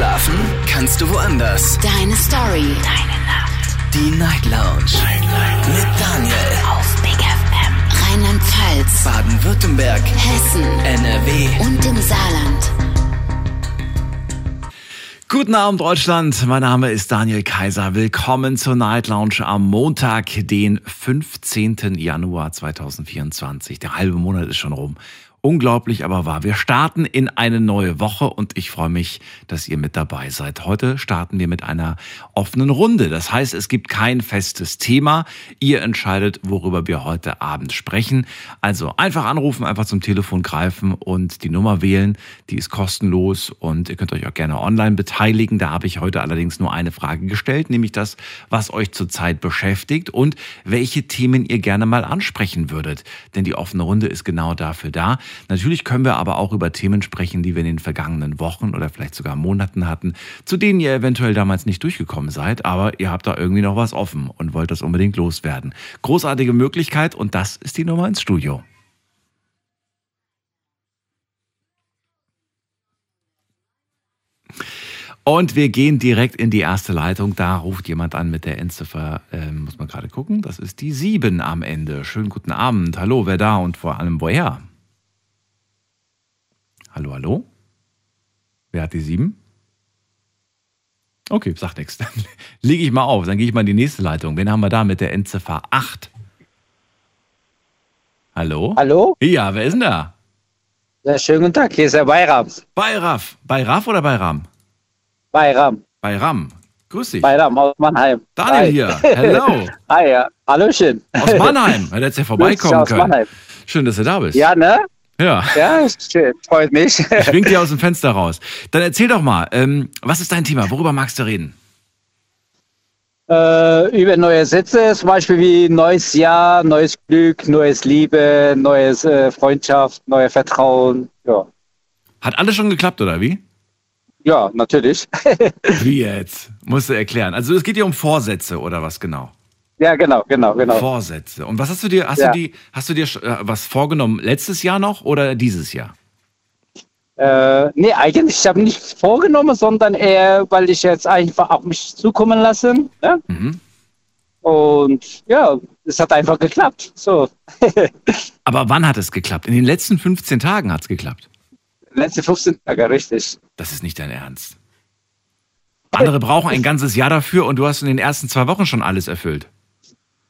Schlafen kannst du woanders. Deine Story. Deine Nacht. Die Night Lounge. Night, Night. Mit Daniel. Auf Big FM. Rheinland-Pfalz. Baden-Württemberg. Hessen. NRW. Und im Saarland. Guten Abend, Deutschland. Mein Name ist Daniel Kaiser. Willkommen zur Night Lounge am Montag, den 15. Januar 2024. Der halbe Monat ist schon rum. Unglaublich aber wahr. Wir starten in eine neue Woche und ich freue mich, dass ihr mit dabei seid. Heute starten wir mit einer offenen Runde. Das heißt, es gibt kein festes Thema. Ihr entscheidet, worüber wir heute Abend sprechen. Also einfach anrufen, einfach zum Telefon greifen und die Nummer wählen. Die ist kostenlos und ihr könnt euch auch gerne online beteiligen. Da habe ich heute allerdings nur eine Frage gestellt, nämlich das, was euch zurzeit beschäftigt und welche Themen ihr gerne mal ansprechen würdet. Denn die offene Runde ist genau dafür da. Natürlich können wir aber auch über Themen sprechen, die wir in den vergangenen Wochen oder vielleicht sogar Monaten hatten, zu denen ihr eventuell damals nicht durchgekommen seid, aber ihr habt da irgendwie noch was offen und wollt das unbedingt loswerden. Großartige Möglichkeit und das ist die Nummer ins Studio. Und wir gehen direkt in die erste Leitung. Da ruft jemand an mit der Endziffer, äh, muss man gerade gucken. Das ist die 7 am Ende. Schönen guten Abend. Hallo, wer da und vor allem woher? Hallo, hallo? Wer hat die 7? Okay, sagt nichts. Dann lege ich mal auf. Dann gehe ich mal in die nächste Leitung. Wen haben wir da mit der Endziffer 8? Hallo? Hallo? Ja, wer ist denn da? Ja, schönen guten Tag, hier ist der Bayram. Bayraf. Bayraf oder Bayram? Bayram. Bayram. Grüß dich. Bayram aus Mannheim. Daniel Hi. hier. Hello. Hi, ja. Hallöchen. Aus Mannheim. Hätte jetzt ja vorbeikommen aus können. Mannheim. Schön, dass du da bist. Ja, ne? Ja. Ja, schön. Freut mich. Ich wink dir aus dem Fenster raus. Dann erzähl doch mal, ähm, was ist dein Thema? Worüber magst du reden? äh, über neue Sätze, zum Beispiel wie neues Jahr, neues Glück, neues Liebe, neues äh, Freundschaft, neues Vertrauen. Ja. Hat alles schon geklappt, oder wie? Ja, natürlich. Wie jetzt? Musst du erklären. Also es geht dir um Vorsätze oder was genau? Ja, genau, genau, genau. Vorsätze. Und was hast du dir, hast Ja. du die, hast du dir äh, was vorgenommen letztes Jahr noch oder dieses Jahr? Äh, nee, eigentlich, ich habe nichts vorgenommen, sondern eher, weil ich jetzt einfach auf mich zukommen lassen. Ne? Mhm. Und ja, es hat einfach geklappt. So. Aber wann hat es geklappt? In den letzten 15 Tagen hat es geklappt. Letzte 15 Tage, richtig. Das ist nicht dein Ernst. Andere brauchen ein ganzes Jahr dafür und du hast in den ersten zwei Wochen schon alles erfüllt.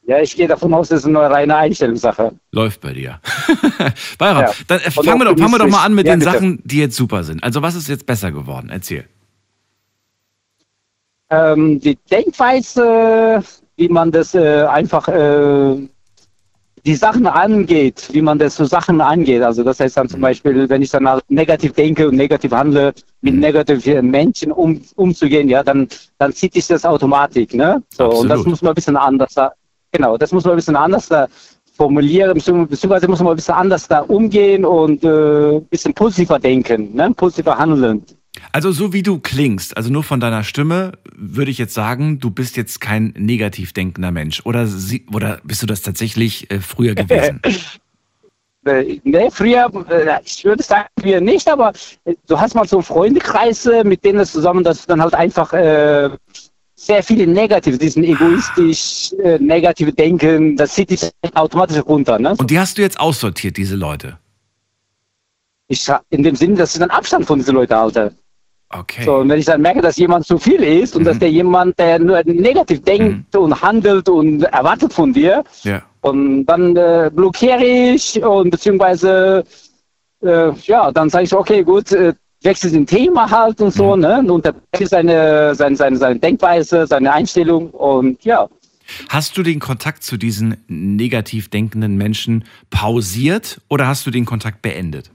Ja, ich gehe davon aus, das ist eine reine Einstellungssache. Läuft bei dir. Bayram, Ja. dann äh, fangen wir, doch, fangen wir doch mal an mit Ja, den bitte. Sachen, die jetzt super sind. Also was ist jetzt besser geworden? Erzähl. Ähm, die Denkweise, wie man das äh, einfach äh, die Sachen angeht, wie man das so Sachen angeht. Also das heißt dann zum Beispiel, wenn ich dann halt negativ denke und negativ handle, mit negativen Menschen um, umzugehen, ja, dann, dann zieht sich das automatisch, ne? So, und das Absolut. muss man ein bisschen anders da, genau, das muss man ein bisschen anders da formulieren, beziehungs- beziehungsweise muss man ein bisschen anders da umgehen und äh, ein bisschen positiver denken, ne? Positiver handeln. Also so wie du klingst, also nur von deiner Stimme, würde ich jetzt sagen, du bist jetzt kein negativ denkender Mensch. Oder, sie, oder bist du das tatsächlich äh, früher gewesen? Äh, Ne, früher, äh, ich würde sagen, wir nicht, aber äh, du hast mal so Freundekreise, mit denen zusammen, dass du dann halt einfach äh, sehr viele negative, diesen egoistisch, äh, negative Denken, das zieht dich automatisch runter. Ne? Und die hast du jetzt aussortiert, diese Leute. Ich, in dem Sinne, dass ich dann Abstand von diesen Leuten halte. Okay. So, und wenn ich dann merke, dass jemand zu viel ist und dass der jemand, der nur negativ denkt und handelt und erwartet von dir, Ja. Und dann äh, blockiere ich und beziehungsweise äh, ja, dann sage ich okay, gut, äh, wechsel den Thema halt und so, ne? Und unterbreche seine, seine, seine, seine Denkweise, seine Einstellung und ja. Hast du den Kontakt zu diesen negativ denkenden Menschen pausiert oder hast du den Kontakt beendet?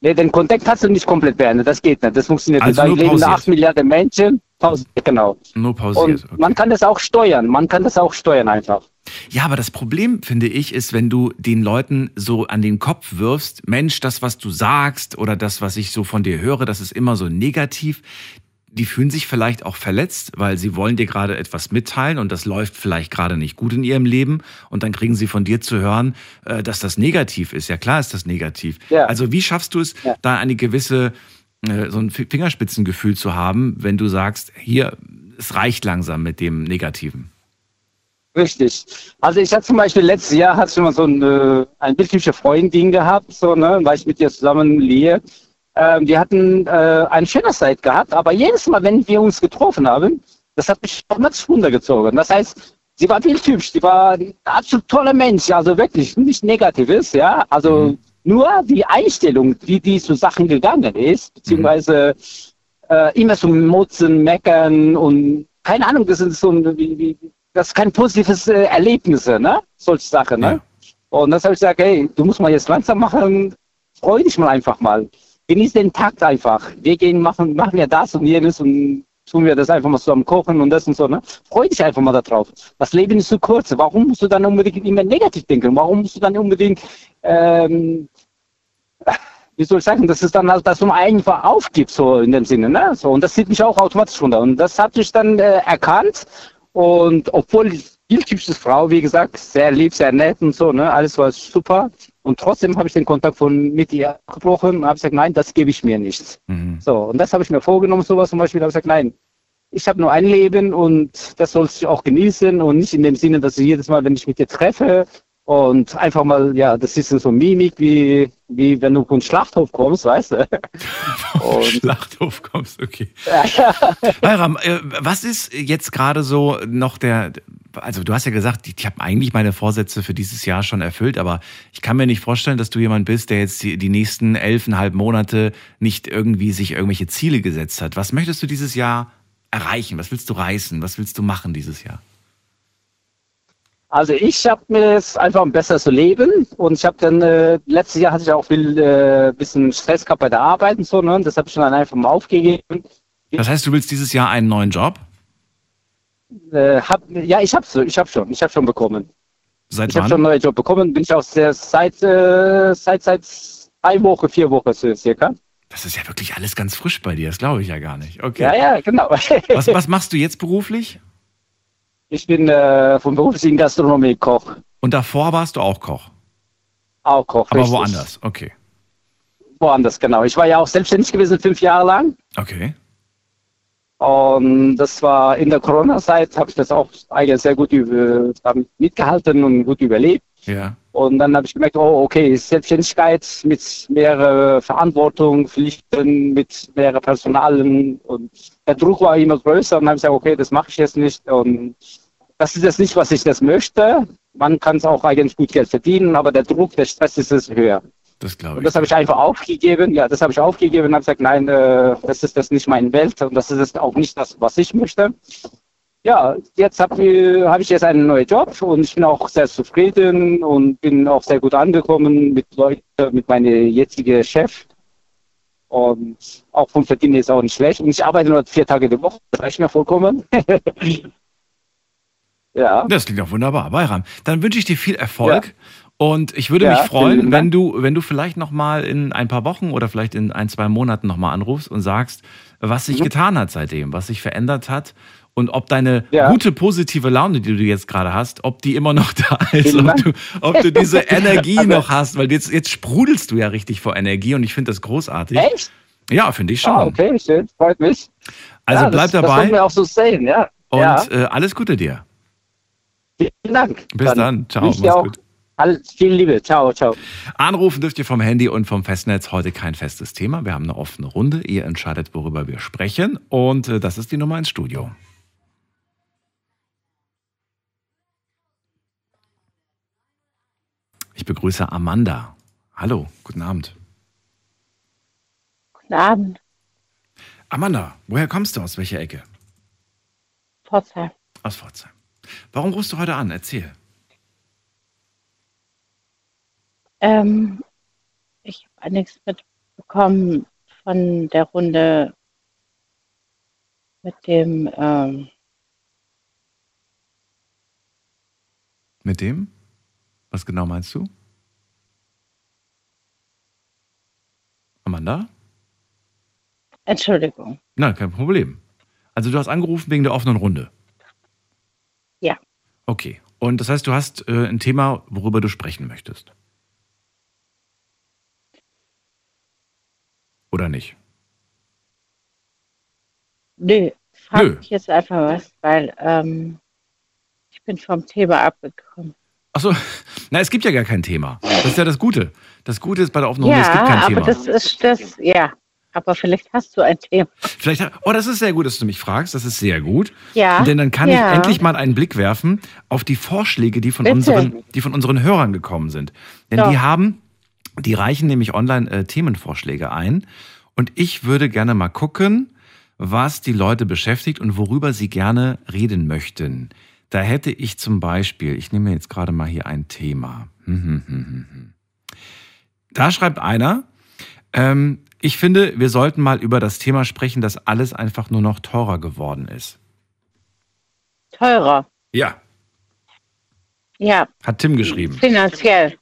Nee, den Kontakt hast du nicht komplett beendet, das geht nicht, das funktioniert Also nicht. Da leben. 8 Milliarden Menschen, pausiert, genau. Nur Und pausiert. Okay. man kann das auch steuern, man kann das auch steuern einfach. Ja, aber das Problem, finde ich, ist, wenn du den Leuten so an den Kopf wirfst, Mensch, das, was du sagst oder das, was ich so von dir höre, das ist immer so negativ. Die fühlen sich vielleicht auch verletzt, weil sie wollen dir gerade etwas mitteilen und das läuft vielleicht gerade nicht gut in ihrem Leben und dann kriegen sie von dir zu hören, äh, dass das negativ ist. Ja klar ist das negativ. Ja. Also wie schaffst du es, Ja. da eine gewisse so ein Fingerspitzengefühl zu haben, wenn du sagst, hier, es reicht langsam mit dem Negativen. Richtig. Also ich hatte zum Beispiel letztes Jahr hatte ich mal so eine, äh, eine bildliche Freundin gehabt, so, ne, weil ich mit ihr zusammen lehe. Ähm, wir hatten äh, eine schöne Zeit gehabt, aber jedes Mal, wenn wir uns getroffen haben, das hat mich automatisch runtergezogen. Das heißt, sie war bildhübsch, sie war ein absolut toller Mensch, also wirklich nicht negatives, ja. Also mhm. Nur die Einstellung, wie die zu Sachen gegangen ist, beziehungsweise äh, immer so motzen, meckern und keine Ahnung, das ist so ein, wie, wie, das ist kein positives äh, Erlebnis, ne? Solche Sachen, ne? Ja. Und das habe ich gesagt, hey, du musst mal jetzt langsam machen, freu dich mal einfach mal. Genieß den Tag einfach. Wir gehen, machen, machen ja das und jenes und tun wir das einfach mal zusammen kochen und das und so, ne? Freu dich einfach mal darauf. Das Leben ist zu kurz. Warum musst du dann unbedingt immer negativ denken? Warum musst du dann unbedingt, ähm, wie soll ich sagen, dass es dann halt, dass du einfach aufgibst, so in dem Sinne, ne? So, und das zieht mich auch automatisch runter. Und das habe ich dann äh, erkannt und obwohl die typische Frau, wie gesagt, sehr lieb, sehr nett und so, ne, alles war super. Und trotzdem habe ich den Kontakt von mit ihr abgebrochen und habe gesagt, nein, das gebe ich mir nicht. Mhm. So, und das habe ich mir vorgenommen, sowas zum Beispiel, habe ich gesagt, nein, ich habe nur ein Leben und das sollst du auch genießen und nicht in dem Sinne, dass ich jedes Mal, wenn ich mit dir treffe, und einfach mal, ja, das ist so Mimik, wie, wie wenn du von Schlachthof kommst, weißt du? Vom Schlachthof kommst, okay. Bayram, äh, was ist jetzt gerade so noch der, also du hast ja gesagt, ich habe eigentlich meine Vorsätze für dieses Jahr schon erfüllt, aber ich kann mir nicht vorstellen, dass du jemand bist, der jetzt die, die nächsten elfeinhalb Monate nicht irgendwie sich irgendwelche Ziele gesetzt hat. Was möchtest du dieses Jahr erreichen? Was willst du reißen? Was willst du machen dieses Jahr? Also ich habe mir es einfach um besser zu leben und ich habe dann äh, letztes Jahr hatte ich auch viel äh, bisschen Stress gehabt bei der Arbeit und so, ne? Das habe ich dann einfach mal aufgegeben. Das heißt, du willst dieses Jahr einen neuen Job? Äh, hab, ja, ich habe ich habe schon, ich habe schon bekommen. Seit ich habe schon einen neuen Job bekommen, bin ich auch sehr, seit äh, seit seit drei Wochen, vier Wochen circa. Das ist ja wirklich alles ganz frisch bei dir, das glaube ich ja gar nicht. Okay. Ja, ja, genau. was, was machst du jetzt beruflich? Ich bin äh, vom beruflichen Gastronomie Koch. Und davor warst du auch Koch? Auch Koch. Aber richtig. woanders, okay. Woanders, genau. Ich war ja auch selbstständig gewesen, fünf Jahre lang. Okay. Und das war in der Corona-Zeit, habe ich das auch eigentlich sehr gut über, mitgehalten und gut überlebt. Ja. Und dann habe ich gemerkt, oh, okay, Selbstständigkeit mit mehr Verantwortung, Pflichten, mit mehr Personalen und der Druck war immer größer und dann habe ich gesagt, okay, das mache ich jetzt nicht und das ist jetzt nicht, was ich das möchte. Man kann es auch eigentlich gut Geld verdienen, aber der Druck, der Stress ist es höher. Das glaube ich. Und das habe ich einfach aufgegeben. Ja, das habe ich aufgegeben und habe gesagt, nein, äh, das ist das nicht meine Welt und das ist auch nicht das, was ich möchte ja, jetzt habe hab ich jetzt einen neuen Job und ich bin auch sehr zufrieden und bin auch sehr gut angekommen mit Leuten, mit meinem jetzigen Chef. Und auch vom Verdienen ist auch nicht schlecht. Und ich arbeite nur vier Tage die Woche, das reicht mir vollkommen. ja. Das klingt auch wunderbar. Bayram, dann wünsche ich dir viel Erfolg. Ja. Und ich würde ja, mich freuen, wenn du, wenn du vielleicht noch mal in ein paar Wochen oder vielleicht in ein, zwei Monaten noch mal anrufst und sagst, was sich mhm. getan hat seitdem, was sich verändert hat und ob deine ja. gute positive Laune, die du jetzt gerade hast, ob die immer noch da ist, ob du, ob du, diese Energie noch hast, weil jetzt, jetzt sprudelst du ja richtig vor Energie und ich finde das großartig. Echt? Ja, finde ich schon. Ah, okay, schön, freut mich. Also ja, bleib das, dabei. Das wir auch so sehen, ja. Und ja. Äh, alles Gute dir. Vielen Dank. Bis dann. dann. Ciao. Mach's gut. Alles, viel Liebe. Ciao, ciao. Anrufen dürft ihr vom Handy und vom Festnetz. Heute kein festes Thema. Wir haben eine offene Runde. Ihr entscheidet, worüber wir sprechen. Und äh, das ist die Nummer ins Studio. Ich begrüße Amanda. Hallo, guten Abend. Guten Abend. Amanda, woher kommst du? Aus welcher Ecke? Pforzheim. Aus Pforzheim. Warum rufst du heute an? Erzähl. Ähm, ich habe nichts mitbekommen von der Runde mit dem. Ähm mit dem? Was genau meinst du? Amanda? Entschuldigung. Nein, kein Problem. Also du hast angerufen wegen der offenen Runde. Ja. Okay. Und das heißt, du hast äh, ein Thema, worüber du sprechen möchtest. Oder nicht? Nee, frag Nö. mich jetzt einfach was, weil ähm, ich bin vom Thema abgekommen. Achso, na, es gibt ja gar kein Thema. Das ist ja das Gute. Das Gute ist bei der Runde, ja, es gibt kein aber Thema. das ist das, ja. Aber vielleicht hast du ein Thema. Vielleicht, oh, das ist sehr gut, dass du mich fragst. Das ist sehr gut. Ja. Denn dann kann ja. ich endlich mal einen Blick werfen auf die Vorschläge, die von, Bitte. unseren, die von unseren Hörern gekommen sind. Denn Doch. die haben, die reichen nämlich online äh, Themenvorschläge ein. Und ich würde gerne mal gucken, was die Leute beschäftigt und worüber sie gerne reden möchten. Da hätte ich zum Beispiel, ich nehme jetzt gerade mal hier ein Thema. Hm, hm, hm. Da schreibt einer, ähm, ich finde, wir sollten mal über das Thema sprechen, dass alles einfach nur noch teurer geworden ist. Teurer. Ja, Ja, hat Tim geschrieben. finanziell.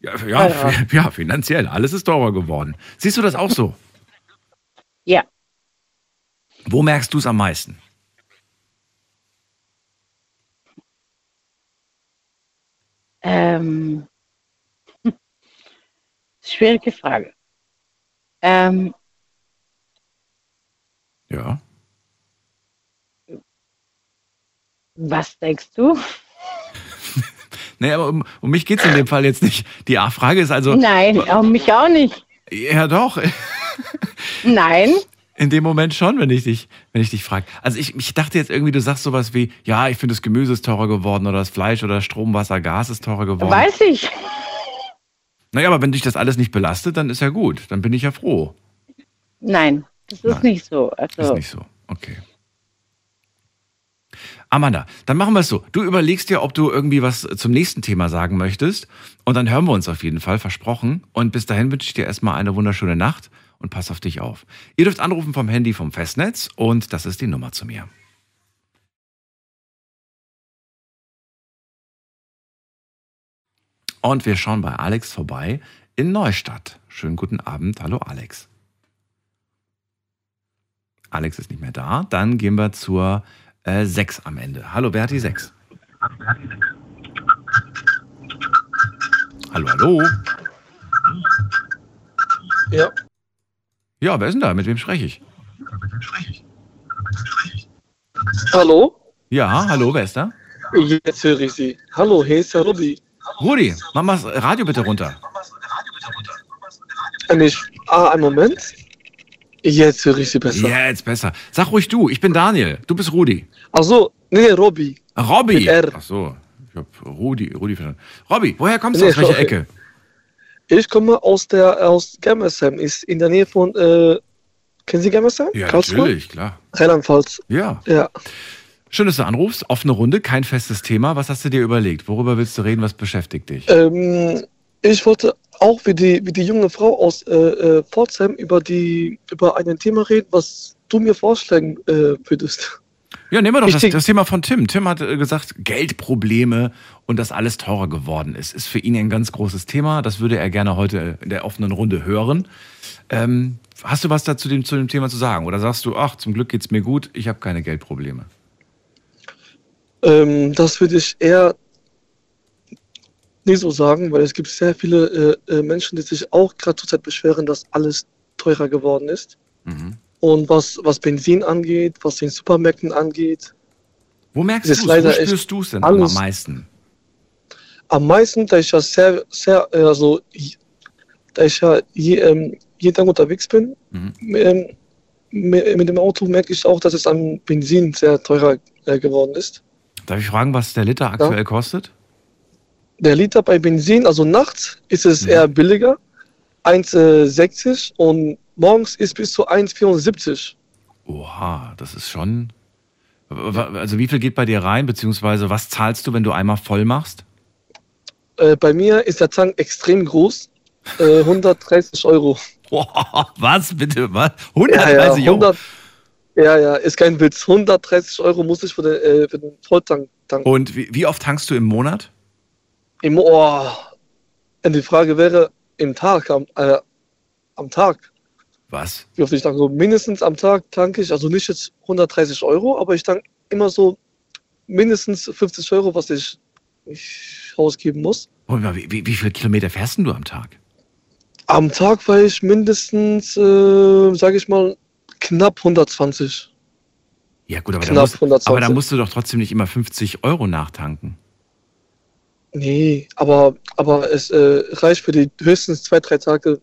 Ja, ja, ja, finanziell. Alles ist teurer geworden. Siehst du das auch so? Ja. Wo merkst du es am meisten? Ähm, schwierige Frage. Ähm, Ja. was denkst du? Nee, aber um, um mich geht es in dem Fall jetzt nicht. Die Frage ist also, Nein, auch mich auch nicht. ja doch, Nein. In dem Moment schon, wenn ich dich, wenn ich dich frage. Also ich, ich dachte jetzt irgendwie, du sagst sowas wie, ja, ich finde das Gemüse ist teurer geworden oder das Fleisch oder Strom, Wasser, Gas ist teurer geworden. Weiß ich. Naja, aber wenn dich das alles nicht belastet, dann ist ja gut. Dann bin ich ja froh. Nein, das ist Nein. nicht so. Ist Also, nicht so. Okay. Amanda, dann machen wir es so. Du überlegst dir, ob du irgendwie was zum nächsten Thema sagen möchtest. Und dann hören wir uns auf jeden Fall, versprochen. Und bis dahin wünsche ich dir erstmal eine wunderschöne Nacht und pass auf dich auf. Ihr dürft anrufen vom Handy vom Festnetz und das ist die Nummer zu mir. Und wir schauen bei Alex vorbei in Neustadt. Schönen guten Abend. Hallo Alex. Alex ist nicht mehr da. Dann gehen wir zur äh, 6 am Ende. Hallo Berti 6. Hallo, hallo. Ja, Ja, wer ist denn da? Mit wem spreche ich? hallo? Ja, hallo, wer ist da? Jetzt höre ich Sie. Hallo, hier ist der Rudi. Rudi, mach mal das Radio bitte runter. Nicht, ah, einen Moment. Jetzt höre ich Sie besser. Ja, jetzt besser. Sag ruhig du, ich bin Daniel. Du bist Rudi. Ach so, nee, nee, Robby. Robby. Mit R. Ach so, ich hab Rudi, Rudi verstanden. Robby, woher kommst du Nee, aus welcher okay. Ecke? Ich komme aus der aus Germersheim, ist in der Nähe von, äh, kennen Sie Germersheim? Ja, Karlsruhe? natürlich, klar. Rheinland-Pfalz. Ja. Ja. Schön, dass du anrufst. Offene Runde, kein festes Thema. Was hast du dir überlegt? Worüber willst du reden? Was beschäftigt dich? Ähm, ich wollte auch wie die, wie die junge Frau aus äh, äh, Pforzheim über, die, über ein Thema reden, was du mir vorschlagen äh, würdest. Ja, nehmen wir doch das, das Thema von Tim. Tim hat äh, gesagt, Geldprobleme und dass alles teurer geworden ist. Ist für ihn ein ganz großes Thema. Das würde er gerne heute in der offenen Runde hören. Ähm, hast du was dazu dem, zu dem Thema zu sagen? Oder sagst du, ach, zum Glück geht's mir gut, ich habe keine Geldprobleme? Ähm, das würde ich eher nicht so sagen, weil es gibt sehr viele äh, äh, Menschen, die sich auch gerade zurzeit beschweren, dass alles teurer geworden ist. Mhm. Und was, was Benzin angeht, was den Supermärkten angeht, Wo merkst du es? Wo spürst du es denn am meisten? am meisten, da ich ja sehr, sehr, äh, also, da ich ja je, ähm, jeden Tag unterwegs bin, Mhm. ähm, mit, mit dem Auto merke ich auch, dass es am Benzin sehr teurer äh, geworden ist. Darf ich fragen, was der Liter aktuell kostet? Der Liter bei Benzin, also nachts ist es Ja. eher billiger, 1,60 und morgens ist bis zu 1,74. Oha, das ist schon. Also wie viel geht bei dir rein, beziehungsweise was zahlst du, wenn du einmal voll machst? Äh, bei mir ist der Tank extrem groß, äh, 130 Euro. Boah, was bitte? Was? Ja, 130 ja, Euro? 100, ja, ja, ist kein Witz. 130 Euro muss ich für den, äh, für den Volltank tanken. Und wie, wie oft tankst du im Monat? Im, oh, und die Frage wäre, im Tag, am, äh, am Tag, Was? wie oft ich tanke. So mindestens am Tag tanke ich, also nicht jetzt 130 Euro, aber ich tanke immer so mindestens 50 Euro, was ich, ich ausgeben muss. Moment mal, Wie, wie, wie viele Kilometer fährst du am Tag? Am Tag war ich mindestens, äh, sage ich mal, knapp 120. Ja, gut, aber da, musst, 120. aber da musst du doch trotzdem nicht immer 50 Euro nachtanken. Nee, aber, aber es äh, reicht für die höchstens zwei, drei Tage,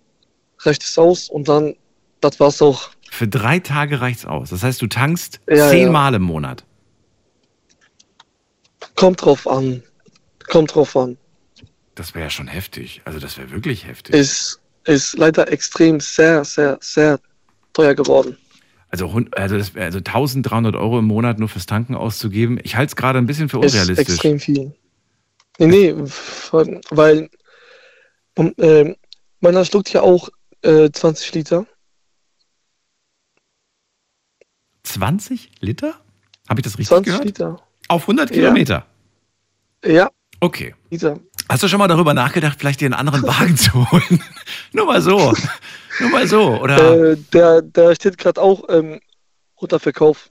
reicht es aus und dann, das war's auch. Für drei Tage reicht's aus. Das heißt, du tankst Ja, zehnmal ja. im Monat. Kommt drauf an. Kommt drauf an. Das wäre ja schon heftig. Also das wäre wirklich heftig. Ist, ist leider extrem sehr, sehr, sehr teuer geworden. Also, also, das, also 1300 Euro im Monat nur fürs Tanken auszugeben. Ich halte es gerade ein bisschen für Ist unrealistisch. extrem viel. Nee, nee, weil ähm, meiner schluckt ja auch äh, 20 Liter. 20 Liter? Habe ich das richtig 20 gehört? Liter. Auf 100 Ja. Kilometer? Ja, Okay. Liter. Hast du schon mal darüber nachgedacht, vielleicht dir einen anderen Wagen zu holen? Nur mal so. Nur mal so. Oder? Äh, der, der steht gerade auch ähm, unter Verkauf.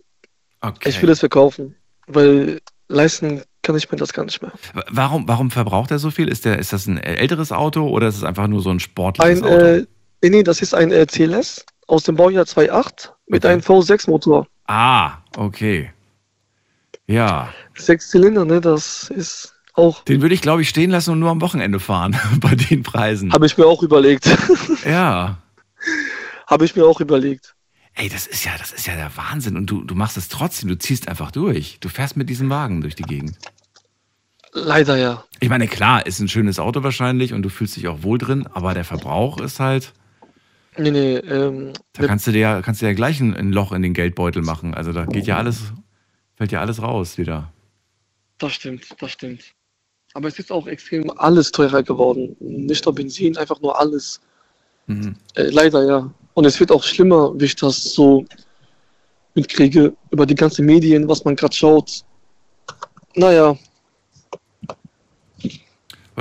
Okay. Ich will es verkaufen, weil leisten kann ich mir das gar nicht mehr. Warum, warum verbraucht er so viel? Ist, der, ist das ein älteres Auto oder ist es einfach nur so ein sportliches Ein, Auto? äh, nee, das ist ein äh, CLS aus dem Baujahr 2.8 mit einem V6-Motor. ah, okay. Ja. Sechs Zylinder, ne, das ist auch, Den würde ich, glaube ich, stehen lassen und nur am Wochenende fahren bei den Preisen. habe ich mir auch überlegt. Ja. habe ich mir auch überlegt. Ey, das ist ja, das ist ja der Wahnsinn. Und du, du machst es trotzdem, du ziehst einfach durch. Du fährst mit diesem Wagen durch die Gegend. Leider ja. Ich meine, klar, ist ein schönes Auto wahrscheinlich und du fühlst dich auch wohl drin, aber der Verbrauch ist halt, Nee, nee, ähm, da kannst du dir ja, kannst du ja gleich ein, ein Loch in den Geldbeutel machen. Also da geht ja alles, fällt ja alles raus wieder. das stimmt, das stimmt. Aber es ist auch extrem alles teurer geworden. Nicht nur Benzin, einfach nur alles. Mhm. Äh, leider ja. Und es wird auch schlimmer, wie ich das so mitkriege über die ganzen Medien, was man gerade schaut. Naja,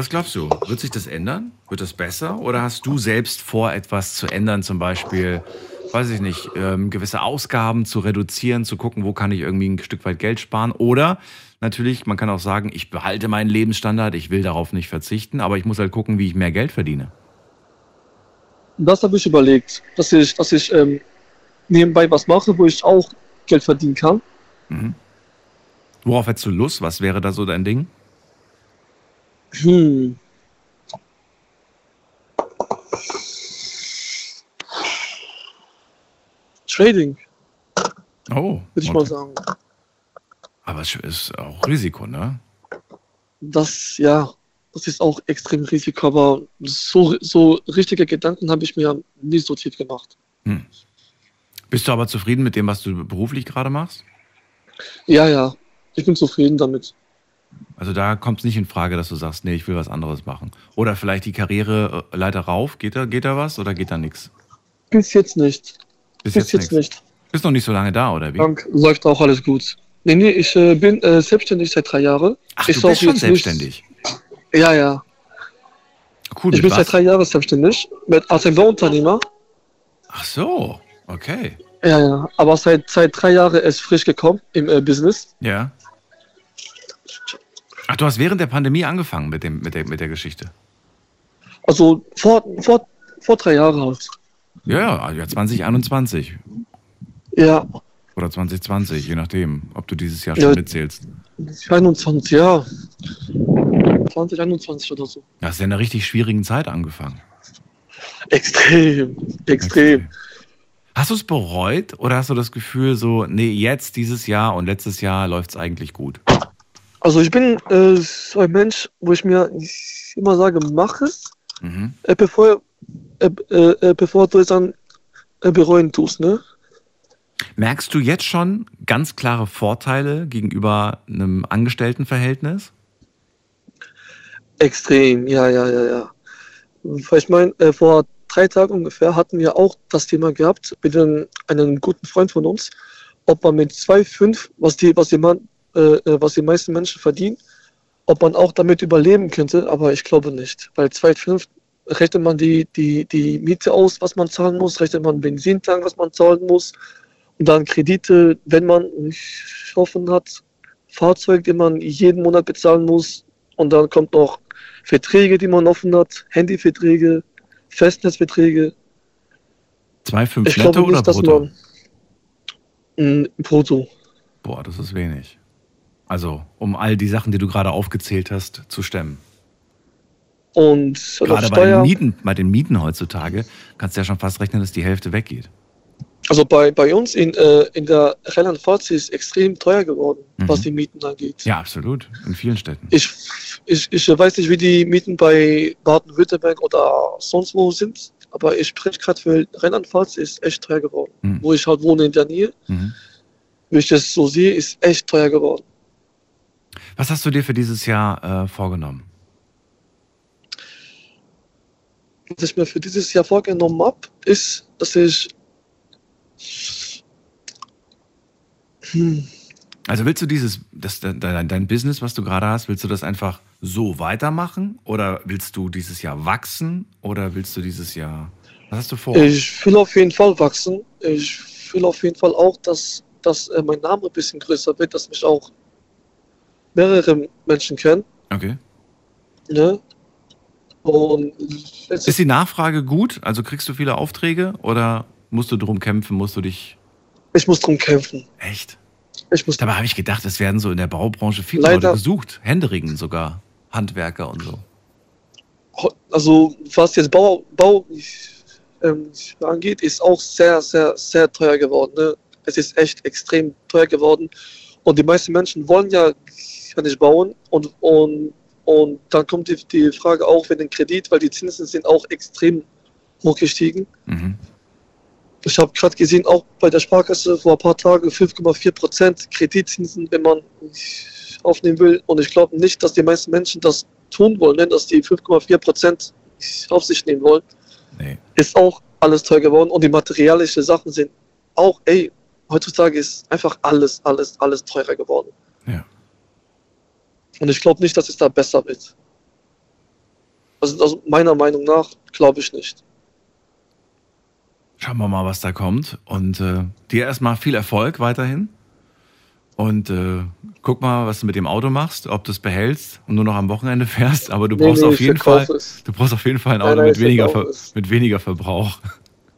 Was glaubst du? Wird sich das ändern? Wird das besser? Oder hast du selbst vor, etwas zu ändern? Zum Beispiel, weiß ich nicht, ähm, gewisse Ausgaben zu reduzieren, zu gucken, wo kann ich irgendwie ein Stück weit Geld sparen? Oder natürlich, man kann auch sagen, ich behalte meinen Lebensstandard, ich will darauf nicht verzichten, aber ich muss halt gucken, wie ich mehr Geld verdiene. das habe ich überlegt, dass ich, dass ich ähm, nebenbei was mache, wo ich auch Geld verdienen kann. Worauf hättest du Lust? Was wäre da so dein Ding? Hm. Trading, Oh, würde ich mal sagen. aber es ist auch Risiko, ne? Das, ja, das ist auch extrem Risiko, aber so, so richtige Gedanken habe ich mir nicht so tief gemacht. Bist du aber zufrieden mit dem, was du beruflich gerade machst? Ja, ja, ich bin zufrieden damit. Also da kommt es nicht in Frage, dass du sagst, nee, ich will was anderes machen. Oder vielleicht die Karriereleiter rauf. Geht da, geht da was oder geht da nichts? Bis jetzt nicht. Bis, Bis jetzt, nix. nicht. Bist noch nicht so lange da, oder wie? Dank, läuft auch alles gut. Nee, nee, ich äh, bin äh, selbstständig seit drei Jahren. Ach, Ist du bist schon jetzt nicht- selbstständig. Ja, ja. Cool, Ich bin was? seit drei Jahren selbstständig mit als ein Bauunternehmer. Ach so, okay. Ja, ja. Aber seit, seit drei Jahren ist frisch gekommen im äh, Business. Ja. Ach, du hast während der Pandemie angefangen mit, dem, mit, der, mit der Geschichte. Also vor, vor, vor drei Jahren halt. Ja, ja, 2021 Ja, oder 2020, je nachdem, ob du dieses Jahr Ja. schon mitzählst. 21, ja. 2021 oder so. Du hast ja in einer richtig schwierigen Zeit angefangen. Extrem, extrem. Hast du es bereut oder hast du das Gefühl so, nee, jetzt dieses Jahr und letztes Jahr läuft es eigentlich gut? Also ich bin äh, so ein Mensch, wo ich mir immer sage, mach es, Mhm. äh, bevor, äh, äh, äh, bevor du es dann bereuen tust, ne? Merkst du jetzt schon ganz klare Vorteile gegenüber einem Angestelltenverhältnis? Extrem, ja, ja, ja, ja. Ich meine, vor drei Tagen ungefähr hatten wir auch das Thema gehabt mit einem, einem guten Freund von uns, ob man mit 2,5, was die, was die, man, äh, äh, was die meisten Menschen verdienen, ob man auch damit überleben könnte, aber ich glaube nicht. Weil 2,5 rechnet man die, die, die Miete aus, was man zahlen muss, rechnet man Benzintank, was man zahlen muss, und dann Kredite, wenn man nicht offen hat, Fahrzeug, die man jeden Monat bezahlen muss, und dann kommt noch Verträge, die man offen hat, Handyverträge, Festnetzverträge. 2,5 Ich netto glaube oder nicht, dass brutto? man Mm, brutto. Boah, das ist wenig. Also, um all die Sachen, die du gerade aufgezählt hast, zu stemmen. Und Gerade bei den, Mieten, bei den Mieten heutzutage kannst du ja schon fast rechnen, dass die Hälfte weggeht. Also bei, bei uns in, äh, in der Rheinland-Pfalz ist extrem teuer geworden, Mhm. was die Mieten angeht. Ja, absolut. In vielen Städten. Ich, ich, ich weiß nicht, wie die Mieten bei Baden-Württemberg oder sonst wo sind, aber ich spreche gerade für Rheinland-Pfalz ist echt teuer geworden. Mhm. Wo ich halt wohne in der Nähe, Mhm. wie ich das so sehe, ist echt teuer geworden. Was hast du dir für dieses Jahr äh, vorgenommen? Was ich mir für dieses Jahr vorgenommen habe, ist, dass ich hm, Also willst du dieses, das, dein, dein Business, was du gerade hast, willst du das einfach so weitermachen? Oder willst du dieses Jahr wachsen? Oder willst du dieses Jahr, was hast du vor? Ich will auf jeden Fall wachsen. Ich will auf jeden Fall auch, dass, dass äh, mein Name ein bisschen größer wird, dass mich auch mehrere Menschen kennen. Okay. Ne? Und es Ist die Nachfrage gut? Also kriegst du viele Aufträge? Oder musst du drum kämpfen? Musst du dich, ich muss drum kämpfen. echt? Ich muss, Dabei habe ich gedacht, es werden so in der Baubranche viele Leider- Leute gesucht. Händeringen sogar. Handwerker und so. also was jetzt Bau, Bau ähm, angeht, ist auch sehr, sehr, sehr teuer geworden. Ne? Es ist echt extrem teuer geworden. Und die meisten Menschen wollen ja, ja nicht bauen. Und, und, und dann kommt die, die Frage auch für den Kredit, weil die Zinsen sind auch extrem hochgestiegen. Mhm. Ich habe gerade gesehen, auch bei der Sparkasse vor ein paar Tagen 5,4 Prozent Kreditzinsen, wenn man aufnehmen will. Und ich glaube nicht, dass die meisten Menschen das tun wollen, ne? dass die 5,4 Prozent auf sich nehmen wollen. Nee. Ist auch alles teuer geworden und die materialischen Sachen sind auch, ey, heutzutage ist einfach alles, alles, alles teurer geworden. Ja. Und ich glaube nicht, dass es da besser wird. Also, also meiner Meinung nach glaube ich nicht. Schauen wir mal, was da kommt. Und äh, dir erstmal viel Erfolg weiterhin. Und äh, guck mal, was du mit dem Auto machst, ob du es behältst und nur noch am Wochenende fährst. Aber du Nee, brauchst nee, auf jeden Fall, es. du brauchst auf jeden Fall ein Nein, Auto nein, mit, ich weniger Ver mit weniger Verbrauch.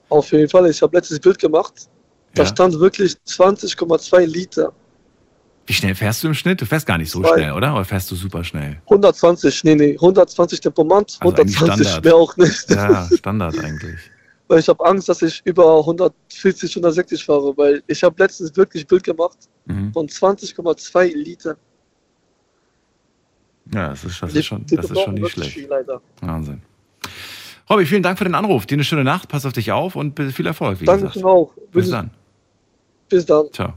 Auf jeden Fall, ich habe letztes Bild gemacht. Da Ja. stand wirklich 20,2 Liter. Wie schnell fährst du im Schnitt? Du fährst gar nicht so Zwei. schnell, oder? Oder fährst du super schnell? 120, nee, nee, 120 Tempomat, Also eigentlich 120 Standard. mehr auch nicht. Ja, Standard eigentlich. Weil ich habe Angst, dass ich über 140, 160 fahre, weil ich habe letztens wirklich Bild gemacht Mhm. von 20,2 Liter. Ja, das ist, das ist schon, das ist schon nicht schlecht. Viel. Wahnsinn. Robby, vielen Dank für den Anruf. Dir eine schöne Nacht. Pass auf dich auf und viel Erfolg, wie Danke auch. Bis Bis, dann. bis dann. Ciao.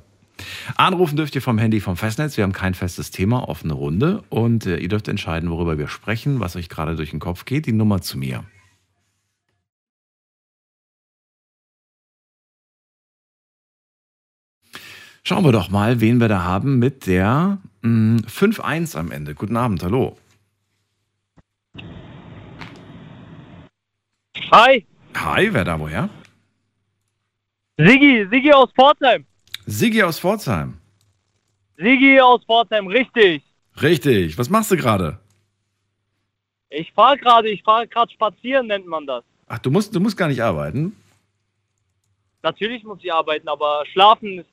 Anrufen dürft ihr vom Handy vom Festnetz. Wir haben kein festes Thema, offene Runde. Und äh, ihr dürft entscheiden, worüber wir sprechen, was euch gerade durch den Kopf geht. Die Nummer zu mir. Schauen wir doch mal, wen wir da haben mit der mh, 5-1 am Ende. Guten Abend, hallo. Hi, Hi, wer da woher? Sigi, Sigi aus Pforzheim. Sigi aus Pforzheim. Sigi aus Pforzheim, richtig. Richtig. Was machst du gerade? Ich fahre gerade, ich fahre gerade spazieren, nennt man das. Ach, du musst, du musst gar nicht arbeiten. Natürlich muss ich arbeiten, aber schlafen ist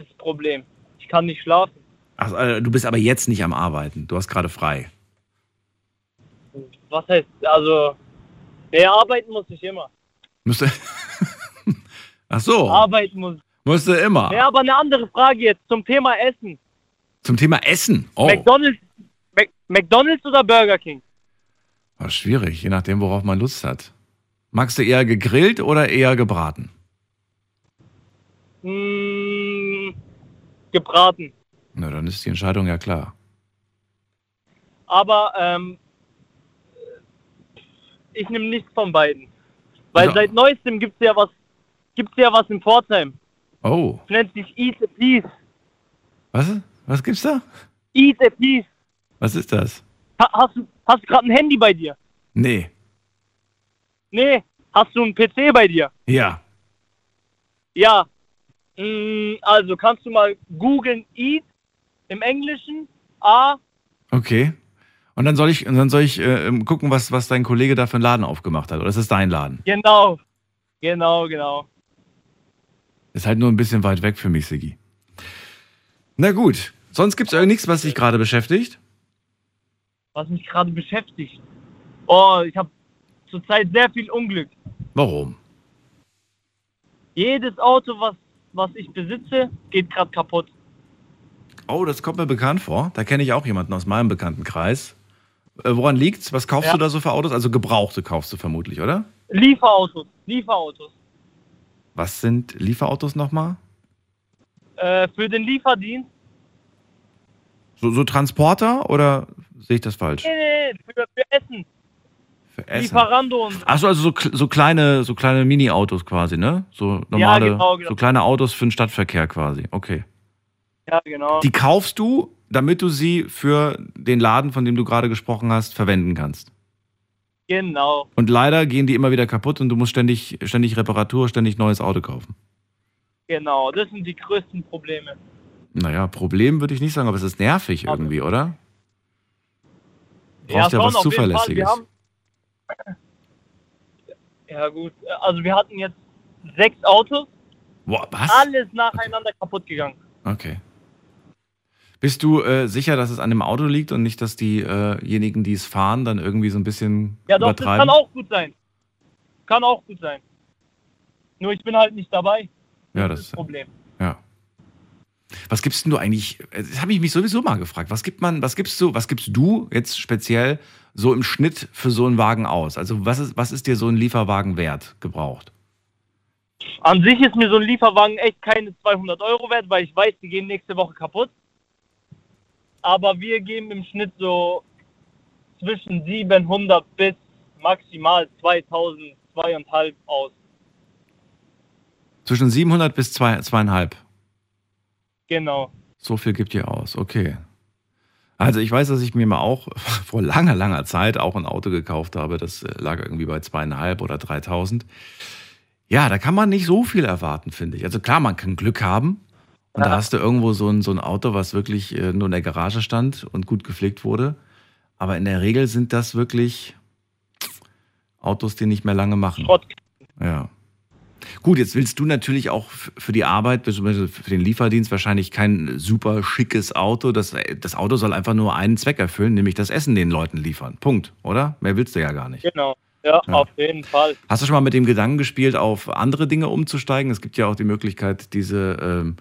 ist das Problem. Ich kann nicht schlafen. Ach, äh, du bist aber jetzt nicht am Arbeiten. Du hast gerade frei. Was heißt, also, nee, arbeiten muss ich immer. Müsste. Ach so. Arbeiten muss. Musste immer. Ja, aber eine andere Frage jetzt zum Thema Essen. Zum Thema Essen. Oh, McDonald's, Mac, McDonald's oder Burger King? war schwierig, je nachdem, worauf man Lust hat. Magst du eher gegrillt oder eher gebraten? Hm, gebraten. Na, dann ist die Entscheidung ja klar. Aber ähm, ich nehme nichts von beiden. Weil Also- seit neuestem gibt es ja was, gibt's ja was in Pforzheim. Oh, Das nennt sich Eat a Piece. was? Was gibt's da? Eat a Piece. Was ist das? Ha, hast du hast du gerade ein Handy bei dir? Nee. Nee. Hast du einen PC bei dir? Ja. Ja. Mm, Also kannst du mal googeln Eat im Englischen. A. Okay. Und dann soll ich, dann soll ich äh, gucken, was, was dein Kollege da für einen Laden aufgemacht hat. Oder ist das dein Laden? Genau. Genau, genau. Ist halt nur ein bisschen weit weg für mich, Sigi. Na gut. Sonst gibt es nichts, was dich gerade beschäftigt? Was mich gerade beschäftigt. Oh, ich habe zurzeit sehr viel Unglück. Warum? Jedes Auto, was, was ich besitze, geht gerade kaputt. Oh, das kommt mir bekannt vor. Da kenne ich auch jemanden aus meinem Bekanntenkreis. Äh, woran liegt's? Was kaufst Ja. du da so für Autos? Also gebrauchte kaufst du vermutlich, oder? Lieferautos, Lieferautos. Was sind Lieferautos nochmal? Äh, für den Lieferdienst. So, so Transporter oder sehe ich das falsch? Nee, nee, nee, für, für Essen. Für Essen. Lieferando und Achso, also so, so kleine, so kleine Mini-Autos quasi, ne? So normale, genau, genau. so kleine Autos für den Stadtverkehr quasi. Okay. ja, genau. Die kaufst du, damit du sie für den Laden, von dem du gerade gesprochen hast, verwenden kannst. Genau. Und leider gehen die immer wieder kaputt und du musst ständig, ständig Reparatur, ständig neues Auto kaufen. Genau, das sind die größten Probleme. Naja, Problem würde ich nicht sagen, aber es ist nervig irgendwie, oder? Du brauchst ja, schon, was Fall. Zuverlässiges. Haben, ja gut, also wir hatten jetzt sechs Autos, Boah, was? alles nacheinander kaputt gegangen. Okay. Bist du äh, sicher, dass es an dem Auto liegt und nicht, dass diejenigen, die es fahren, dann irgendwie so ein bisschen Ja doch, das übertreiben? kann auch gut sein. Kann auch gut sein. Nur ich bin halt nicht dabei. ja, Das das ist das Problem. Ja. Was gibst denn du eigentlich? äh, Das habe ich mich sowieso mal gefragt. Was gibt man, was gibst du, was gibst du jetzt speziell so im Schnitt für so einen Wagen aus? Also was ist, was ist dir so ein Lieferwagen wert gebraucht? An sich ist mir so ein Lieferwagen echt keine 200 Euro wert, weil ich weiß, die gehen nächste Woche kaputt. Aber wir geben im Schnitt so zwischen 700 bis maximal 2000, zweieinhalb aus. Zwischen 700 bis zwei, zweieinhalb. Genau. So viel gibt ihr aus, okay. Also ich weiß, dass ich mir mal auch vor langer, langer Zeit auch ein Auto gekauft habe. Das äh, lag irgendwie bei zweieinhalb oder 3000. Ja, da kann man nicht so viel erwarten, finde ich. Also klar, man kann Glück haben. Und da Ja. hast du irgendwo so ein, so ein Auto, was wirklich äh, nur in der Garage stand und gut gepflegt wurde. Aber in der Regel sind das wirklich Autos, die nicht mehr lange machen. Schrott. Ja. Gut, jetzt willst du natürlich auch für die Arbeit, beziehungsweise für den Lieferdienst wahrscheinlich kein super schickes Auto. Das, das Auto soll einfach nur einen Zweck erfüllen, nämlich das Essen den Leuten liefern. Punkt, oder? Mehr willst du ja gar nicht. Genau. Ja, Ja. auf jeden Fall. Hast du schon mal mit dem Gedanken gespielt, auf andere Dinge umzusteigen? Es gibt ja auch die Möglichkeit, diese, ähm,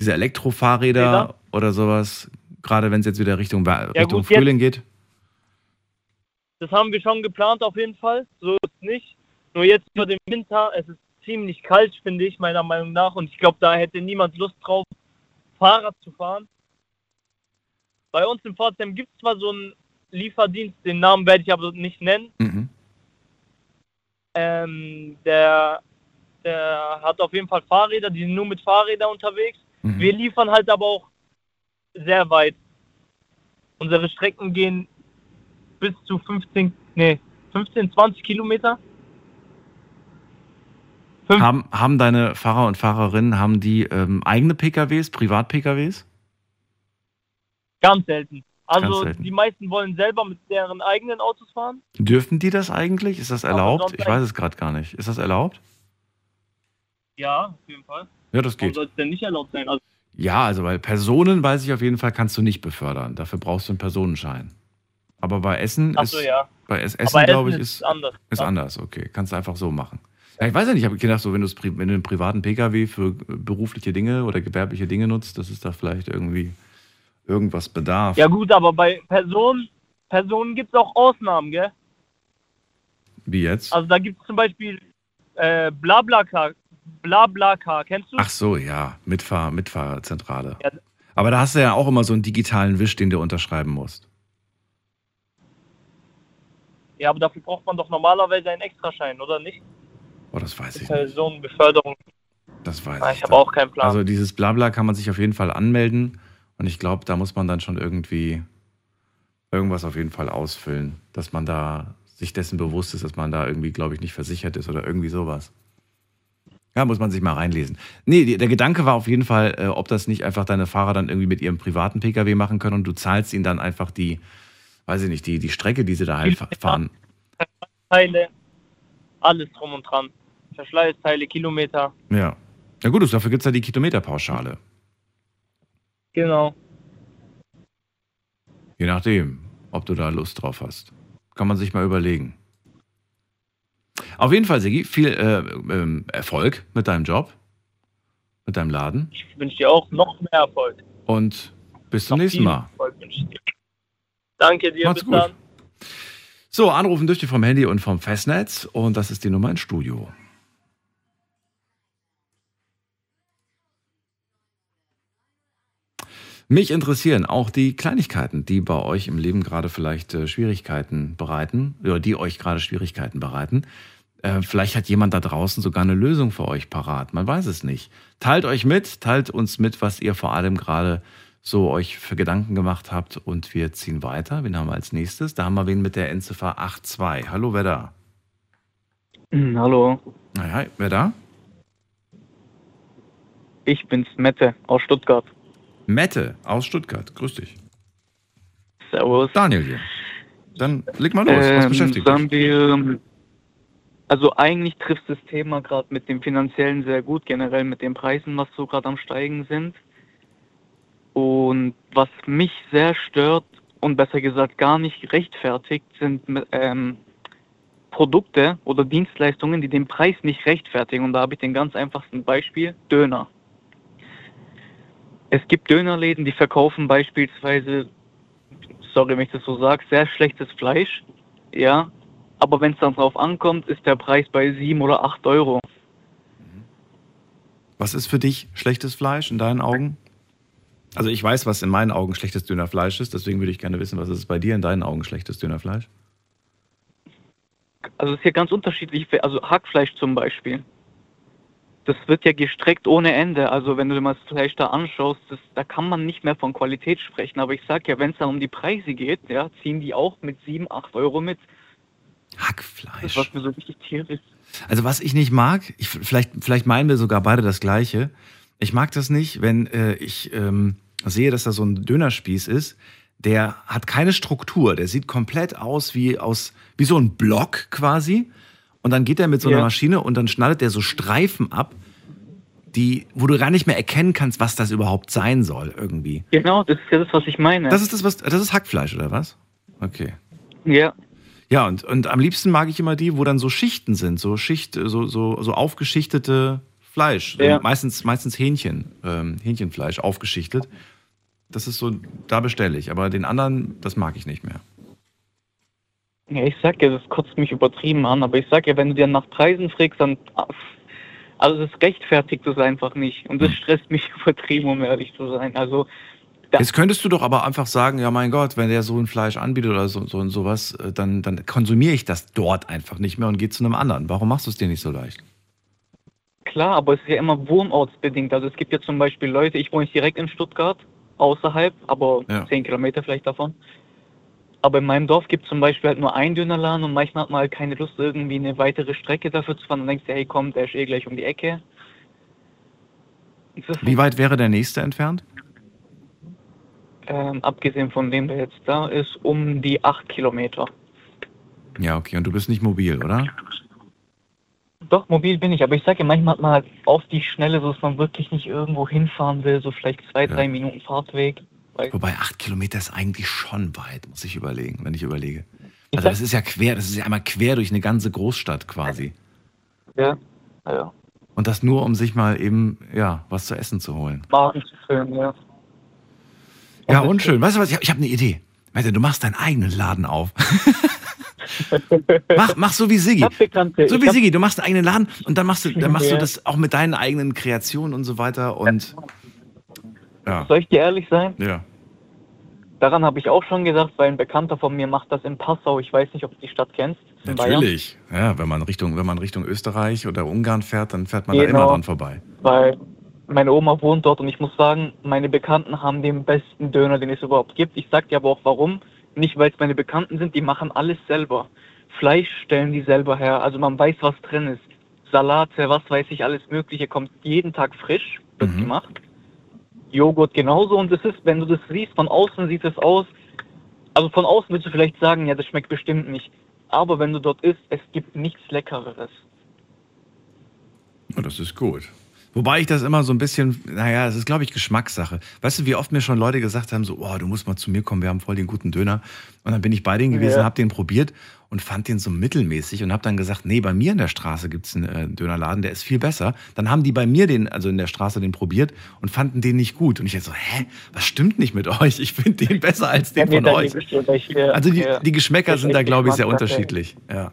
diese Elektrofahrräder Räder? oder sowas, gerade wenn es jetzt wieder Richtung, Ja, Richtung gut, jetzt- Frühling geht. Das haben wir schon geplant auf jeden Fall. So ist es nicht. Nur jetzt über den Winter, es ist ziemlich kalt, finde ich, meiner Meinung nach. Und ich glaube, da hätte niemand Lust drauf, Fahrrad zu fahren. Bei uns in Pforzheim gibt es zwar so einen Lieferdienst, den Namen werde ich aber nicht nennen. Mhm. Ähm, der, der hat auf jeden Fall Fahrräder, die sind nur mit Fahrrädern unterwegs. Mhm. Wir liefern halt aber auch sehr weit. Unsere Strecken gehen bis zu 15, nee, 15, 20 Kilometer. Fünf- Haben, haben deine Fahrer und Fahrerinnen, haben die ähm, eigene PKWs, Privat-PKWs? Ganz selten. Also Ganz die meisten wollen selber mit deren eigenen Autos fahren. Dürfen die das eigentlich? Ist das erlaubt? Ich weiß es gerade gar nicht. Ist das erlaubt? Ja, auf jeden Fall. Ja, das Warum geht. soll es denn nicht erlaubt sein? Also, Ja, also bei Personen weiß ich auf jeden Fall, kannst du nicht befördern. Dafür brauchst du einen Personenschein. Aber bei Essen achso, ist, ja. bei Es- Essen, glaube ich, Essen ist, anders. ist anders. Okay, kannst du einfach so machen. Ja, ich weiß ja nicht, ich habe gedacht, so wenn, wenn du einen privaten Pkw für äh, berufliche Dinge oder gewerbliche Dinge nutzt, dass es da vielleicht irgendwie irgendwas bedarf. Ja gut, aber bei Personen, Personen gibt es auch Ausnahmen, gell? Wie jetzt? Also da gibt es zum Beispiel äh, Blablacar. Blablacar, kennst du? Ach so, ja, Mitfahr Mitfahrzentrale. Ja. Aber da hast du ja auch immer so einen digitalen Wisch, den du unterschreiben musst. Ja, aber dafür braucht man doch normalerweise einen Extraschein, oder nicht? Oh, das weiß ich nicht. Personenbeförderung. Das weiß Ah, ich ich habe auch keinen Plan. Also dieses Blabla kann man sich auf jeden Fall anmelden und ich glaube, da muss man dann schon irgendwie irgendwas auf jeden Fall ausfüllen, dass man da sich dessen bewusst ist, dass man da irgendwie, glaube ich, nicht versichert ist oder irgendwie sowas. Ja, muss man sich mal reinlesen. Nee, der Gedanke war auf jeden Fall, äh, ob das nicht einfach deine Fahrer dann irgendwie mit ihrem privaten Pkw machen können und du zahlst ihnen dann einfach die, weiß ich nicht, die, die Strecke, die sie da halt fa- fahren. Teile, alles drum und dran. Verschleißteile, Kilometer. Ja. Ja gut, dafür gibt es ja die Kilometerpauschale. Genau. Je nachdem, ob du da Lust drauf hast. Kann man sich mal überlegen. Auf jeden Fall, Sigi, viel äh, ähm, Erfolg mit deinem Job, mit deinem Laden Ich wünsche dir auch noch mehr Erfolg. und bis zum Noch nächsten Mal. Dir. Danke dir, Macht's bis gut. dann. So, anrufen dürft ihr vom Handy und vom Festnetz und das ist die Nummer ins Studio. Mich interessieren auch die Kleinigkeiten, die bei euch im Leben gerade vielleicht äh, Schwierigkeiten bereiten oder die euch gerade Schwierigkeiten bereiten. Äh, vielleicht hat jemand da draußen sogar eine Lösung für euch parat. Man weiß es nicht. Teilt euch mit, teilt uns mit, was ihr vor allem gerade so euch für Gedanken gemacht habt und wir ziehen weiter. Wen haben wir als nächstes? Da haben wir wen mit der Endziffer 82. Hallo, wer da? Hm, Hallo, Na ja, wer da? ich bin's Mette aus Stuttgart. Mette aus Stuttgart. Grüß dich. Servus. Daniel hier. Dann leg mal los. Was Ähm, beschäftigt dich? sagen wir, also eigentlich trifft das Thema gerade mit dem Finanziellen sehr gut, generell mit den Preisen, was so gerade am Steigen sind. Und was mich sehr stört und besser gesagt gar nicht rechtfertigt, sind ähm, Produkte oder Dienstleistungen, die den Preis nicht rechtfertigen. Und da habe ich den ganz einfachsten Beispiel, Döner. Es gibt Dönerläden, die verkaufen beispielsweise, sorry, wenn ich das so sage, sehr schlechtes Fleisch. Ja, aber wenn es dann drauf ankommt, ist der Preis bei 7 oder 8 Euro. Was ist für dich schlechtes Fleisch in deinen Augen? Also ich weiß, was in meinen Augen schlechtes Dönerfleisch ist, deswegen würde ich gerne wissen, was ist bei dir in deinen Augen schlechtes Dönerfleisch? Also es ist hier ganz unterschiedlich, also Hackfleisch zum Beispiel. Das wird ja gestreckt ohne Ende. Also wenn du dir mal das Fleisch da anschaust, das, da kann man nicht mehr von Qualität sprechen. Aber ich sag ja, wenn es dann um die Preise geht, ja, ziehen die auch mit 7, 8 Euro mit. Das Hackfleisch. was mir so richtig tierisch. Also was ich nicht mag, ich, vielleicht, vielleicht meinen wir sogar beide das Gleiche. Ich mag das nicht, wenn äh, ich ähm, sehe, dass da so ein Dönerspieß ist, der hat keine Struktur, der sieht komplett aus wie aus wie so ein Block quasi. Und dann geht er mit so einer Ja. Maschine und dann schneidet der so Streifen ab, die, wo du gar nicht mehr erkennen kannst, was das überhaupt sein soll irgendwie. Genau, das ist ja das, was ich meine. Das ist das, was das ist Hackfleisch oder was? Okay. ja, Ja, und, und am liebsten mag ich immer die, wo dann so Schichten sind, so Schicht, so, so, so aufgeschichtete Fleisch. Ja. Meistens, meistens Hähnchen, ähm, Hähnchenfleisch aufgeschichtet. Das ist so, da bestelle ich. Aber den anderen, das mag ich nicht mehr. Ja, ich sag ja, das kotzt mich übertrieben an, aber ich sag ja, wenn du dir nach Preisen fragst, dann. Also, das rechtfertigt es einfach nicht. Und das Hm. stresst mich übertrieben, um ehrlich zu sein. Also. Jetzt könntest du doch aber einfach sagen, ja mein Gott, wenn der so ein Fleisch anbietet oder so, so und sowas, äh, dann, dann konsumiere ich das dort einfach nicht mehr und gehe zu einem anderen. Warum machst du es dir nicht so leicht? klar, aber es ist ja immer wohnortsbedingt. Also, es gibt ja zum Beispiel Leute, ich wohne nicht direkt in Stuttgart, außerhalb, aber Ja. 10 Kilometer vielleicht davon. Aber in meinem Dorf gibt es zum Beispiel halt nur einen Dönerladen und manchmal hat man halt keine Lust, irgendwie eine weitere Strecke dafür zu fahren. Und denkst dir, hey komm, der ist eh gleich um die Ecke. Wie weit wäre der nächste entfernt? Ähm, abgesehen von dem, der jetzt da ist, um die 8 Kilometer. Ja, okay. Und du bist nicht mobil, oder? Doch, mobil bin ich, aber ich sage ja, manchmal hat man halt auf die Schnelle, so dass man wirklich nicht irgendwo hinfahren will, so vielleicht zwei, Ja. drei Minuten Fahrtweg. Wobei acht Kilometer ist eigentlich schon weit, muss ich überlegen, wenn ich überlege. Also das ist ja quer, das ist ja einmal quer durch eine ganze Großstadt quasi. ja, ja, Und das nur, um sich mal eben, ja, was zu essen zu holen. Magen zu ja. Ja, unschön. Weißt du was, ich habe hab eine Idee. Warte, du machst deinen eigenen Laden auf. mach, mach so wie Siggi. So wie Siggi, du machst einen eigenen Laden und dann machst du, dann machst du das auch mit deinen eigenen Kreationen und so weiter und ja, soll ich dir ehrlich sein? ja. Daran habe ich auch schon gedacht, weil ein Bekannter von mir macht das in Passau. Ich weiß nicht, ob du die Stadt kennst. Natürlich. Ja, wenn man Richtung, wenn man Richtung Österreich oder Ungarn fährt, dann fährt man da Genau. immer dran vorbei. weil meine Oma wohnt dort und ich muss sagen, meine Bekannten haben den besten Döner, den es überhaupt gibt. Ich sag dir aber auch warum. Nicht, weil es meine Bekannten sind, die machen alles selber. Fleisch stellen die selber her, also man weiß, was drin ist. Salate, was weiß ich, alles Mögliche kommt jeden Tag frisch, wird Mhm. gemacht. Joghurt genauso und es ist, wenn du das siehst, von außen sieht es aus, also von außen würdest du vielleicht sagen, ja, das schmeckt bestimmt nicht. Aber wenn du dort isst, es gibt nichts Leckereres. Das ist gut. Wobei ich das immer so ein bisschen, naja, es ist, glaube ich, Geschmackssache. Weißt du, wie oft mir schon Leute gesagt haben, so, oh, du musst mal zu mir kommen, wir haben voll den guten Döner. Und dann bin ich bei denen gewesen, Ja. hab den probiert und fand den so mittelmäßig und hab dann gesagt, nee, bei mir in der Straße gibt's einen äh, Dönerladen, der ist viel besser. Dann haben die bei mir den, also in der Straße den probiert und fanden den nicht gut. Und ich dachte so, hä, was stimmt nicht mit euch? Ich finde den besser als den von euch. Also die, die Geschmäcker sind da, glaube ich, sehr unterschiedlich. Ja.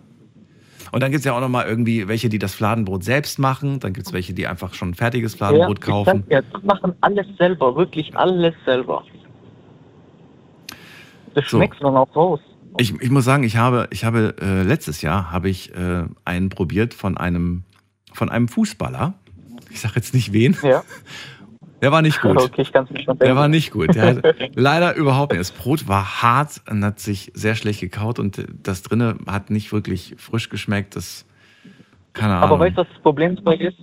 Und dann gibt's ja auch noch mal irgendwie welche, die das Fladenbrot selbst machen. Dann gibt's welche, die einfach schon fertiges Fladenbrot kaufen. Ja, die machen alles selber, wirklich alles selber. Das So. schmeckt dann auch raus. Ich, ich muss sagen, ich habe, ich habe äh, letztes Jahr habe ich äh, einen probiert von einem, von einem Fußballer. Ich sage jetzt nicht wen. Ja. Der war nicht gut. Okay, ich kann es mir schon Der war nicht gut. Leider überhaupt nicht. Das Brot war hart und hat sich sehr schlecht gekaut und das drinne hat nicht wirklich frisch geschmeckt. Das keine Ahnung. Aber weißt du, was das Problem dabei ist?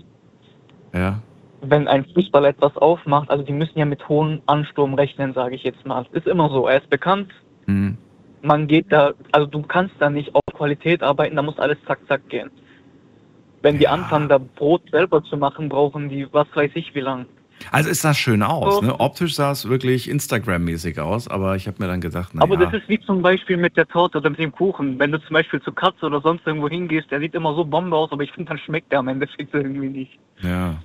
ja. Wenn ein Fußballer etwas aufmacht, also die müssen ja mit hohem Ansturm rechnen, sage ich jetzt mal. Ist immer so. Er ist bekannt, Hm. man geht da, also du kannst da nicht auf Qualität arbeiten, da muss alles zack, zack gehen. Wenn die Ja. anfangen, da Brot selber zu machen, brauchen die, was weiß ich wie lang. Also es sah schön aus. So. Ne? Optisch sah es wirklich Instagram-mäßig aus, aber ich habe mir dann gedacht, na Aber ja. das ist wie zum Beispiel mit der Torte oder mit dem Kuchen. Wenn du zum Beispiel zu Katze oder sonst irgendwo hingehst, der sieht immer so Bombe aus, aber ich finde, dann schmeckt der am Endeffekt irgendwie nicht. Ja.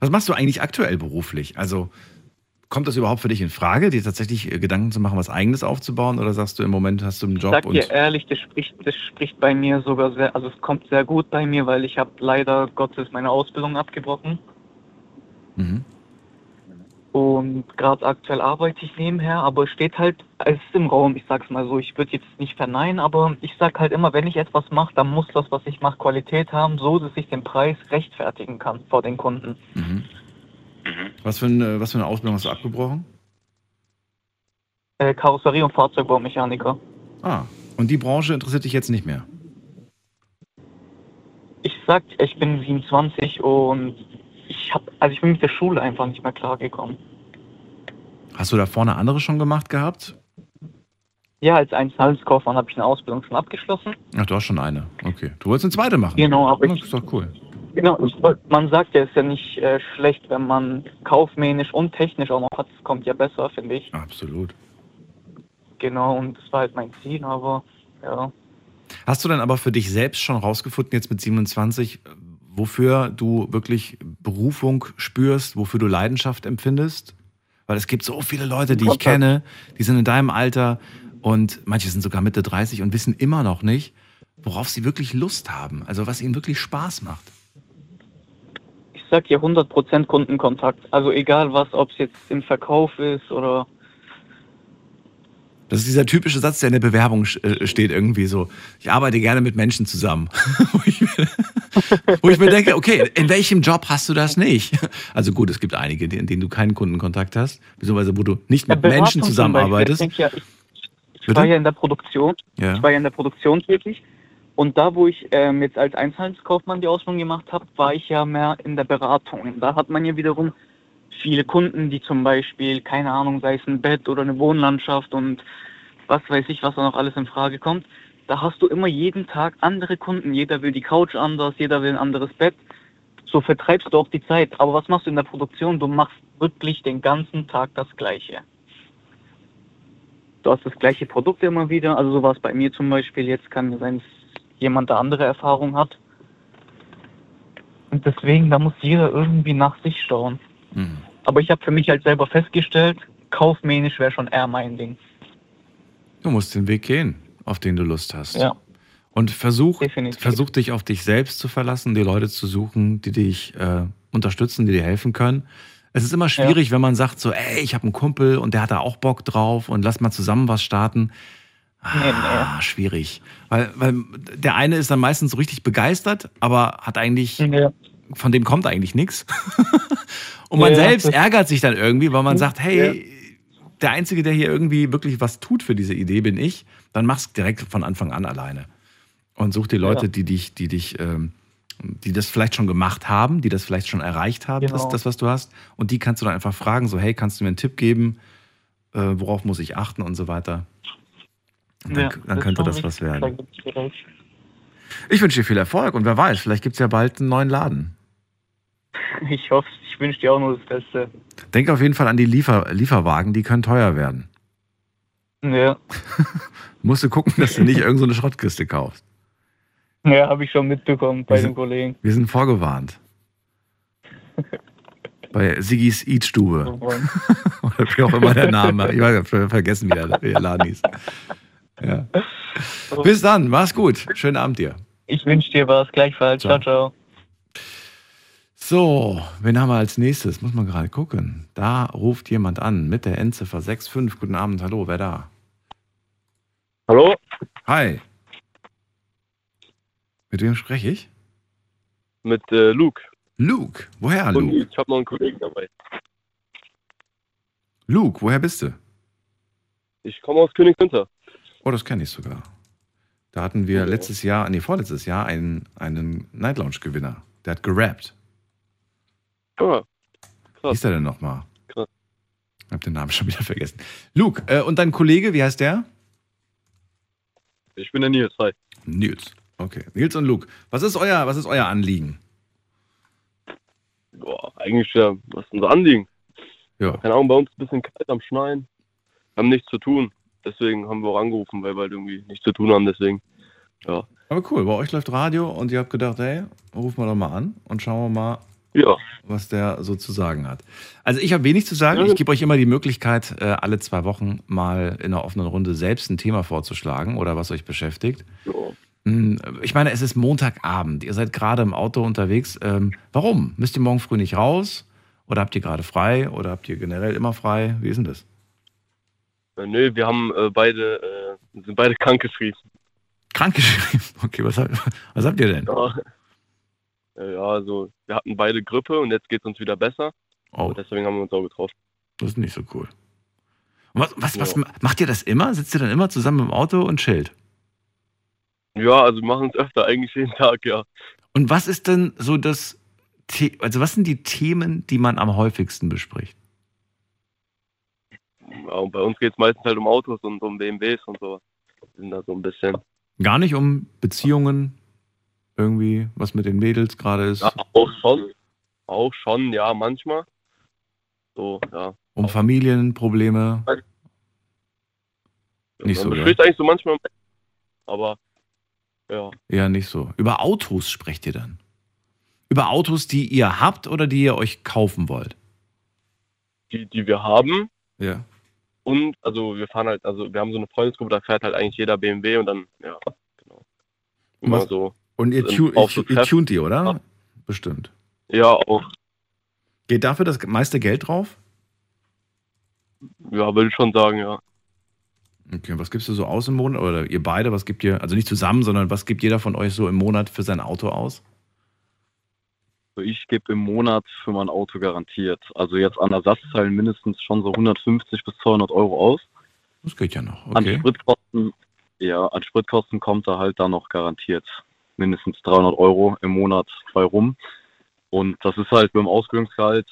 Was machst du eigentlich aktuell beruflich? Also kommt das überhaupt für dich in Frage, dir tatsächlich äh, Gedanken zu machen, was eigenes aufzubauen? Oder sagst du im Moment hast du einen Ich Job sag und dir ehrlich, das spricht, das spricht bei mir sogar sehr, also es kommt sehr gut bei mir, weil ich habe leider Gottes meine Ausbildung abgebrochen. mhm. Und gerade aktuell arbeite ich nebenher, aber es steht halt, es ist im Raum, ich sag's mal so, ich würde jetzt nicht verneinen, aber ich sag halt immer, wenn ich etwas mache, dann muss das, was ich mache, Qualität haben, so dass ich den Preis rechtfertigen kann vor den Kunden. Mhm. Was, für eine, was für eine Ausbildung hast du abgebrochen? Äh, Karosserie und Fahrzeugbaumechaniker. Ah, und die Branche interessiert dich jetzt nicht mehr. Ich sag, ich bin 27 und ich hab, also ich bin mit der Schule einfach nicht mehr klargekommen. Hast du da vorne andere schon gemacht gehabt? Ja, als Einzelhandelskaufmann habe ich eine Ausbildung schon abgeschlossen. Ach, du hast schon eine. Okay. Du wolltest eine zweite machen. Genau, aber Das ich, ist doch cool. Genau, man sagt ja, es ist ja nicht äh, schlecht, wenn man kaufmännisch und technisch auch noch hat. Das kommt ja besser, finde ich. Absolut. Genau, und das war halt mein Ziel, aber ja. Hast du dann aber für dich selbst schon rausgefunden, jetzt mit 27, wofür du wirklich Berufung spürst, wofür du Leidenschaft empfindest? Weil es gibt so viele Leute, die ich kenne, die sind in deinem Alter und manche sind sogar Mitte 30 und wissen immer noch nicht, worauf sie wirklich Lust haben. Also was ihnen wirklich Spaß macht. Ich sag ja 100% Kundenkontakt. Also egal was, ob es jetzt im Verkauf ist oder Das ist dieser typische Satz, der in der Bewerbung äh, steht, irgendwie so, ich arbeite gerne mit Menschen zusammen. wo, ich mir, wo ich mir denke, okay, in welchem Job hast du das nicht? Also gut, es gibt einige, in denen du keinen Kundenkontakt hast, beziehungsweise wo du nicht mit Beratung Menschen zusammenarbeitest. Ich, denk ja, ich, ich war ja in der Produktion. Ja. Ich war ja in der Produktion tätig. Und da, wo ich ähm, jetzt als Einzelhandelskaufmann die Ausbildung gemacht habe, war ich ja mehr in der Beratung. Da hat man ja wiederum viele Kunden, die zum Beispiel, keine Ahnung, sei es ein Bett oder eine Wohnlandschaft und was weiß ich, was da noch alles in Frage kommt. Da hast du immer jeden Tag andere Kunden. Jeder will die Couch anders, jeder will ein anderes Bett. So vertreibst du auch die Zeit. Aber was machst du in der Produktion? Du machst wirklich den ganzen Tag das Gleiche. Du hast das gleiche Produkt immer wieder. Also so war es bei mir zum Beispiel. Jetzt kann es sein, jemand da andere Erfahrung hat. Und deswegen, da muss jeder irgendwie nach sich schauen. Mhm. Aber ich habe für mich halt selber festgestellt, kaufmännisch wäre schon eher mein Ding. Du musst den Weg gehen, auf den du Lust hast. Ja. Und versuch, Definitiv. versuch dich auf dich selbst zu verlassen, die Leute zu suchen, die dich äh, unterstützen, die dir helfen können. Es ist immer schwierig, wenn man sagt so, ey, ich habe einen Kumpel und der hat da auch Bock drauf und lass mal zusammen was starten. Ah, schwierig. Weil, weil der eine ist dann meistens so richtig begeistert, aber hat eigentlich, Ja. von dem kommt eigentlich nichts. und man selbst das- ärgert sich dann irgendwie, weil man sagt, hey, der Einzige, der hier irgendwie wirklich was tut für diese Idee, bin ich. Dann mach's direkt von Anfang an alleine. Und such dir Leute, Ja. die dich, die dich, ähm, die das vielleicht schon gemacht haben, die das vielleicht schon erreicht haben, das, Genau. das, was du hast. Und die kannst du dann einfach fragen, so, hey, kannst du mir einen Tipp geben? Äh, worauf muss ich achten und so weiter. Dann, Ja, dann könnte das was werden. Ich wünsche dir viel Erfolg und wer weiß, vielleicht gibt es ja bald einen neuen Laden. Ich hoffe, ich wünsche dir auch nur das Beste. Denk auf jeden Fall an die Liefer Lieferwagen, die können teuer werden. Ja, Musst du gucken, dass du nicht irgendeine so Schrottkiste kaufst. ja habe ich schon mitbekommen bei den Kollegen. Wir sind vorgewarnt. Bei Sigis Eatstube. Oder wie auch immer der Name. Ich weiß, ver- vergessen, wie der Laden hieß. Ja. Bis dann, mach's gut. Schönen Abend dir. Ich wünsche dir was. Gleichfalls. Ciao. Ciao. So, wen haben wir als nächstes? Muss man gerade gucken. Da ruft jemand an mit der Endziffer 65. Guten Abend, hallo, wer da? Hallo? Hi. Mit wem spreche ich? Mit äh, Luke. Luke. Woher, Und Luke? ich habe noch einen Kollegen dabei. Luke, woher bist du? Ich komme aus Königswinter. Oh, das kenne ich sogar. Da hatten wir Ja. letztes Jahr, nee, vorletztes Jahr einen, einen Night Lounge-Gewinner. Der hat gerappt. Wie krass. ist der denn nochmal? Ich hab den Namen schon wieder vergessen. Luke, äh, und dein Kollege, wie heißt der? Ich bin der Nils, hi. Nils. Okay. Nils und Luke. Was ist euer, was ist euer Anliegen? Boah, eigentlich ja, was ist unser Anliegen? Ja. Keine Ahnung, bei uns ist ein bisschen kalt am Schneien. Wir haben nichts zu tun. Deswegen haben wir auch angerufen, weil wir halt irgendwie nichts zu tun haben. Deswegen, ja. Aber cool, bei euch läuft Radio und ihr habt gedacht, hey, rufen wir doch mal an und schauen wir mal, Ja, was der so zu sagen hat. Also ich habe wenig zu sagen. Ich gebe euch immer die Möglichkeit, äh, alle zwei Wochen mal in einer offenen Runde selbst ein Thema vorzuschlagen oder was euch beschäftigt. ja. Hm, Ich meine, es ist Montagabend. Ihr seid gerade im Auto unterwegs. Ähm, warum? Müsst ihr morgen früh nicht raus? Oder habt ihr gerade frei? Oder habt ihr generell immer frei? Wie ist denn das? Äh, nö, wir haben äh, beide, äh, sind beide krankgeschrieben. Krankgeschrieben. Okay, was, habt- was habt ihr denn? Ja. Äh, ja, also wir hatten beide Grippe und jetzt geht es uns wieder besser. Oh, Und deswegen haben wir uns auch getroffen. das ist nicht so cool. Und was, was, was Ja. macht ihr das immer? Sitzt ihr dann immer zusammen im Auto und chillt? Ja, also wir machen es öfter, eigentlich jeden Tag, ja. Und was ist denn so das, The also was sind die Themen, die man am häufigsten bespricht? Ja und bei uns geht es meistens halt um Autos und um BMWs und so. Wir sind da so ein bisschen. Gar nicht um Beziehungen, irgendwie, was mit den Mädels gerade ist, Ja, auch schon. Auch schon, ja, manchmal. So, ja. um Familienprobleme. Nicht Man so, oder? bespricht eigentlich so manchmal, aber ja. Eher nicht so. Über Autos sprecht ihr dann? Über Autos, die ihr habt oder die ihr euch kaufen wollt? Die, die wir haben Ja. Und also wir fahren halt, also wir haben so eine Freundesgruppe, da fährt halt eigentlich jeder BMW und dann, ja, genau. Immer Was- so. Und ihr, tu ihr, so ihr tunt die, oder? Ja. Bestimmt. Ja, auch, Geht dafür das meiste Geld drauf? ja, würde ich schon sagen, ja. Okay, was gibst du so aus im Monat? Oder ihr beide, was gibt ihr, also nicht zusammen, sondern was gibt jeder von euch so im Monat für sein Auto aus? Also ich gebe im Monat für mein Auto garantiert. Also jetzt an Ersatzteilen mindestens schon so 150 bis 200 Euro aus. Das geht ja noch. An Okay. Spritkosten, ja, an Spritkosten kommt da halt dann noch garantiert mindestens 300 Euro im Monat bei rum. Und das ist halt beim Ausbildungsgehalt,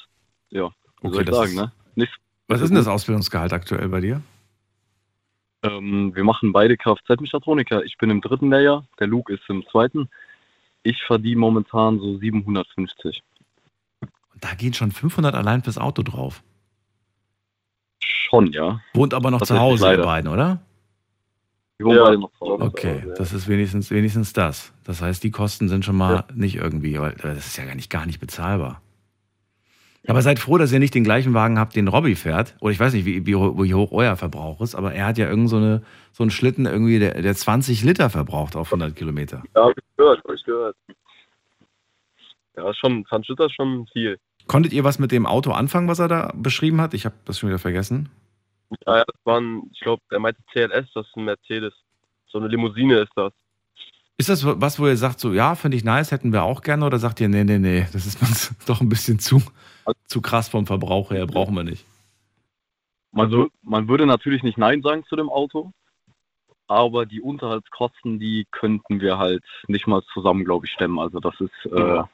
ja, wie Okay, soll ich sagen, ist- ne? Nicht, Was ist denn das Ausbildungsgehalt aktuell bei dir? ähm, wir machen beide Kfz-Mechatroniker. Ich bin im dritten Lehrjahr, der Luke ist im zweiten. Ich verdiene momentan so 750. Und da gehen schon 500 allein fürs Auto drauf. Schon, ja. Wohnt aber noch Das zu Hause, ihr beiden, oder? Wir wohnen Ja. beide noch zu Hause. Okay, das ist wenigstens, wenigstens das. Das heißt, die Kosten sind schon mal nicht irgendwie, weil das ist ja gar nicht, gar nicht bezahlbar. Aber seid froh, dass ihr nicht den gleichen Wagen habt, den Robby fährt. Oder ich weiß nicht, wie, wie, wie hoch euer Verbrauch ist, aber er hat ja irgend so, eine, so einen Schlitten irgendwie, der, der 20 Liter verbraucht auf 100 Kilometer. Ja, hab ich gehört, hab ich gehört. Ja, schon, 20 Liter ist schon viel. Konntet ihr was mit dem Auto anfangen, was er da beschrieben hat? Ich habe das schon wieder vergessen. Ja, ja, das waren, ich glaube, er meinte CLS, das ist ein Mercedes. So eine Limousine ist das. Ist das was, wo ihr sagt, so, ja, finde ich nice, hätten wir auch gerne? Oder sagt ihr, nee, nee, nee, das ist uns doch ein bisschen zu, zu krass vom Verbrauch her, brauchen wir nicht? Man, wür- man würde natürlich nicht Nein sagen zu dem Auto, aber die Unterhaltskosten, die könnten wir halt nicht mal zusammen, glaube ich, stemmen. Also das ist, äh, Ja.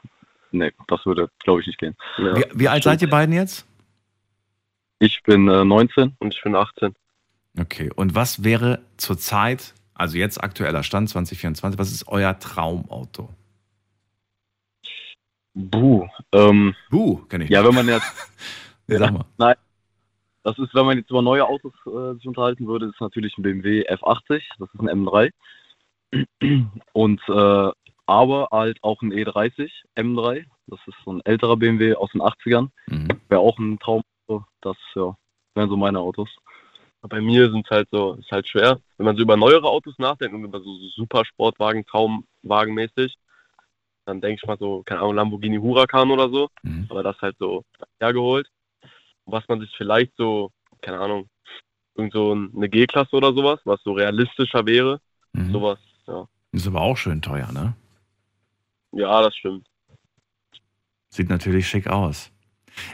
nee, das würde, glaube ich, nicht gehen. Ja. Wie, wie alt seid ihr beiden jetzt? Ich bin äh, 19. Und ich bin 18. Okay, und was wäre zurzeit, also jetzt aktueller Stand 2024, was ist euer Traumauto? Buh. Ähm, Buh, kenne ich ja, nicht. wenn man jetzt. Ja, sag mal. Nein. Das ist, wenn man jetzt über neue Autos äh, sich unterhalten würde, ist natürlich ein BMW F80, das ist ein M3. Und äh, aber halt auch ein E30 M3, das ist so ein älterer BMW aus den 80ern. Mhm. Wäre auch ein Traum. Das ja, wären so meine Autos. Bei mir sind es halt so, ist halt schwer. Wenn man so über neuere Autos nachdenkt und über so Supersportwagen, Traumwagenmäßig, dann denke ich mal so, keine Ahnung, Lamborghini Huracan oder so. Mhm. Aber das halt so hergeholt. Was man sich vielleicht so, keine Ahnung, irgend so eine G-Klasse oder sowas, was so realistischer wäre. Mhm. Sowas, ja. Ist aber auch schön teuer, ne? Ja, das stimmt. Sieht natürlich schick aus.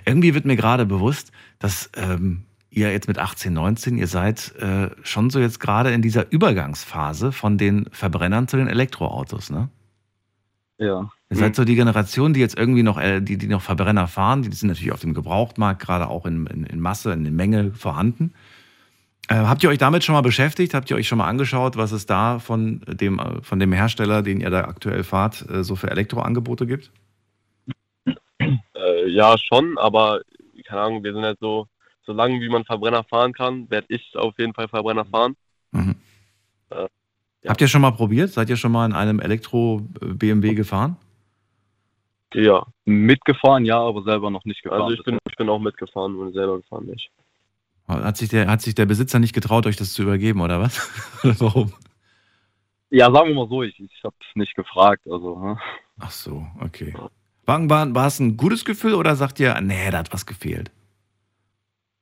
Irgendwie wird mir gerade bewusst, dass ähm, ihr jetzt mit 18, 19, ihr seid äh, schon so jetzt gerade in dieser Übergangsphase von den Verbrennern zu den Elektroautos, ne? Ja. Ihr seid so die Generation, die jetzt irgendwie noch, äh, die, die noch Verbrenner fahren, die sind natürlich auf dem Gebrauchtmarkt gerade auch in, in, in Masse, in Menge vorhanden. Äh, habt ihr euch damit schon mal beschäftigt? Habt ihr euch schon mal angeschaut, was es da von dem, äh, von dem Hersteller, den ihr da aktuell fahrt, äh, so für Elektroangebote gibt? Äh, ja, schon, aber keine Ahnung, wir sind halt so, solange wie man Verbrenner fahren kann, werde ich auf jeden Fall Verbrenner fahren. Mhm. Äh, Habt ihr schon mal probiert? Seid ihr schon mal in einem Elektro-BMW gefahren? Ja. Mitgefahren, ja, aber selber noch nicht gefahren. Also ich bin, ich bin auch mitgefahren und selber gefahren nicht. Hat sich, der, hat sich der Besitzer nicht getraut, euch das zu übergeben, oder was? Warum? Ja, sagen wir mal so, ich, ich habe nicht gefragt. Also, ne? Ach so, okay. War, war, war es ein gutes Gefühl oder sagt ihr, nee, da hat was gefehlt?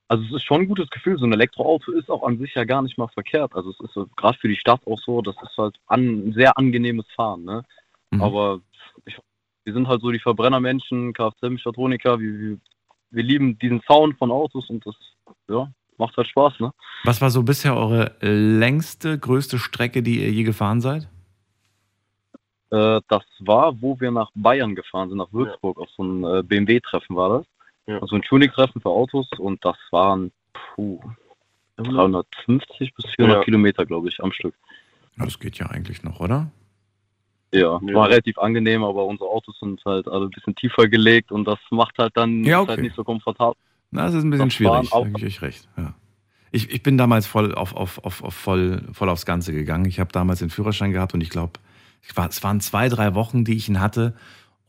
Also es ist schon ein gutes Gefühl. So ein Elektroauto ist auch an sich ja gar nicht mal verkehrt. Also es ist so, gerade für die Stadt auch so, das ist halt an, ein sehr angenehmes Fahren. Ne? Mhm. Aber ich, wir sind halt so die Verbrennermenschen, Kfz-Mechatroniker. Wir, wir, wir lieben diesen Sound von Autos und das ja, macht halt Spaß. Ne? Was war so bisher eure längste, größte Strecke, die ihr je gefahren seid? Äh, das war, wo wir nach Bayern gefahren sind, nach Würzburg, auf so ein äh, BMW-Treffen war das. Ja. Also ein Tuning-Treffen für Autos und das waren puh, 350 bis 400 Ja. Kilometer, glaube ich, am Stück. Das geht ja eigentlich noch, oder? Ja, Ja. war relativ angenehm, aber unsere Autos sind halt alle ein bisschen tiefer gelegt und das macht halt dann Ja, okay. halt nicht so komfortabel. Na, das ist ein bisschen Das schwierig, da gebe ich euch recht. Ja. Ich, ich bin damals voll, auf, auf, auf, auf voll, voll aufs Ganze gegangen. Ich habe damals den Führerschein gehabt und ich glaube, war, es waren zwei, drei Wochen, die ich ihn hatte.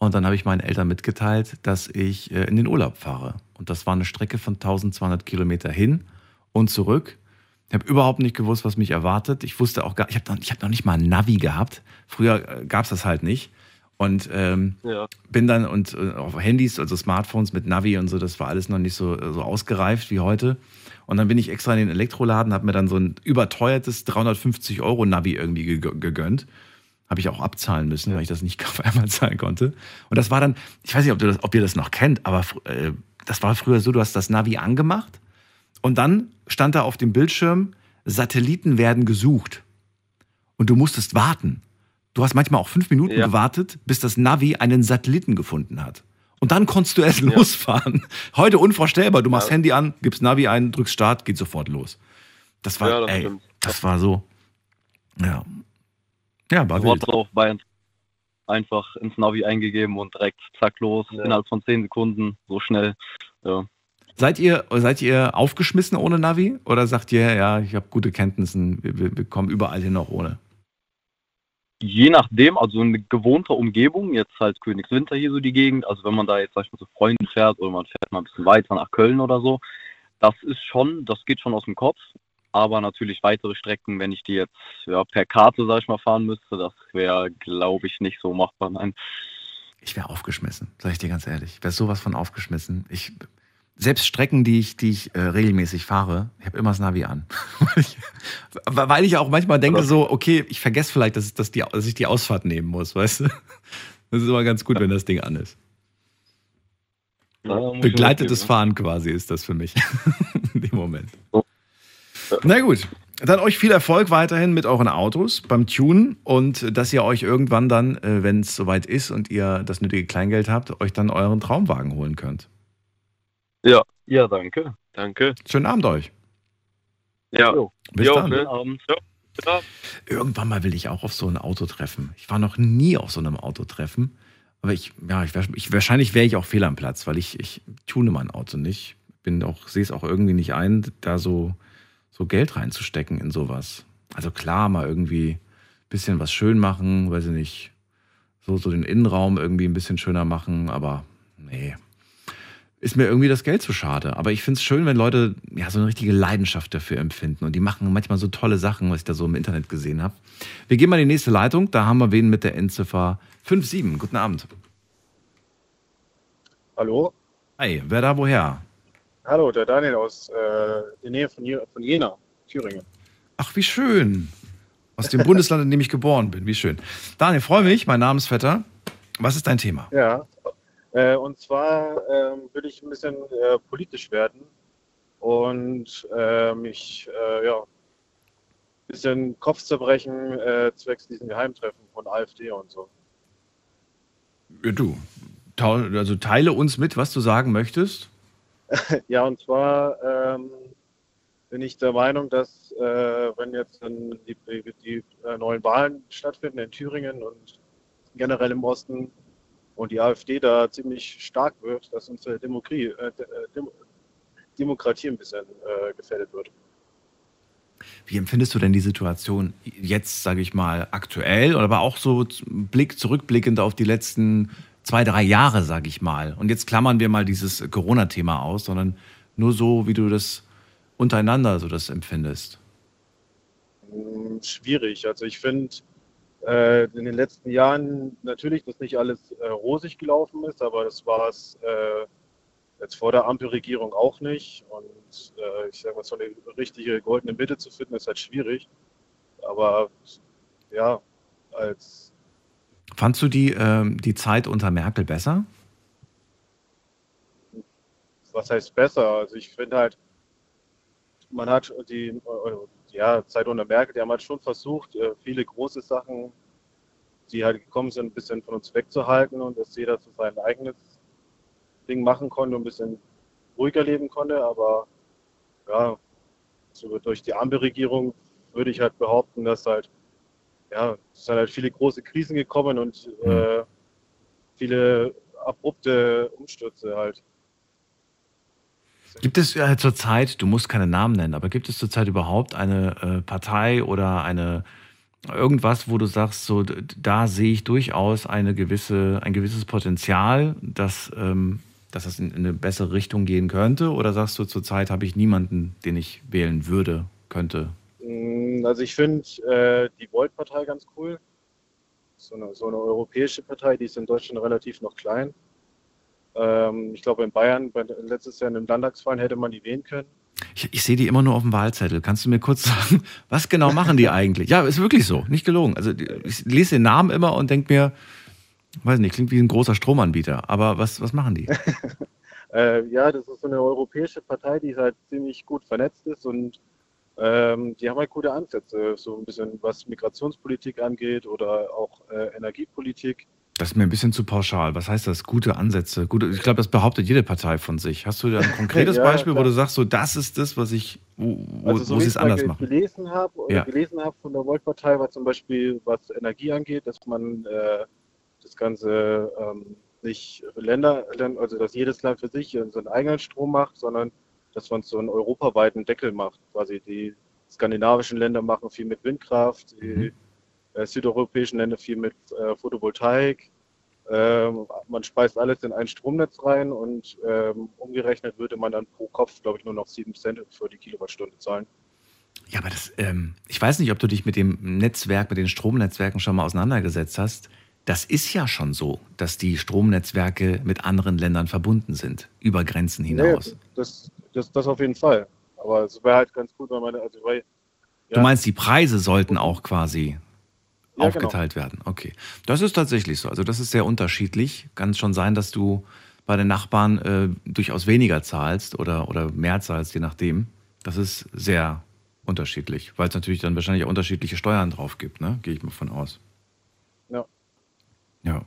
Und dann habe ich meinen Eltern mitgeteilt, dass ich äh, in den Urlaub fahre. Und das war eine Strecke von 1200 Kilometer hin und zurück. Ich habe überhaupt nicht gewusst, was mich erwartet. Ich wusste auch gar, ich habe noch, ich hab noch nicht mal ein Navi gehabt. Früher gab es das halt nicht. Und ähm, Ja. bin dann und äh, auf Handys, also Smartphones mit Navi und so, das war alles noch nicht so, so ausgereift wie heute. Und dann bin ich extra in den Elektroladen, habe mir dann so ein überteuertes 350 Euro Navi irgendwie gegö- gegönnt. Habe ich auch abzahlen müssen, weil ich das nicht auf einmal zahlen konnte. Und das war dann, ich weiß nicht, ob, du das, ob ihr das noch kennt, aber äh, das war früher so, du hast das Navi angemacht und dann stand da auf dem Bildschirm, Satelliten werden gesucht. Und du musstest warten. Du hast manchmal auch fünf Minuten Ja. gewartet, bis das Navi einen Satelliten gefunden hat. Und dann konntest du erst losfahren. Heute unvorstellbar. Du machst Ja. Handy an, gibst Navi ein, drückst Start, geht sofort los. Das war, Ja, das ey, stimmt. das war so. Ja. Ja, war So wild. hat auf Bayern einfach ins Navi eingegeben und direkt zack los, Ja. innerhalb von 10 Sekunden, so schnell. Ja. Seid ihr, seid ihr aufgeschmissen ohne Navi? Oder sagt ihr, ja, ich habe gute Kenntnissen, wir, wir, wir kommen überall hin auch ohne? Je nachdem, also eine gewohnte Umgebung, jetzt halt Königswinter hier so die Gegend, also wenn man da jetzt, sag ich mal, zu Freunden fährt oder man fährt mal ein bisschen weiter nach Köln oder so, das ist schon, das geht schon aus dem Kopf. Aber natürlich weitere Strecken, wenn ich die jetzt ja, per Karte, sag ich mal, fahren müsste, das wäre, glaube ich, nicht so machbar. Nein. Ich wäre aufgeschmissen, sag ich dir ganz ehrlich. Ich wäre sowas von aufgeschmissen. Ich, selbst Strecken, die ich, die ich äh, regelmäßig fahre, ich habe immer das Navi an. weil, ich, auch manchmal denke so, okay, ich vergesse vielleicht, dass, dass, die, dass ich die Ausfahrt nehmen muss, weißt du? Das ist immer ganz gut, wenn das Ding an ist. Begleitetes Fahren quasi ist das für mich dem Moment. Na gut, dann euch viel Erfolg weiterhin mit euren Autos beim Tunen und dass ihr euch irgendwann dann, äh, wenn es soweit ist und ihr das nötige Kleingeld habt, euch dann euren Traumwagen holen könnt. Ja, ja, danke. Danke. Schönen Abend euch. Ja. Jo. Bis Jo, dann. ne? Abend. Ja. Irgendwann mal will ich auch auf so ein Auto treffen. Ich war noch nie auf so einem Auto treffen. Aber ich, ja, ich, ich wahrscheinlich wäre ich auch fehl am Platz, weil ich, ich tune mein Auto nicht. Bin auch, sehe es auch irgendwie nicht ein, da so, so Geld reinzustecken in sowas. Also klar, mal irgendwie ein bisschen was schön machen, weiß ich nicht, so, so den Innenraum irgendwie ein bisschen schöner machen, aber nee. Ist mir irgendwie das Geld zu schade. Aber ich finde es schön, wenn Leute ja so eine richtige Leidenschaft dafür empfinden. Und die machen manchmal so tolle Sachen, was ich da so im Internet gesehen habe. Wir gehen mal in die nächste Leitung. Da haben wir wen mit der Endziffer 57. Guten Abend. Hallo? Hi, wer da woher? Hallo, der Daniel aus äh, der Nähe von, von Jena, Thüringen. Ach, wie schön. Aus dem Bundesland, in dem ich geboren bin. Wie schön. Daniel, freue mich. Mein Name ist Vetter. Was ist dein Thema? Ja, äh, und zwar ähm, will ich ein bisschen äh, politisch werden und äh, mich äh, ja, ein bisschen Kopfzerbrechen äh, zwecks diesen Geheimtreffen von AfD und so. Ja, du. Also teile uns mit, was du sagen möchtest. ja, und zwar ähm, bin ich der Meinung, dass äh, wenn jetzt dann die, die, die äh, neuen Wahlen stattfinden in Thüringen und generell im Osten und die AfD da ziemlich stark wird, dass unsere Demokratie, äh, äh, Dem Demokratie ein bisschen äh, gefährdet wird. Wie empfindest du denn die Situation jetzt, sage ich mal, aktuell, oder aber auch so Blick zurückblickend auf die letzten zwei, drei Jahre, sage ich mal? Und jetzt klammern wir mal dieses Corona-Thema aus, sondern nur so, wie du das untereinander so das empfindest. Hm, Schwierig. Also ich finde äh, in den letzten Jahren natürlich, dass nicht alles äh, rosig gelaufen ist, aber das war es äh, jetzt vor der Ampelregierung auch nicht. Und äh, ich sage mal, so eine richtige goldene Mitte zu finden, ist halt schwierig. Aber ja, als Fandst du die, ähm, die Zeit unter Merkel besser? was heißt besser? Also ich finde halt, man hat die äh, ja, Zeit unter Merkel, die haben halt schon versucht, äh, viele große Sachen, die halt gekommen sind, ein bisschen von uns wegzuhalten und dass jeder so sein eigenes Ding machen konnte und ein bisschen ruhiger leben konnte. Aber ja, so durch die Ampelregierung würde ich halt behaupten, dass halt, ja, es sind halt viele große Krisen gekommen und äh, viele abrupte Umstürze halt. Gibt es äh, zurzeit, du musst keine Namen nennen, aber gibt es zurzeit überhaupt eine äh, Partei oder eine irgendwas, wo du sagst, so da sehe ich durchaus eine gewisse, ein gewisses Potenzial, dass, ähm, dass das in, in eine bessere Richtung gehen könnte? Oder sagst du, zurzeit habe ich niemanden, den ich wählen würde, könnte? Mm, Also ich finde äh, die Volt-Partei ganz cool. So eine, so eine europäische Partei, die ist in Deutschland relativ noch klein. Ähm, ich glaube in Bayern, bei, letztes Jahr in den Landtagswahlen hätte man die wählen können. Ich, ich sehe die immer nur auf dem Wahlzettel. Kannst du mir kurz sagen, was genau machen die eigentlich? Ja, ist wirklich so, nicht gelogen. Also ich lese den Namen immer und denke mir, weiß nicht, klingt wie ein großer Stromanbieter. Aber was, was machen die? Äh, ja, das ist so eine europäische Partei, die halt ziemlich gut vernetzt ist und ähm, die haben halt gute Ansätze, so ein bisschen was Migrationspolitik angeht oder auch äh, Energiepolitik. Das ist mir ein bisschen zu pauschal. Was heißt das? Gute Ansätze. Gute, ich glaube, das behauptet jede Partei von sich. Hast du da ein konkretes Ja, Beispiel, wo klar. du sagst, so das ist das, was ich, wo, wo, Also so wo sie es anders machen? gelesen habe Ja. gelesen habe von der Volt-Partei war zum Beispiel, was Energie angeht, dass man äh, das Ganze ähm, nicht Länder, also dass jedes Land für sich seinen eigenen Strom macht, sondern dass man so einen europaweiten Deckel macht. Quasi die skandinavischen Länder machen viel mit Windkraft, die äh, südeuropäischen Länder viel mit äh, Photovoltaik. Ähm, man speist alles in ein Stromnetz rein und ähm, umgerechnet würde man dann pro Kopf, glaube ich, nur noch 7 Cent für die Kilowattstunde zahlen. Ja, aber das, ähm, ich weiß nicht, ob du dich mit dem Netzwerk, mit den Stromnetzwerken schon mal auseinandergesetzt hast. Das ist ja schon so, dass die Stromnetzwerke mit anderen Ländern verbunden sind, über Grenzen hinaus. Nee, das, das, das auf jeden Fall. Aber es wäre halt ganz gut, wenn man, also weil, Du meinst, die Preise sollten auch quasi Ja, genau. aufgeteilt werden. Okay. Das ist tatsächlich so. Also das ist sehr unterschiedlich. Kann schon sein, dass du bei den Nachbarn äh, durchaus weniger zahlst oder, oder mehr zahlst, je nachdem. Das ist sehr unterschiedlich, weil es natürlich dann wahrscheinlich auch unterschiedliche Steuern drauf gibt, ne? Gehe ich mal von aus. Ja. Ja.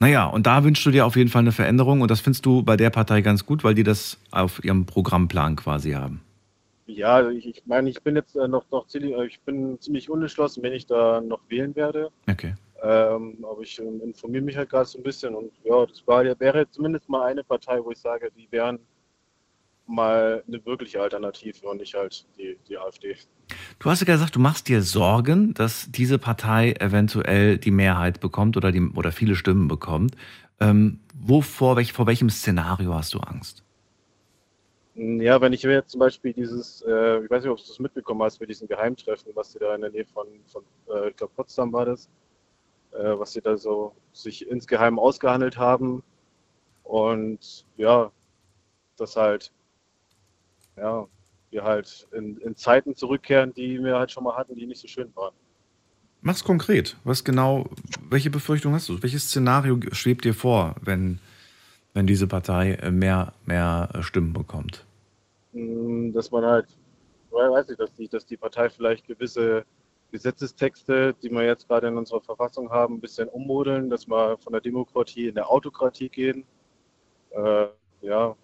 Naja, und da wünschst du dir auf jeden Fall eine Veränderung und das findest du bei der Partei ganz gut, weil die das auf ihrem Programmplan quasi haben. Ja, ich, ich meine, ich bin jetzt äh, noch, noch ziemlich, äh, ich bin ziemlich unentschlossen, wenn ich da noch wählen werde. Okay. Ähm, aber ich ähm, informiere mich halt gerade so ein bisschen und ja, das war, wäre zumindest mal eine Partei, wo ich sage, die wären mal eine wirkliche Alternative und nicht halt die, die AfD. Du hast ja gesagt, du machst dir Sorgen, dass diese Partei eventuell die Mehrheit bekommt oder, die, oder viele Stimmen bekommt. Ähm, wovor, welch, vor welchem Szenario hast du Angst? Ja, wenn ich mir jetzt zum Beispiel dieses, äh, ich weiß nicht, ob du das mitbekommen hast, mit diesen Geheimtreffen, was sie da in der Nähe von, von äh, ich glaube Potsdam war das, äh, was sie da so sich insgeheim ausgehandelt haben. Und ja, das halt, ja, wir halt in, in Zeiten zurückkehren, die wir halt schon mal hatten, die nicht so schön waren. Mach's konkret. Was genau, welche Befürchtung hast du? Welches Szenario schwebt dir vor, wenn, wenn diese Partei mehr, mehr Stimmen bekommt? Mm, Dass man halt, weiß ich, dass die, dass die Partei vielleicht gewisse Gesetzestexte, die wir jetzt gerade in unserer Verfassung haben, ein bisschen ummodeln, dass wir von der Demokratie in der Autokratie gehen. Äh, ja,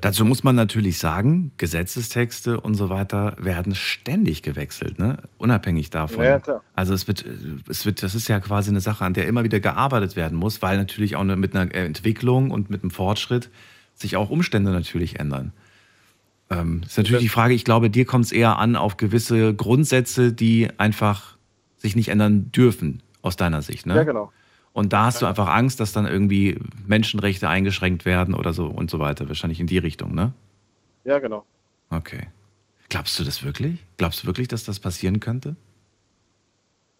Dazu muss man natürlich sagen, Gesetzestexte und so weiter werden ständig gewechselt, ne? unabhängig davon. Ja, klar. Also es wird, es wird, das ist ja quasi eine Sache, an der immer wieder gearbeitet werden muss, weil natürlich auch mit einer Entwicklung und mit einem Fortschritt sich auch Umstände natürlich ändern. Ähm, ist natürlich die Frage, ich glaube, dir kommt es eher an auf gewisse Grundsätze, die einfach sich nicht ändern dürfen, aus deiner Sicht. Ne? ja genau. Und da hast du einfach Angst, dass dann irgendwie Menschenrechte eingeschränkt werden oder so und so weiter. Wahrscheinlich in die Richtung, ne? Ja, genau. Okay. Glaubst du das wirklich? Glaubst du wirklich, dass das passieren könnte?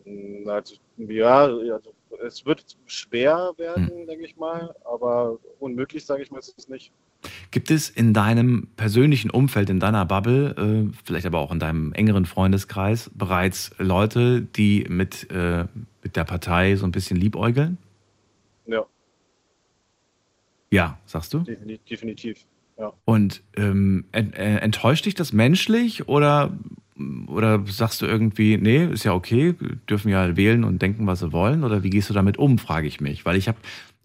Mm, Also, ja, also, es wird schwer werden, denke ich mal, aber unmöglich, sage ich mal, ist es nicht. Gibt es in deinem persönlichen Umfeld, in deiner Bubble, äh, vielleicht aber auch in deinem engeren Freundeskreis, bereits Leute, die mit, äh, mit der Partei so ein bisschen liebäugeln? Ja, Ja, sagst du? defini- definitiv. Ja. Und ähm, äh, enttäuscht dich das menschlich oder, oder sagst du irgendwie, nee, ist ja okay, dürfen ja wählen und denken, was sie wollen? Oder wie gehst du damit um, frage ich mich. Weil ich habe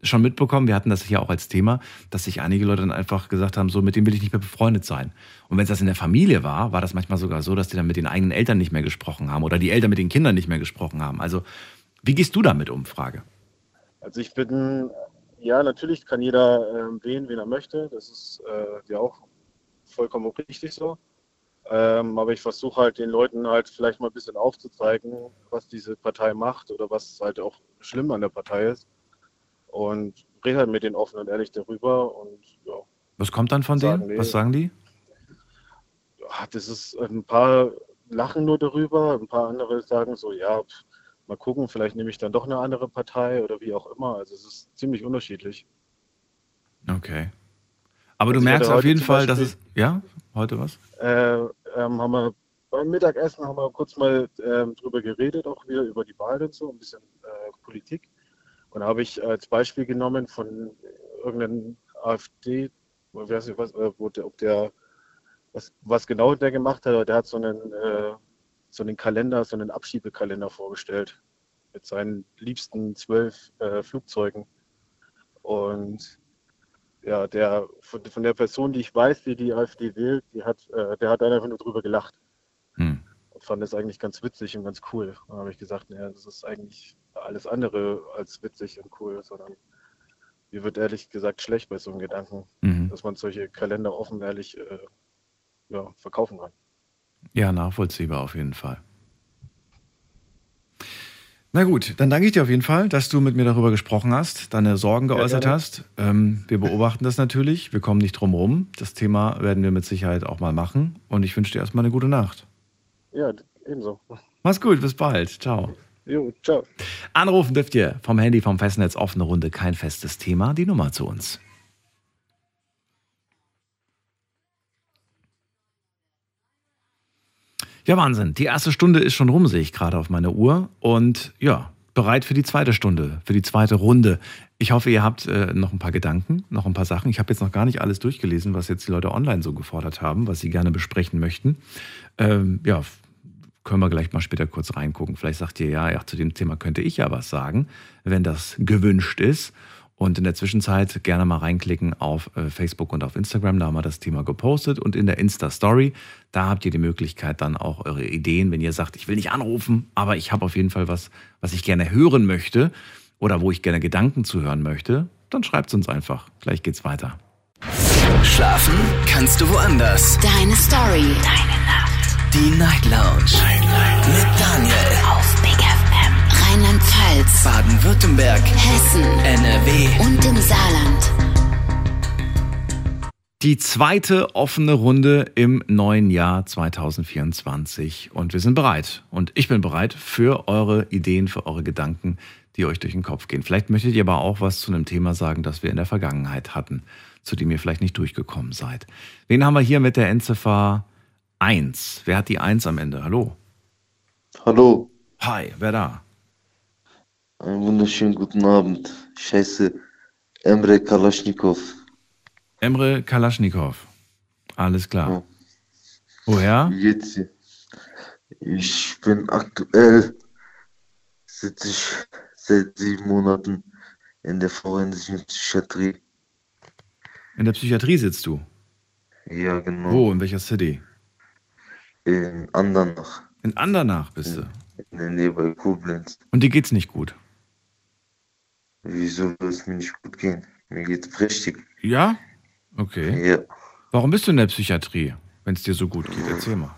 schon mitbekommen, wir hatten das hier auch als Thema, dass sich einige Leute dann einfach gesagt haben, so mit dem will ich nicht mehr befreundet sein. Und wenn es das in der Familie war, war das manchmal sogar so, dass die dann mit den eigenen Eltern nicht mehr gesprochen haben oder die Eltern mit den Kindern nicht mehr gesprochen haben. Also wie gehst du damit um, Frage? Also ich bin, ja, natürlich kann jeder ähm, wählen, wen er möchte. Das ist äh, ja auch vollkommen richtig so. Ähm, aber ich versuche halt den Leuten halt vielleicht mal ein bisschen aufzuzeigen, was diese Partei macht oder was halt auch schlimm an der Partei ist. Und rede halt mit denen offen und ehrlich darüber. Und ja, Was kommt dann von Sagen denen? die- Was sagen die? das ist ein paar lachen nur darüber, ein paar andere sagen so, ja, pf, mal gucken, vielleicht nehme ich dann doch eine andere Partei oder wie auch immer. Also es ist ziemlich unterschiedlich. Okay. Aber Also du merkst auf jeden Fall, dass Beispiel- es. Ja? Heute was? äh, ähm, haben wir beim Mittagessen haben wir kurz mal ähm, drüber geredet, auch wieder über die Wahl und so, ein bisschen äh, Politik. Und da habe ich als Beispiel genommen von irgendeinem AfD, ich weiß nicht, was, äh, wo der, ob der, was, was genau der gemacht hat, der hat so einen, äh, so einen Kalender, so einen Abschiebekalender vorgestellt mit seinen liebsten zwölf äh, Flugzeugen. Und ja, der von, von der Person, die ich weiß, die die AfD wählt, die hat, äh, der hat einfach nur drüber gelacht. Hm. Fand das eigentlich ganz witzig und ganz cool. Dann habe ich gesagt, naja, das ist eigentlich alles andere als witzig und cool, sondern mir wird ehrlich gesagt schlecht bei so einem Gedanken, Mhm. dass man solche Kalender offen ehrlich äh, ja, verkaufen kann. Ja, nachvollziehbar auf jeden Fall. Na gut, dann danke ich dir auf jeden Fall, dass du mit mir darüber gesprochen hast, deine Sorgen geäußert gerne. hast. Ähm, wir beobachten das natürlich, wir kommen nicht drum rum. Das Thema werden wir mit Sicherheit auch mal machen. Und ich wünsche dir erstmal eine gute Nacht. Ja, ebenso. Mach's gut, bis bald. Ciao. Jo, ciao. Anrufen dürft ihr vom Handy, vom Festnetz, offene Runde, kein festes Thema. Die Nummer zu uns. Ja, Wahnsinn. Die erste Stunde ist schon rum, sehe ich gerade auf meiner Uhr. Und ja, bereit für die zweite Stunde, für die zweite Runde. Ich hoffe, ihr habt äh, noch ein paar Gedanken, noch ein paar Sachen. Ich habe jetzt noch gar nicht alles durchgelesen, was jetzt die Leute online so gefordert haben, was sie gerne besprechen möchten. Ähm, ja, können wir gleich mal später kurz reingucken. Vielleicht sagt ihr, ja, ja, zu dem Thema könnte ich ja was sagen, wenn das gewünscht ist. Und in der Zwischenzeit gerne mal reinklicken auf äh, Facebook und auf Instagram, da haben wir das Thema gepostet. Und in der Insta-Story, da habt ihr die Möglichkeit, dann auch eure Ideen, wenn ihr sagt, ich will nicht anrufen, aber ich habe auf jeden Fall was, was ich gerne hören möchte oder wo ich gerne Gedanken zu hören möchte, dann schreibt es uns einfach. Gleich geht's weiter. Schlafen kannst du woanders. Deine Story. Deine. Die Night Lounge. Mit Daniel. Auf Big FM. Rheinland-Pfalz. Baden-Württemberg. Hessen. NRW. Und im Saarland. Die zweite offene Runde im neuen Jahr 2024. Und wir sind bereit. Und ich bin bereit für eure Ideen, für eure Gedanken, die euch durch den Kopf gehen. Vielleicht möchtet ihr aber auch was zu einem Thema sagen, das wir in der Vergangenheit hatten, zu dem ihr vielleicht nicht durchgekommen seid. Wen haben wir hier mit der Endziffer 1? Wer hat die 1 am Ende? Hallo? Hallo, Hi, wer da? einen wunderschönen guten Abend. Ich heiße Emre Kalaschnikow. Emre Kalaschnikow. Alles klar. Woher? Wie geht's dir? Ich bin aktuell, sitze ich seit sieben Monaten in der forensischen Psychiatrie. In der Psychiatrie sitzt du. Ja, genau. Wo? In welcher City? In Andernach, In Andernach bist du. in der Nähe bei Koblenz. Und dir geht's nicht gut. Wieso soll es mir nicht gut gehen? Mir geht's prächtig. Ja? Okay. Ja, Warum bist du in der Psychiatrie, wenn es dir so gut geht? Erzähl mal.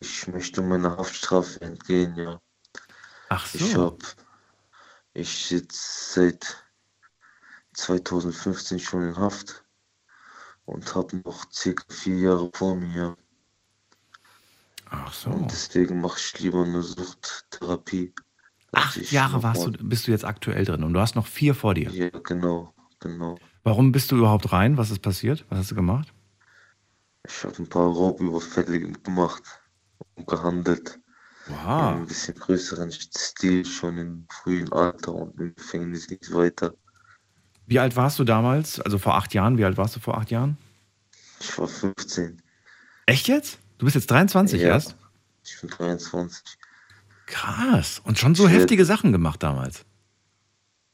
ich möchte meiner Haftstrafe entgehen, ja. Ach so. Ich hab, ich sitze seit 2015 schon in Haft und habe noch circa vier Jahre vor mir. Ach so. Und deswegen mache ich lieber eine Suchttherapie. Acht Jahre warst du, bist du jetzt aktuell drin und du hast noch vier vor dir. Ja, genau, genau. Warum bist du überhaupt rein? Was ist passiert? Was hast du gemacht? Ich habe ein paar Raubüberfälle gemacht und gehandelt. In Wow. ein bisschen größeren Stil, schon im frühen Alter und im Gefängnis nichts weiter. Wie alt warst du damals? Also vor acht Jahren. Wie alt warst du vor acht Jahren? Ich war 15. Echt jetzt? Du bist jetzt 23 Ja. erst? Ich bin 23. Krass. Und schon so Ich werd- heftige Sachen gemacht damals.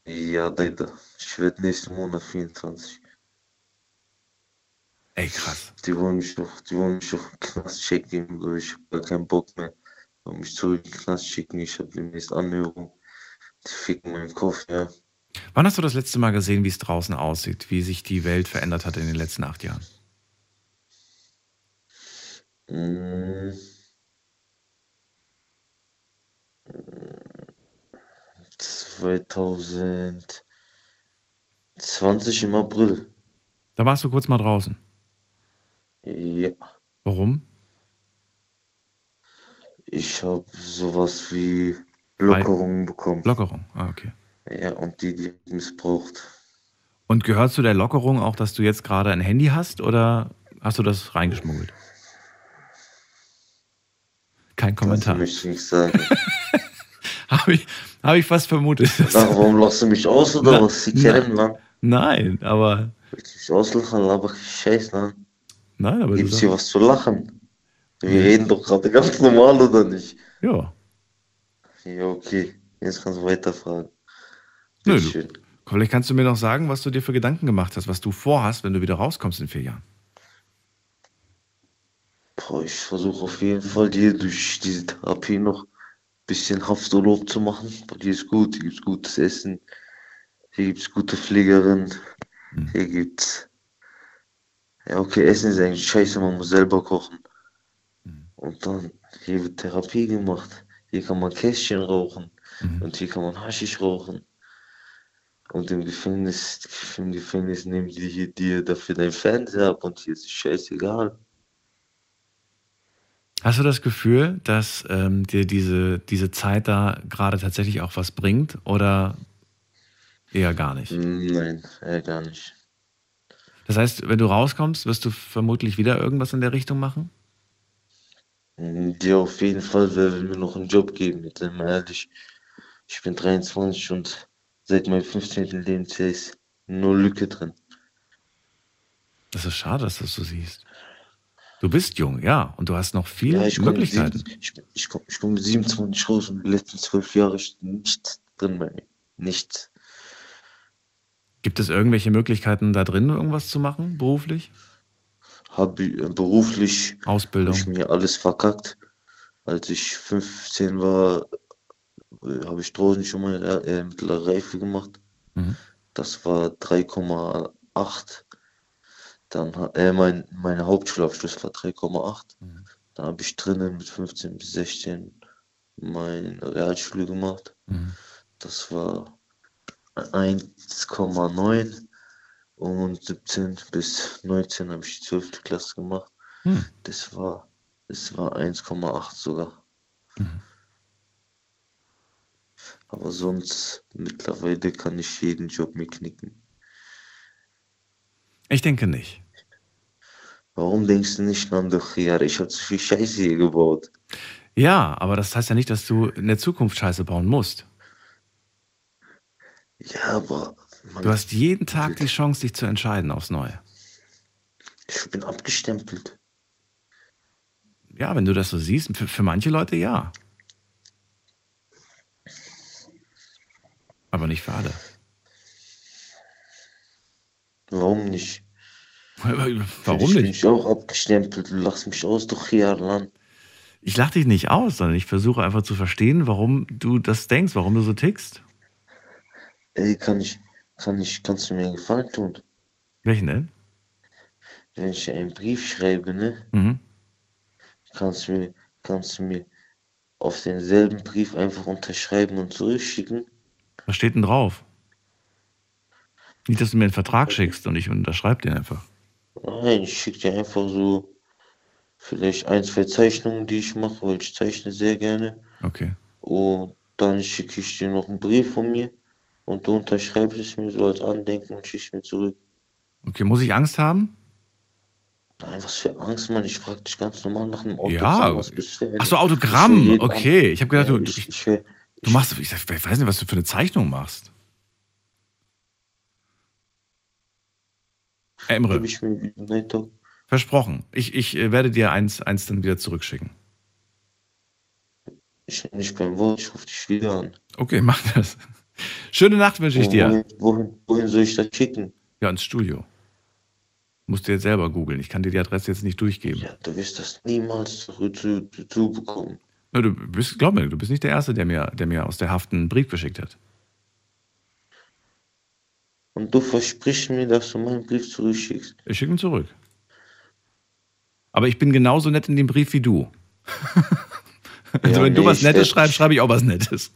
Ja, leider. Ich werde nächsten Monat 24. Ey, krass. Die wollen mich doch, die wollen mich doch in Knast schicken, ich habe gar keinen Bock mehr. Die wollen mich zurück in den Knast schicken, ich habe demnächst Anhörung. Die ficken meinen Kopf, ja. Wann hast du das letzte Mal gesehen, wie es draußen aussieht, wie sich die Welt verändert hat in den letzten acht Jahren? Mm. 2020 im April. Da warst du kurz mal draußen. Ja, Warum? ich habe sowas wie Lockerungen bekommen. Lockerung. Ah, okay. Ja, und die, die missbraucht. Und gehört zu der Lockerung auch, dass du jetzt gerade ein Handy hast oder hast du das reingeschmuggelt? Kein Kommentar. Das möchte ich nicht sagen. Habe ich, hab ich fast vermutet. Ach, warum lachst du mich aus oder Na- was? Sie kennen, Mann. Nein, aber. Willst du mich auslachen, aber Scheiß, Mann. Nein, aber Gibt's hier was zu lachen? Wir reden doch gerade ganz normal, oder nicht? Ja. Ja, okay. Jetzt kannst du weiterfragen. Nö, du, vielleicht kannst du mir noch sagen, was du dir für Gedanken gemacht hast, was du vorhast, wenn du wieder rauskommst in vier Jahren. Boah, ich versuche auf jeden Fall dir durch diese Therapie noch ein bisschen Hafturlaub zu machen. Weil hier ist gut, hier gibt's gutes Essen, hier gibt's gute Pflegerinnen, hier gibt's. Ja, okay, Essen ist eigentlich scheiße, man muss selber kochen. Und dann, hier wird Therapie gemacht. Hier kann man Kästchen rauchen und hier kann man Haschisch rauchen. Und im Gefängnis, im Gefängnis nehmen die hier dir dafür dein Fernseher ab und hier ist es scheißegal. Hast du das Gefühl, dass ähm, dir diese, diese Zeit da gerade tatsächlich auch was bringt oder eher gar nicht? Nein, eher gar nicht. Das heißt, wenn du rauskommst, wirst du vermutlich wieder irgendwas in der Richtung machen? Ja, auf jeden Fall, wer will mir noch einen Job geben, sind wir ehrlich. Ich bin 23 und seit meinem 15. Lebensjahr ist nur Lücke drin. Das ist schade, dass du das so siehst. Du bist jung, ja, und du hast noch viele Ja, ich komme mit, Möglichkeiten. sieben- ich, ich komm, ich komm mit 27 raus und die letzten zwölf Jahre ist nichts drin bei mir. Nichts. Gibt es irgendwelche Möglichkeiten da drin, irgendwas zu machen, beruflich? Habe äh, beruflich Ausbildung. habe ich mir alles verkackt. Als ich 15 war, äh, habe ich draußen schon mal äh, mittlere Reife gemacht. Mhm. Das war 3,8. Dann ha- äh, mein, mein Hauptschulabschluss war 3,8. Mhm. Dann habe ich drinnen mit 15 bis 16 meine Realschule gemacht. Mhm. Das war 1,9 und 17 bis 19 habe ich die 12. Klasse gemacht. Hm. Das war, das war 1,8 sogar. Mhm. Aber sonst mittlerweile kann ich jeden Job mir knicken. Ich denke nicht. Warum denkst du nicht an doch Jahre? Ich habe zu viel Scheiße hier gebaut. Ja, aber das heißt ja nicht, dass du in der Zukunft Scheiße bauen musst. Ja, aber Du hast jeden Tag die Chance, dich zu entscheiden aufs Neue. ich bin abgestempelt. Ja, wenn du das so siehst, für, für manche Leute ja. Aber nicht für alle. Warum nicht? Warum ich bin nicht? ich auch abgestempelt. Du lachst mich aus, doch jahrelang. Ich lache dich nicht aus, sondern ich versuche einfach zu verstehen, warum du das denkst, warum du so tickst. Ey, kann ich, kann ich, kannst du mir einen Gefallen tun? Welchen denn? Wenn ich einen Brief schreibe, ne? Mhm. Kannst du mir, kannst du mir auf denselben Brief einfach unterschreiben und zurückschicken? Was steht denn drauf? Nicht, dass du mir einen Vertrag schickst und ich unterschreibe den einfach. Nein, ich schicke dir einfach so vielleicht ein, zwei Zeichnungen, die ich mache, weil ich zeichne sehr gerne. Okay. Und dann schicke ich dir noch einen Brief von mir und du unterschreibst es mir so als Andenken und schickst mir zurück. Okay, muss ich Angst haben? Nein, was für Angst, Mann. Ich frage dich ganz normal nach einem Autogramm. Ja. Was bist du denn? Ach so, Autogramm. Okay, ich habe gedacht, du, ich, ich, ich du machst, ich weiß nicht, was du für eine Zeichnung machst. Gebe ich mir versprochen. Ich, ich äh, werde dir eins, eins dann wieder zurückschicken. Ich bin nicht beim Wort, ich rufe dich wieder an. Okay, mach das. Schöne Nacht wünsche ich dir. Wohin, wohin, soll ich das schicken? Ja, ins Studio. Musst du jetzt selber googeln. Ich kann dir die Adresse jetzt nicht durchgeben. Ja, du wirst das niemals zurück zu, zu, Du bist, glaub mir, du bist nicht der Erste, der mir, der mir aus der Haft einen Brief geschickt hat. Und du versprichst mir, dass du meinen Brief zurückschickst. Ich schicke ihn zurück. Aber ich bin genauso nett in dem Brief wie du. also Ja, wenn du nee, was ich Nettes schreibst, schreibe ich auch was Nettes.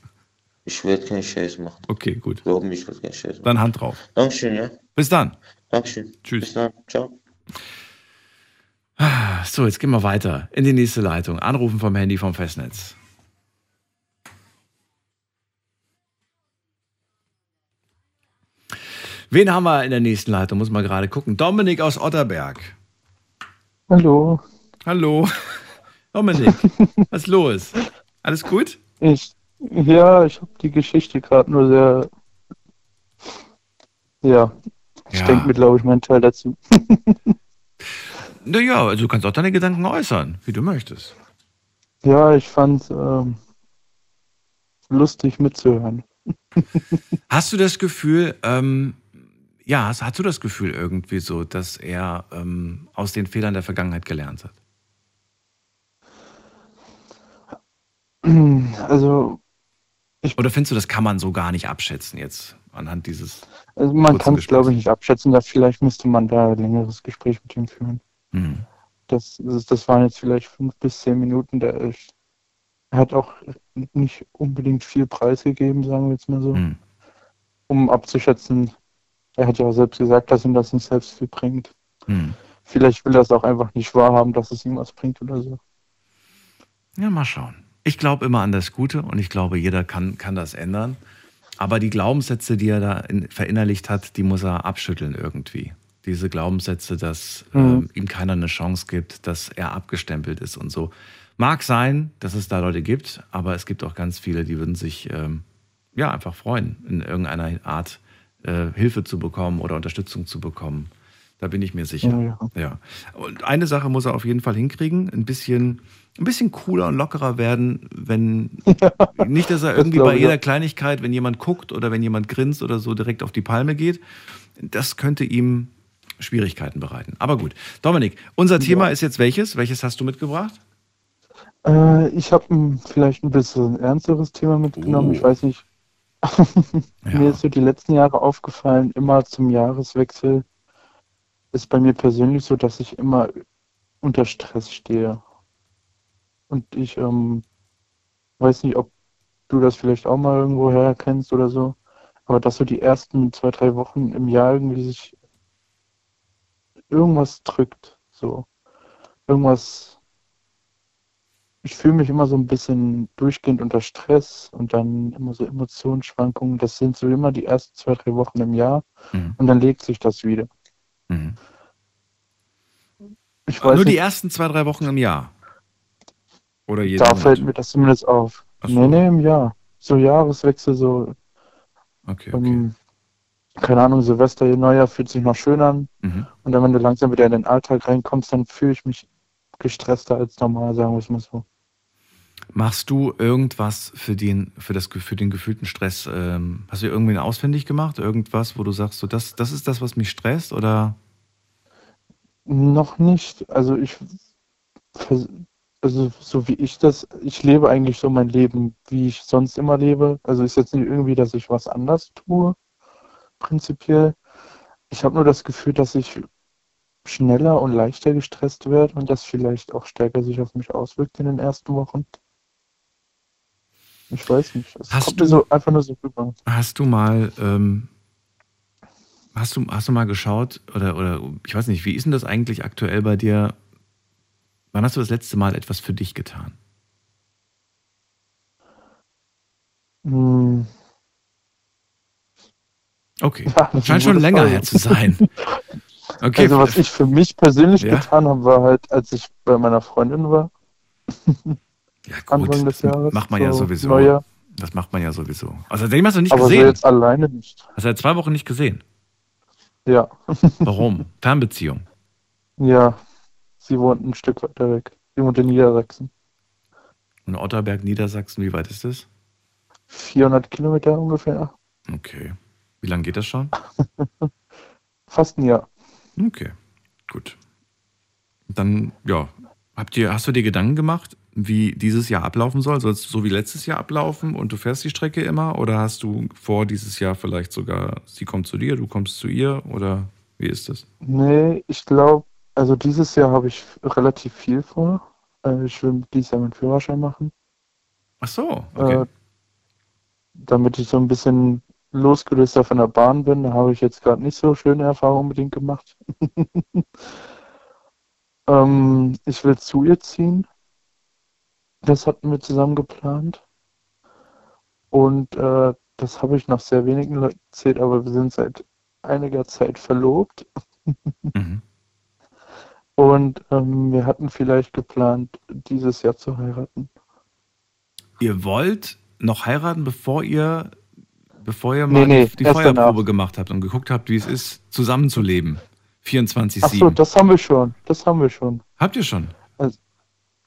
Ich werde keinen Scheiß machen. Okay, gut. Glaub mir, ich werde keinen Scheiß machen. Dann Hand drauf. Dankeschön, ja. Bis dann. Dankeschön. Tschüss. Bis dann. Ciao. So, jetzt gehen wir weiter in die nächste Leitung. Anrufen vom Handy vom Festnetz. Wen haben wir in der nächsten Leitung? Muss mal gerade gucken. Dominik aus Otterberg. Hallo. Hallo. Dominik, was ist los? Alles gut? Ich, ja, ich habe die Geschichte gerade nur sehr. Ja, ich Ja. denke mir, glaube ich, meinen Teil dazu. Naja, also du kannst auch deine Gedanken äußern, wie du möchtest. Ja, ich fand ähm, lustig mitzuhören. Hast du das Gefühl, ähm, ja, hast, hast du das Gefühl irgendwie so, dass er ähm, aus den Fehlern der Vergangenheit gelernt hat? Also, Oder findest du, das kann man so gar nicht abschätzen jetzt anhand dieses. also man kann es, glaube ich, nicht abschätzen. Da vielleicht müsste man da ein längeres Gespräch mit ihm führen. Hm. Das, das, das waren jetzt vielleicht fünf bis zehn Minuten. Der ist, er hat auch nicht unbedingt viel preisgegeben, sagen wir jetzt mal so, Hm. um abzuschätzen. Er hat ja auch selbst gesagt, dass ihm das nicht selbst viel bringt. Hm. Vielleicht will er es auch einfach nicht wahrhaben, dass es ihm was bringt oder so. Ja, mal schauen. Ich glaube immer an das Gute und ich glaube, jeder kann, kann das ändern. Aber die Glaubenssätze, die er da in, verinnerlicht hat, die muss er abschütteln irgendwie. Diese Glaubenssätze, dass Mhm. ähm, ihm keiner eine Chance gibt, dass er abgestempelt ist und so. Mag sein, dass es da Leute gibt, aber es gibt auch ganz viele, die würden sich ähm, ja einfach freuen, in irgendeiner Art äh, Hilfe zu bekommen oder Unterstützung zu bekommen. Da bin ich mir sicher. Ja, ja. Ja. Und eine Sache muss er auf jeden Fall hinkriegen, ein bisschen, ein bisschen cooler und lockerer werden, wenn nicht, dass er Das irgendwie glaube bei jeder ja. Kleinigkeit, wenn jemand guckt oder wenn jemand grinst oder so direkt auf die Palme geht. Das könnte ihm Schwierigkeiten bereiten. Aber gut. Dominik, unser Thema ist jetzt welches? Welches hast du mitgebracht? Äh, ich habe vielleicht ein bisschen ernsteres Thema mitgenommen. Oh. Ich weiß nicht. Mir ist so die letzten Jahre aufgefallen, immer zum Jahreswechsel ist bei mir persönlich so, dass ich immer unter Stress stehe. Und ich ähm, weiß nicht, ob du das vielleicht auch mal irgendwo her kennst oder so, aber dass so die ersten zwei, drei Wochen im Jahr irgendwie sich irgendwas drückt. So. Irgendwas ich fühle mich immer so ein bisschen durchgehend unter Stress und dann immer so Emotionsschwankungen. Das sind so immer die ersten zwei, drei Wochen im Jahr und dann legt sich das wieder. Ich weiß Nur die nicht, ersten zwei, drei Wochen im Jahr. Oder jeden da Monat. fällt mir das zumindest auf. Ach so. Nee, nee, im Jahr. So Jahreswechsel, so. Okay, Ähm, keine Ahnung, Silvester, Neujahr fühlt sich noch schön an. Mhm. Und dann, wenn du langsam wieder in den Alltag reinkommst, dann fühle ich mich gestresster als normal, sagen wir es mal so. Machst du irgendwas für den, für das, für den gefühlten Stress? Ähm, hast du irgendwen ausfindig gemacht? Irgendwas, wo du sagst, so, das, das ist das, was mich stresst? Oder? Noch nicht. Also ich, also so wie ich das, ich lebe eigentlich so mein Leben, wie ich sonst immer lebe. Also ist jetzt nicht irgendwie, dass ich was anders tue, prinzipiell. Ich habe nur das Gefühl, dass ich schneller und leichter gestresst werde und das vielleicht auch stärker sich auf mich auswirkt in den ersten Wochen. Ich weiß nicht. Es Hast kommt du- mir so einfach nur so rüber. Hast du mal, ähm, hast du, hast du mal geschaut, oder, oder ich weiß nicht, wie ist denn das eigentlich aktuell bei dir? Wann hast du das letzte Mal etwas für dich getan? Hm, Okay. Ja, Scheint schon länger Frage. her zu sein. Okay. Also was ich für mich persönlich Ja. getan habe, war halt, als ich bei meiner Freundin war. ja, gut, Anfang des das Jahres. macht man ja so sowieso. Neujahr. Das macht man ja sowieso. Also den hast du nicht Aber gesehen. jetzt alleine nicht. Hast du seit zwei Wochen nicht gesehen. Ja. Warum? Fernbeziehung. Ja. Sie wohnt ein Stück weiter weg. Sie wohnt in Niedersachsen. Und Otterberg, Niedersachsen, wie weit ist das? 400 Kilometer ungefähr. Okay. Wie lange geht das schon? Fast ein Jahr. Okay, gut. Dann, ja, habt ihr, hast du dir Gedanken gemacht, wie dieses Jahr ablaufen soll? Soll es so wie letztes Jahr ablaufen und du fährst die Strecke immer? Oder hast du vor, dieses Jahr vielleicht sogar, sie kommt zu dir, du kommst zu ihr? Oder wie ist das? Nee, ich glaube, also dieses Jahr habe ich relativ viel vor. Äh, Ich will dieses Jahr meinen Führerschein machen. Ach so, okay. Äh, damit ich so ein bisschen losgelöster von der Bahn bin, da habe ich jetzt gerade nicht so schöne Erfahrungen unbedingt gemacht. ähm, ich will zu ihr ziehen. Das hatten wir zusammen geplant. Und äh, das habe ich noch sehr wenigen Leuten erzählt, aber wir sind seit einiger Zeit verlobt. Mhm. Und ähm, wir hatten vielleicht geplant, dieses Jahr zu heiraten. Ihr wollt noch heiraten, bevor ihr, bevor ihr Nee, mal nee, die, die Feuerprobe danach. gemacht habt und geguckt habt, wie es ist, zusammenzuleben. 24-7. Ach so, das haben wir schon. Das haben wir schon. Habt ihr schon?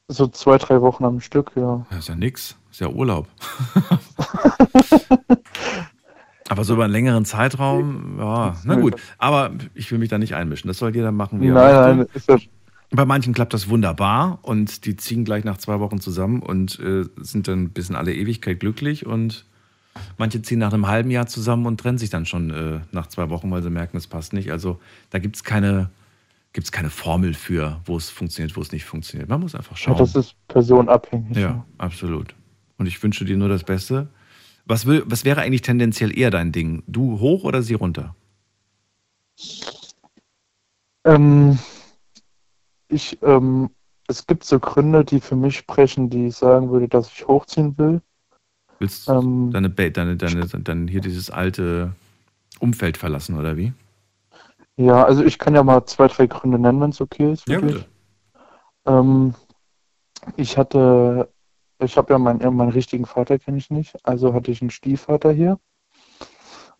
So zwei, drei Wochen am Stück, ja. Das ist ja nix. Ist ja Urlaub. Aber so über einen längeren Zeitraum, ja, na gut. Aber ich will mich da nicht einmischen. Das soll jeder machen, wie er Nein, möchte. nein, ist ja, Bei manchen klappt das wunderbar und die ziehen gleich nach zwei Wochen zusammen und äh, sind dann bis in alle Ewigkeit glücklich und manche ziehen nach einem halben Jahr zusammen und trennen sich dann schon äh, nach zwei Wochen, weil sie merken, es passt nicht. Also da gibt es keine, gibt's keine Formel für, wo es funktioniert, wo es nicht funktioniert. Man muss einfach ja, schauen. das ist personabhängig. Ja, absolut. Und ich wünsche dir nur das Beste. Was, will, was wäre eigentlich tendenziell eher dein Ding? Du hoch oder sie runter? Ähm, ich, ähm, es gibt so Gründe, die für mich sprechen, die ich sagen würde, dass ich hochziehen will. Willst Ähm, deine, deine, deine, deine, hier dieses alte Umfeld verlassen oder wie? Ja, also ich kann ja mal zwei, drei Gründe nennen, wenn es okay ist. Ja, bitte. Ähm, ich hatte, ich habe ja meinen, meinen richtigen Vater kenne ich nicht, also hatte ich einen Stiefvater hier.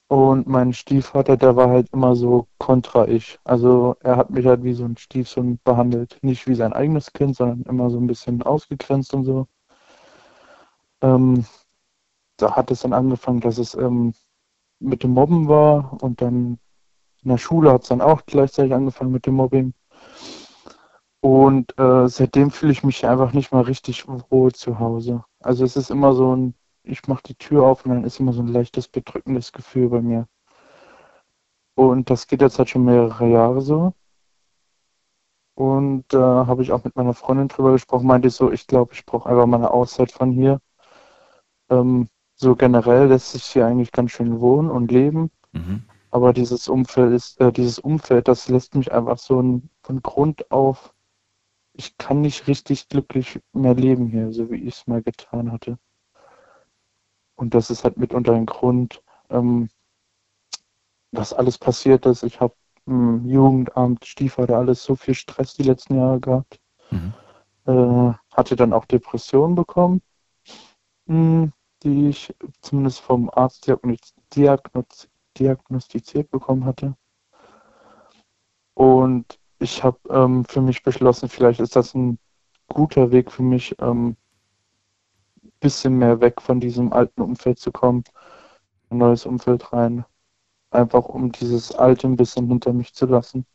Und mein Stiefvater, der war halt immer so kontra ich. Also er hat mich halt wie so ein Stiefsohn behandelt. Nicht wie sein eigenes Kind, sondern immer so ein bisschen ausgegrenzt und so. Ähm, da hat es dann angefangen, dass es ähm, mit dem Mobben war und dann in der Schule hat es dann auch gleichzeitig angefangen mit dem Mobbing. Und äh, seitdem fühle ich mich einfach nicht mal richtig wohl zu Hause. Also es ist immer so ein, ich mache die Tür auf und dann ist immer so ein leichtes bedrückendes Gefühl bei mir. Und das geht jetzt halt schon mehrere Jahre so. Und da äh, habe ich auch mit meiner Freundin drüber gesprochen, meinte ich so, ich glaube, ich brauche einfach mal eine Auszeit von hier. Ähm, so generell lässt sich hier eigentlich ganz schön wohnen und leben. Mhm. Aber dieses Umfeld ist, äh, dieses Umfeld, das lässt mich einfach so ein, von Grund auf ich kann nicht richtig glücklich mehr leben hier, so wie ich es mal getan hatte. Und das ist halt mitunter ein Grund, ähm, dass alles passiert ist. Ich habe im Jugendamt, Stiefvater, alles so viel Stress die letzten Jahre gehabt. Mhm. Äh, hatte dann auch Depressionen bekommen, mh, hm, die ich zumindest vom Arzt diagnostiziert, diagnostiziert bekommen hatte. Und ich habe ähm, für mich beschlossen, vielleicht ist das ein guter Weg für mich, ähm, bisschen mehr weg von diesem alten Umfeld zu kommen, ein neues Umfeld rein. Einfach um dieses alte ein bisschen hinter mich zu lassen.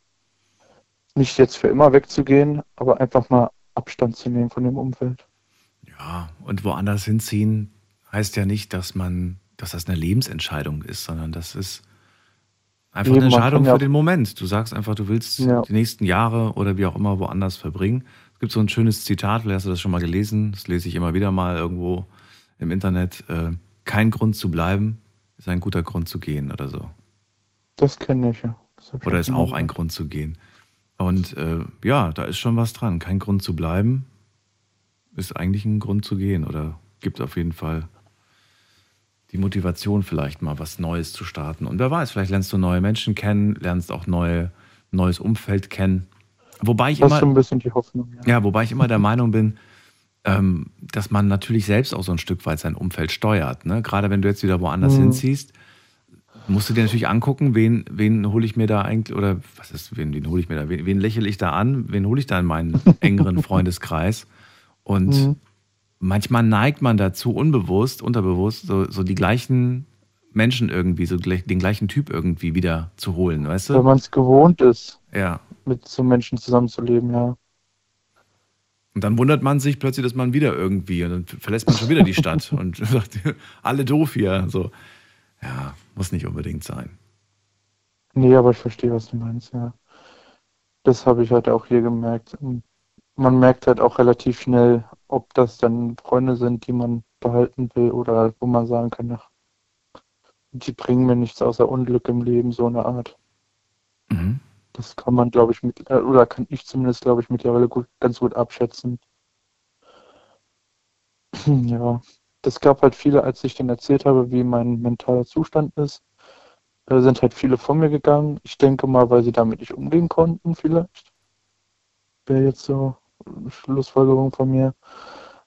Nicht jetzt für immer wegzugehen, aber einfach mal Abstand zu nehmen von dem Umfeld. Ja, und woanders hinziehen heißt ja nicht, dass man, dass das eine Lebensentscheidung ist, sondern das ist Einfach Eben, eine Entscheidung ja für den Moment. Du sagst einfach, du willst ja. die nächsten Jahre oder wie auch immer woanders verbringen. Es gibt so ein schönes Zitat, vielleicht hast du das schon mal gelesen, das lese ich immer wieder mal irgendwo im Internet. Äh, kein Grund zu bleiben ist ein guter Grund zu gehen oder so. Das kenne ich ja. Oder ist auch ein Grund zu gehen. Und äh, ja, da ist schon was dran. Kein Grund zu bleiben ist eigentlich ein Grund zu gehen oder gibt auf jeden Fall die Motivation vielleicht mal was Neues zu starten. Und wer weiß, vielleicht lernst du neue Menschen kennen, lernst auch neue, neues Umfeld kennen. Wobei ich das immer, ist schon ein bisschen die Hoffnung. Ja. ja, wobei ich immer der Meinung bin, ähm, dass man natürlich selbst auch so ein Stück weit sein Umfeld steuert. Ne? Gerade wenn du jetzt wieder woanders mhm. hinziehst, musst du dir natürlich angucken, wen, wen hole ich mir da eigentlich, oder was ist, wen, wen hole ich mir da, wen, wen lächle ich da an, wen hole ich da in meinen engeren Freundeskreis? Und mhm manchmal neigt man dazu, unbewusst, unterbewusst, so, so die gleichen Menschen irgendwie, so den gleichen Typ irgendwie wieder zu holen, weißt du? Wenn man es gewohnt ist, ja. mit so Menschen zusammenzuleben, ja. Und dann wundert man sich plötzlich, dass man wieder irgendwie, und dann verlässt man schon wieder die Stadt und sagt, alle doof hier. So, ja, muss nicht unbedingt sein. Nee, aber ich verstehe, was du meinst, ja. Das habe ich halt auch hier gemerkt. Man merkt halt auch relativ schnell, ob das dann Freunde sind, die man behalten will oder wo man sagen kann, ach, die bringen mir nichts außer Unglück im Leben, so eine Art. Mhm. Das kann man, glaube ich, mit, äh, oder kann ich zumindest, glaube ich, mittlerweile gut, ganz gut abschätzen. ja, das gab halt viele, als ich dann erzählt habe, wie mein mentaler Zustand ist, da sind halt viele von mir gegangen. Ich denke mal, weil sie damit nicht umgehen konnten, vielleicht. Wäre jetzt so Schlussfolgerung von mir.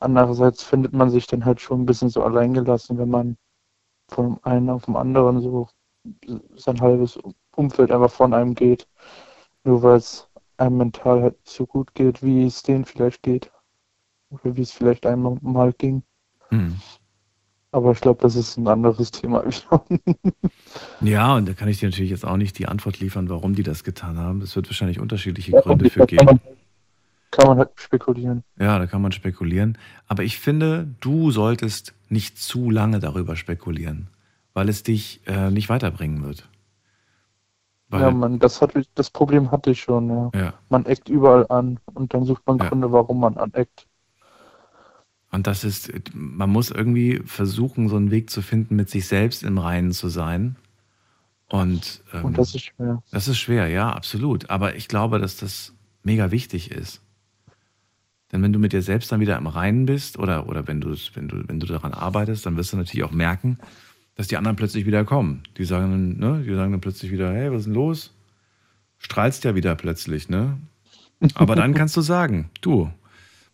Andererseits findet man sich dann halt schon ein bisschen so alleingelassen, wenn man von einem auf den anderen so sein halbes Umfeld einfach von einem geht. Nur weil es einem mental halt so gut geht, wie es denen vielleicht geht. Oder wie es vielleicht einem mal ging. Hm. Aber ich glaube, das ist ein anderes Thema. ja, und da kann ich dir natürlich jetzt auch nicht die Antwort liefern, warum die das getan haben. Es wird wahrscheinlich unterschiedliche Gründe für geben. Kann man halt spekulieren. Ja, da kann man spekulieren. Aber ich finde, du solltest nicht zu lange darüber spekulieren, weil es dich äh, nicht weiterbringen wird. Weil ja, man, das, hat, das Problem hatte ich schon, ja. ja. Man eckt überall an und dann sucht man Gründe, ja. warum man aneckt. Und das ist, man muss irgendwie versuchen, so einen Weg zu finden, mit sich selbst im Reinen zu sein. Und, ähm, und das ist schwer. Das ist schwer, ja, absolut. Aber ich glaube, dass das mega wichtig ist. Denn wenn du mit dir selbst dann wieder im Reinen bist oder, oder wenn, du, wenn, du, wenn du daran arbeitest, dann wirst du natürlich auch merken, dass die anderen plötzlich wieder kommen. Die sagen dann, ne, die sagen dann plötzlich wieder, hey, was ist denn los? Strahlst ja wieder plötzlich, ne? Aber dann kannst du sagen, du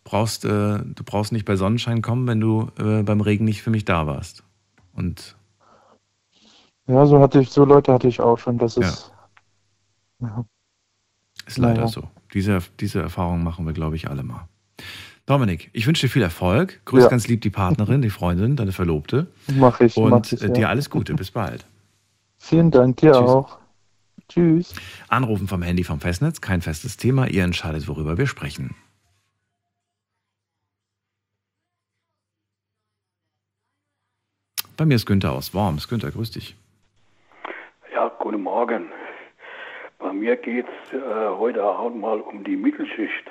brauchst, äh, du brauchst nicht bei Sonnenschein kommen, wenn du äh, beim Regen nicht für mich da warst. Und Ja, so hatte ich, so Leute hatte ich auch schon. Das ist. Ja. Ist leider Naja. so. Diese, diese Erfahrung machen wir, glaube ich, alle mal. Dominik, ich wünsche dir viel Erfolg. Grüß Ja. ganz lieb die Partnerin, die Freundin, deine Verlobte. Mach ich, Und mach ich, äh, ja. dir alles Gute. Bis bald. Vielen Dank, dir Tschüss. auch. Tschüss. Anrufen vom Handy vom Festnetz, kein festes Thema. Ihr entscheidet, worüber wir sprechen. Bei mir ist Günther aus Worms. Günther, grüß dich. Ja, guten Morgen. Bei mir geht es äh, heute Abend mal um die Mittelschicht.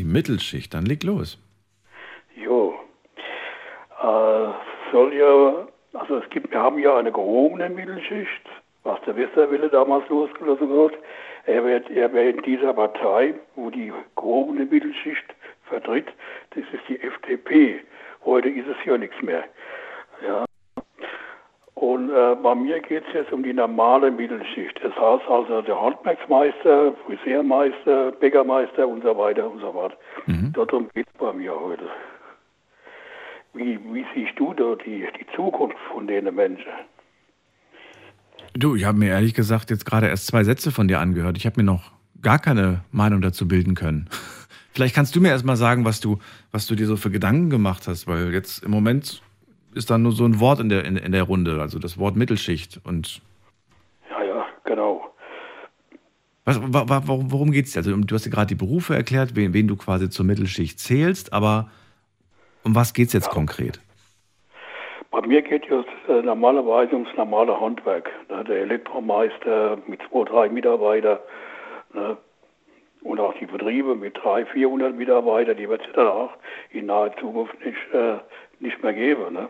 Die Mittelschicht, dann leg los. Jo. Äh, soll ja, also es gibt, wir haben ja eine gehobene Mittelschicht, was der Westerwelle damals losgelassen hat. Er wird, er wird in dieser Partei, wo die gehobene Mittelschicht vertritt, das ist die FDP. Heute ist es ja nichts mehr. Ja. Und äh, bei mir geht es jetzt um die normale Mittelschicht. Das heißt also der Handwerksmeister, Friseurmeister, Bäckermeister und so weiter und so fort. Darum geht es bei mir heute. Wie, wie siehst du da die, die Zukunft von den Menschen? Du, ich habe mir ehrlich gesagt jetzt gerade erst zwei Sätze von dir angehört. Ich habe mir noch gar keine Meinung dazu bilden können. Vielleicht kannst du mir erst mal sagen, was du, was du dir so für Gedanken gemacht hast, weil jetzt im Moment ist da nur so ein Wort in der, in, in der Runde, also das Wort Mittelschicht. Und Ja, ja, genau. was, wa, wa, worum geht es dir? Also du hast dir gerade die Berufe erklärt, wen, wen du quasi zur Mittelschicht zählst, aber um was geht es jetzt konkret? Bei mir geht es äh, normalerweise ums normale Handwerk. Ne? Der Elektromeister mit zwei, drei Mitarbeitern ne? und auch die Betriebe mit 300, 400 Mitarbeitern, die wird es dann auch in naher Zukunft nicht, äh, nicht mehr geben. Ne?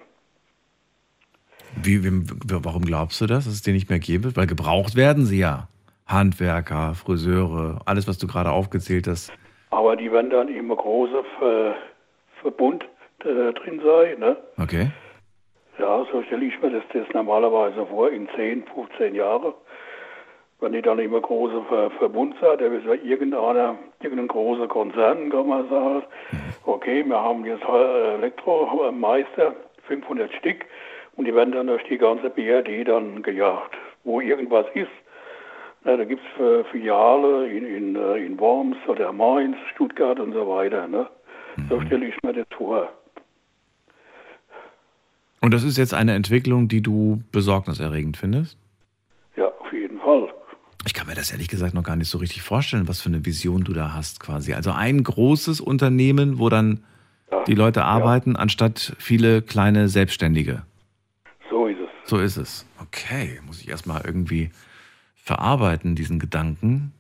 Wie, wem- warum glaubst du das, dass es die nicht mehr gäbe? Weil gebraucht werden sie ja. Handwerker, Friseure, alles, was du gerade aufgezählt hast. Aber die werden dann immer große Ver Verbund äh, drin sein. Ne? Okay. Ja, so stelle ich mir das, das normalerweise vor, in 10, 15 Jahren. Wenn die dann immer große Ver Verbund sind, da ist ja irgendeiner, irgendein großer Konzern, kann man sagen, okay, wir haben jetzt äh, Elektromeister, 500 Stück, und die werden dann durch die ganze BRD dann gejagt. Wo irgendwas ist, na, da gibt es Filiale in, in, äh, in Worms oder Mainz, Stuttgart und so weiter. Ne? So stelle ich mir das vor. Und das ist jetzt eine Entwicklung, die du besorgniserregend findest? Ja, auf jeden Fall. Ich kann mir das ehrlich gesagt noch gar nicht so richtig vorstellen, was für eine Vision du da hast quasi. Also ein großes Unternehmen, wo dann die Leute arbeiten, anstatt viele kleine Selbstständige. So ist es. Okay, muss ich erstmal irgendwie verarbeiten, diesen Gedanken.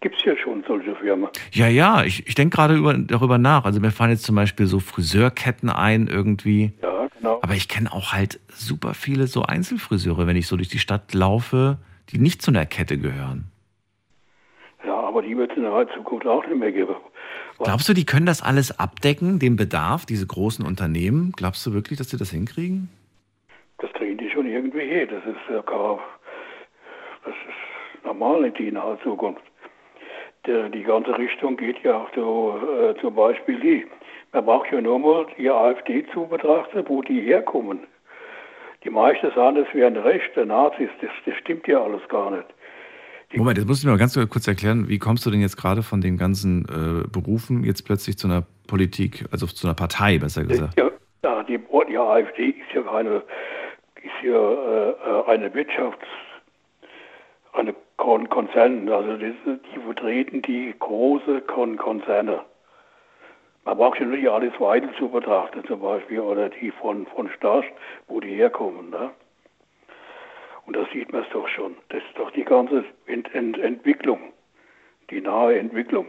Gibt es ja schon solche Firmen. Ja, ja, ich, ich denke gerade über, darüber nach. Also mir fallen jetzt zum Beispiel so Friseurketten ein irgendwie. Ja, genau. Aber ich kenne auch halt super viele so Einzelfriseure, wenn ich so durch die Stadt laufe, die nicht zu einer Kette gehören. Ja, aber die wird es in der Zukunft auch nicht mehr geben. Glaubst du, die können das alles abdecken, den Bedarf, diese großen Unternehmen? Glaubst du wirklich, dass sie das hinkriegen? Das kriegen die schon irgendwie hin. Das ist ja gar, das ist normal in die nahe Zukunft. Der, die ganze Richtung geht ja auch so, äh, zum Beispiel die. Man braucht ja nur mal die AfD zu betrachten, wo die herkommen. Die meisten sagen, das wären rechte Nazis. Das, das stimmt ja alles gar nicht. Moment, jetzt musst du mir mal ganz kurz erklären, wie kommst du denn jetzt gerade von den ganzen äh, Berufen jetzt plötzlich zu einer Politik, also zu einer Partei, besser gesagt? Ja, ja die, die AfD ist ja keine, ist ja äh, eine Wirtschafts, eine Kon Konzern, also das, die vertreten die große Kon Konzerne. Man braucht ja die alles Weidel zu betrachten zum Beispiel oder die von, von Stars, wo die herkommen. Ne? Und da sieht man es doch schon. Das ist doch die ganze Ent Ent Entwicklung, die nahe Entwicklung.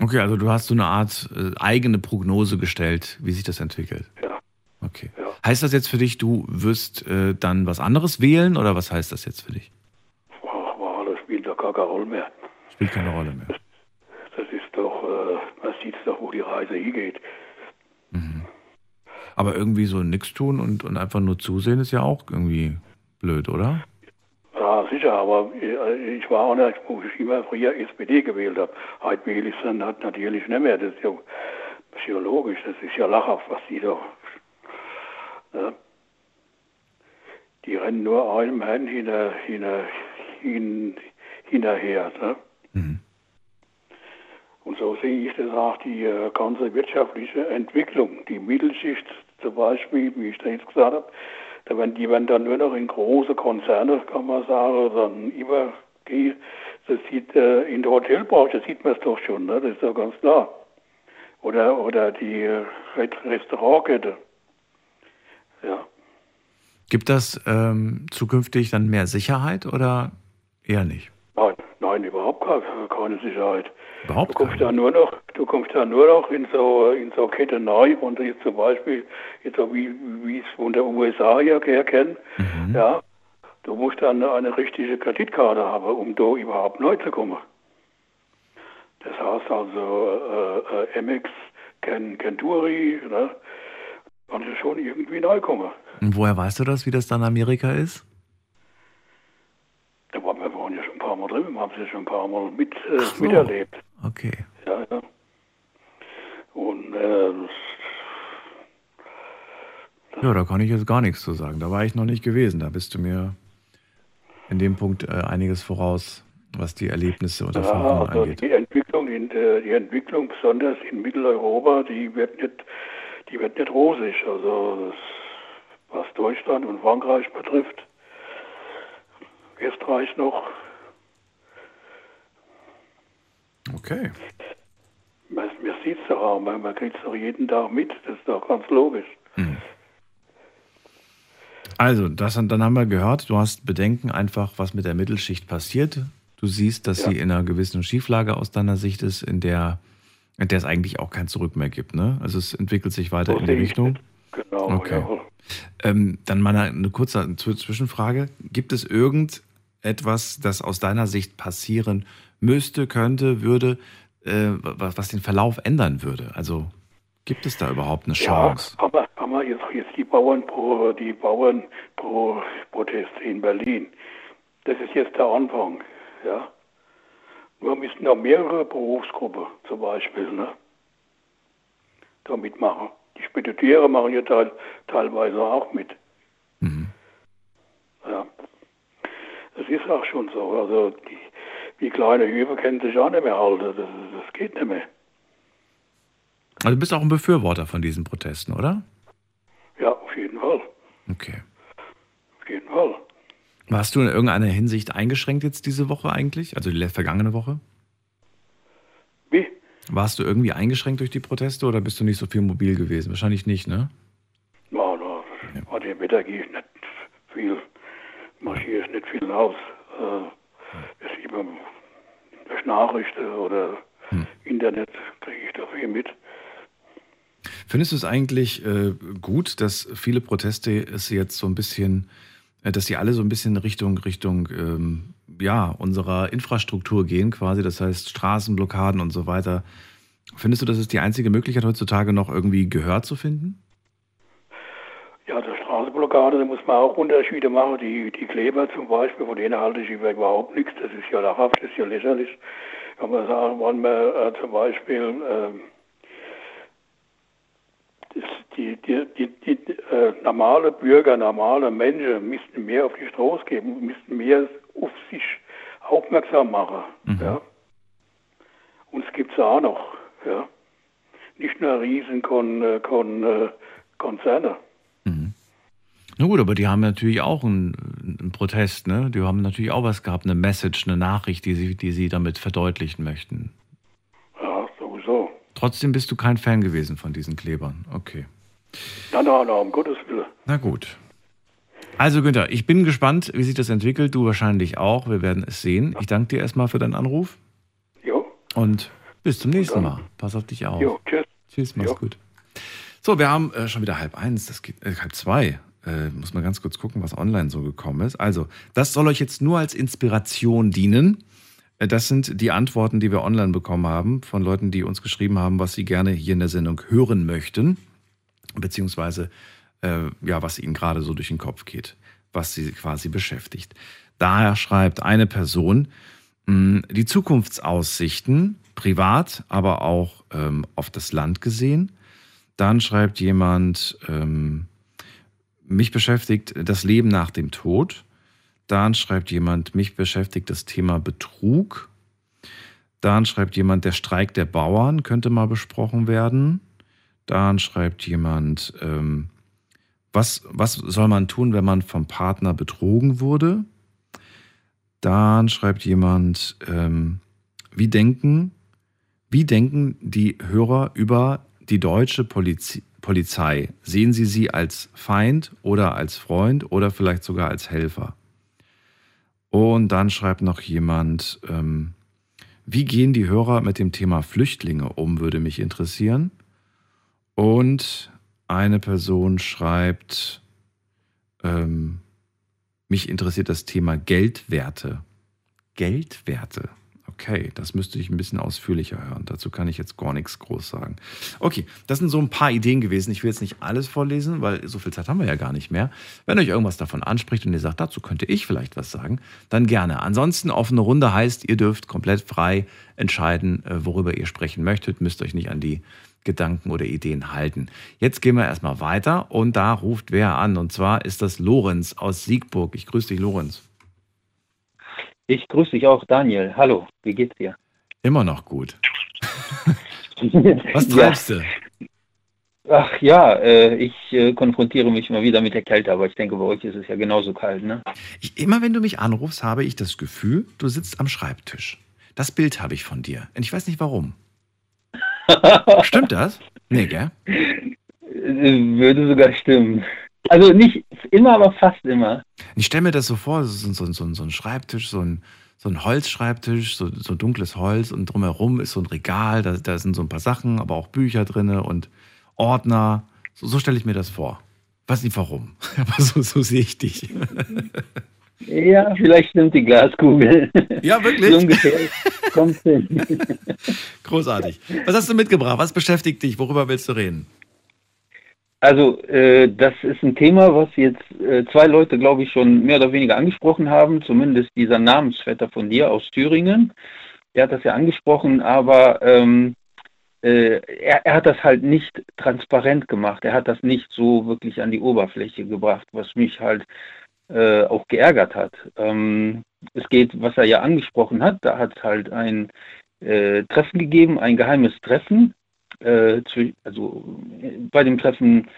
Okay, also du hast so eine Art äh, eigene Prognose gestellt, wie sich das entwickelt. Ja. Okay. Heißt das jetzt für dich, du wirst äh, dann was anderes wählen oder was heißt das jetzt für dich? Aber das spielt doch gar keine Rolle mehr. Spielt keine Rolle mehr. Das ist doch, äh, man sieht doch, wo die Reise hingeht. Aber irgendwie so nichts tun und, und einfach nur zusehen ist ja auch irgendwie blöd, oder? Ja, sicher, aber äh, ich war auch nicht, wo ich immer früher SPD gewählt habe. Heute wähle ich dann natürlich nicht mehr. Das ist ja psychologisch, das ist ja lachhaft, was die da. Ne? die rennen nur einem Herrn hinter, hinter, hin, hinterher. Ne? Mhm. Und so sehe ich das auch, die äh, ganze wirtschaftliche Entwicklung, die Mittelschicht zum Beispiel, wie ich da jetzt gesagt habe, da werden, die werden dann nur noch in große Konzerne, kann man sagen, dann übergehen. Das sieht äh, in der Hotelbranche, sieht man es doch schon, ne? das ist doch ganz klar. Oder, oder die äh, Restaurantkette. Ja. Gibt das ähm, zukünftig dann mehr Sicherheit oder eher nicht? Nein, nein, überhaupt keine, keine Sicherheit. Überhaupt du kommst da nur noch, du kommst da nur noch in so in so Kette neu und jetzt zum Beispiel jetzt so wie wie es von der USA her kennen, ja, du musst dann eine richtige Kreditkarte haben, um da überhaupt neu zu kommen. Das heißt also äh, äh, MX, Ken, Kenturi, ne, kannst du schon irgendwie neu kommen. Und woher weißt du das, wie das dann in Amerika ist? Da waren wir waren ja schon ein paar Mal drin, wir haben es ja schon ein paar Mal mit, äh, miterlebt. Okay. Ja, ja. Und äh, Ja, da kann ich jetzt gar nichts zu sagen. Da war ich noch nicht gewesen. Da bist du mir in dem Punkt äh, einiges voraus, was die Erlebnisse und ja, Erfahrungen also angeht. die Entwicklung in der, die Entwicklung besonders in Mitteleuropa, die wird nicht, die wird nicht rosig. Also das, was Deutschland und Frankreich betrifft, Österreich noch. Okay. Man, man sieht es doch auch, man, man kriegt es doch jeden Tag mit, das ist doch ganz logisch. Also, das, dann haben wir gehört, du hast Bedenken einfach, was mit der Mittelschicht passiert. Du siehst, dass Ja. sie in einer gewissen Schieflage aus deiner Sicht ist, in der, in der es eigentlich auch kein Zurück mehr gibt. Ne? Also es entwickelt sich weiter So in die Richtung. Genau, Okay. jawohl. Ähm, dann mal eine, kurze Zw- Zwischenfrage. Gibt es irgendetwas, das aus deiner Sicht passieren müsste, könnte, würde, äh, was, was den Verlauf ändern würde? Also gibt es da überhaupt eine Chance? Ja, aber, aber jetzt, jetzt die Bauern pro, die Bauern pro Proteste in Berlin. Das ist jetzt der Anfang, ja. Nur müssen noch mehrere Berufsgruppen zum Beispiel, ne, da mitmachen. Die Spediteure machen ja teil, teilweise auch mit. Ja. Das ist auch schon so. Also die, die kleine Hübe können sich auch nicht mehr halten. Das, das geht nicht mehr. Also du bist auch ein Befürworter von diesen Protesten, oder? Ja, auf jeden Fall. Okay. Auf jeden Fall. Warst du in irgendeiner Hinsicht eingeschränkt jetzt diese Woche eigentlich? Also die vergangene Woche? Wie? Warst du irgendwie eingeschränkt durch die Proteste oder bist du nicht so viel mobil gewesen? Wahrscheinlich nicht, ne? Ja, da, bei dem Wetter gehe ich nicht viel, marschiere ich nicht viel aus. Äh, ist über durch Nachrichten oder Internet kriege ich da viel mit. Findest du es eigentlich äh, gut, dass viele Proteste es jetzt so ein bisschen, dass die alle so ein bisschen Richtung, Richtung, ähm, ja, unserer Infrastruktur gehen quasi, das heißt Straßenblockaden und so weiter. Findest du, das ist die einzige Möglichkeit heutzutage noch irgendwie Gehör zu finden? Ja, der Straßenblockade, da muss man auch Unterschiede machen. Die, die Kleber zum Beispiel, von denen halte ich überhaupt nichts. Das ist ja lachhaft, das ist ja lächerlich. Kann man sagen, wenn man äh, zum Beispiel das, die, die, die, die äh, normale Bürger, normale Menschen müssten mehr auf die Straße geben, müssten mehr auf sich aufmerksam machen. Ja. Und es gibt es auch noch. Ja. Nicht nur riesen Kon, äh, Kon, äh, Konzerne. Na gut, aber die haben natürlich auch einen, einen Protest, ne? Die haben natürlich auch was gehabt, eine Message, eine Nachricht, die sie, die sie damit verdeutlichen möchten. Trotzdem bist du kein Fan gewesen von diesen Klebern. Okay. Nein, nein, nein, um Gottes Willen. Na gut. Also Günther, ich bin gespannt, wie sich das entwickelt. Du wahrscheinlich auch. Wir werden es sehen. Ich danke dir erstmal für deinen Anruf. Jo. Und bis zum nächsten Mal. Pass auf dich auf. Jo, tschüss. Tschüss, mach's gut. So, wir haben äh, schon wieder halb eins, das geht äh, halb zwei. Äh, muss mal ganz kurz gucken, was online so gekommen ist. Also, das soll euch jetzt nur als Inspiration dienen. Äh, Das sind die Antworten, die wir online bekommen haben von Leuten, die uns geschrieben haben, was sie gerne hier in der Sendung hören möchten, beziehungsweise äh, ja, was ihnen gerade so durch den Kopf geht, was sie quasi beschäftigt. Daher schreibt eine Person, mh, die Zukunftsaussichten, privat, aber auch ähm, auf das Land gesehen. Dann schreibt jemand, ähm, mich beschäftigt das Leben nach dem Tod. Dann schreibt jemand, mich beschäftigt das Thema Betrug. Dann schreibt jemand, der Streik der Bauern könnte mal besprochen werden. Dann schreibt jemand, ähm, was, was soll man tun, wenn man vom Partner betrogen wurde? Dann schreibt jemand, ähm, wie denken, wie denken die Hörer über die deutsche Poliz Polizei? Sehen sie sie als Feind oder als Freund oder vielleicht sogar als Helfer? Und dann schreibt noch jemand, ähm, wie gehen die Hörer mit dem Thema Flüchtlinge um, würde mich interessieren. Und eine Person schreibt, ähm, mich interessiert das Thema Geldwerte. Geldwerte. Okay, das müsste ich ein bisschen ausführlicher hören. Dazu kann ich jetzt gar nichts groß sagen. Okay, das sind so ein paar Ideen gewesen. Ich will jetzt nicht alles vorlesen, weil so viel Zeit haben wir ja gar nicht mehr. Wenn euch irgendwas davon anspricht und ihr sagt, dazu könnte ich vielleicht was sagen, dann gerne. Ansonsten offene Runde heißt, ihr dürft komplett frei entscheiden, äh, worüber ihr sprechen möchtet. Müsst euch nicht an die Gedanken oder Ideen halten. Jetzt gehen wir erstmal weiter und da ruft wer an. Und zwar ist das Lorenz aus Siegburg. Ich grüße dich, Lorenz. Ich grüße dich auch, Daniel. Hallo, wie geht's dir? Immer noch gut. Was treibst ja. du? Ach ja, äh, ich äh, konfrontiere mich mal wieder mit der Kälte, aber ich denke, bei euch ist es ja genauso kalt, ne? Ich, immer wenn du mich anrufst, habe ich das Gefühl, du sitzt am Schreibtisch. Das Bild habe ich von dir. Und ich weiß nicht warum. Stimmt das? Nee, gell? Würde sogar stimmen. Also nicht immer, aber fast immer. Ich stelle mir das so vor, so, so, so, so ein Schreibtisch, so ein, so ein Holzschreibtisch, so, so dunkles Holz und drumherum ist so ein Regal, da, da sind so ein paar Sachen, aber auch Bücher drin und Ordner. So, so stelle ich mir das vor. Weiß nicht warum, aber so, so sehe ich dich. Ja, vielleicht stimmt die Glaskugel. Ja, wirklich? So ungefähr. Kommt hin. Großartig. Was hast du mitgebracht? Was beschäftigt dich? Worüber willst du reden? Also, äh, das ist ein Thema, was jetzt äh, zwei Leute, glaube ich, schon mehr oder weniger angesprochen haben. Zumindest dieser Namensvetter von dir aus Thüringen. Der hat das ja angesprochen, aber ähm, äh, er, er, hat das halt nicht transparent gemacht. Er hat das nicht so wirklich an die Oberfläche gebracht, was mich halt äh, auch geärgert hat. Ähm, es geht, was er ja angesprochen hat, da hat es halt ein äh, Treffen gegeben, ein geheimes Treffen. Äh, zu, also bei dem Treffen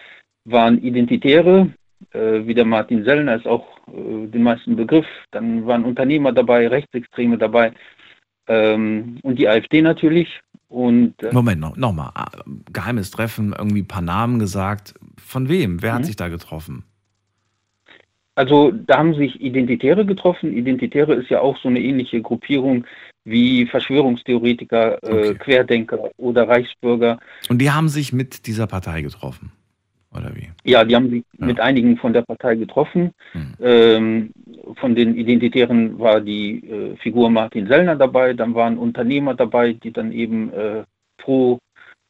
waren Identitäre, äh, wie der Martin Sellner ist auch äh, den meisten Begriff. Dann waren Unternehmer dabei, Rechtsextreme dabei ähm, und die AfD natürlich. Und, äh, Moment, noch, noch mal. Geheimes Treffen, irgendwie ein paar Namen gesagt. Von wem? Wer hat mhm. sich da getroffen? Also da haben sich Identitäre getroffen. Identitäre ist ja auch so eine ähnliche Gruppierung wie Verschwörungstheoretiker, äh, okay. äh, Querdenker oder Reichsbürger. Und die haben sich mit dieser Partei getroffen, oder wie? Ja, die haben sich ja. mit einigen von der Partei getroffen. Hm. Ähm, von den Identitären war die äh, Figur Martin Sellner dabei, dann waren Unternehmer dabei, die dann eben äh, pro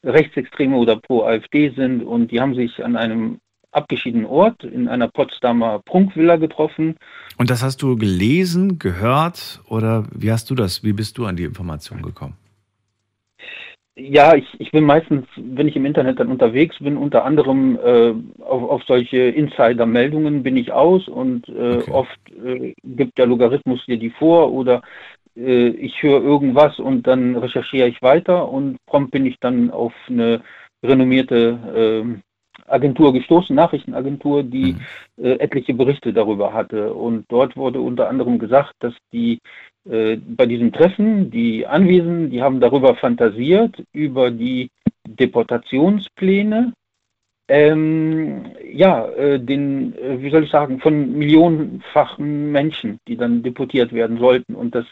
Rechtsextreme oder pro AfD sind und die haben sich an einem abgeschiedenen Ort in einer Potsdamer Prunkvilla getroffen. Und das hast du gelesen, gehört oder wie hast du das, wie bist du an die Information gekommen? Ja, ich, ich bin meistens, wenn ich im Internet dann unterwegs bin, unter anderem äh, auf, auf solche Insider-Meldungen bin ich aus und äh, okay. oft äh, gibt der Logarithmus dir die vor oder äh, ich höre irgendwas und dann recherchiere ich weiter und prompt bin ich dann auf eine renommierte ähm, Agentur gestoßen, Nachrichtenagentur, die mhm. äh, etliche Berichte darüber hatte. Und dort wurde unter anderem gesagt, dass die äh, bei diesem Treffen, die Anwesenden, die haben darüber fantasiert, über die Deportationspläne, ähm, ja, äh, den, äh, wie soll ich sagen, von millionenfachen Menschen, die dann deportiert werden sollten. Und das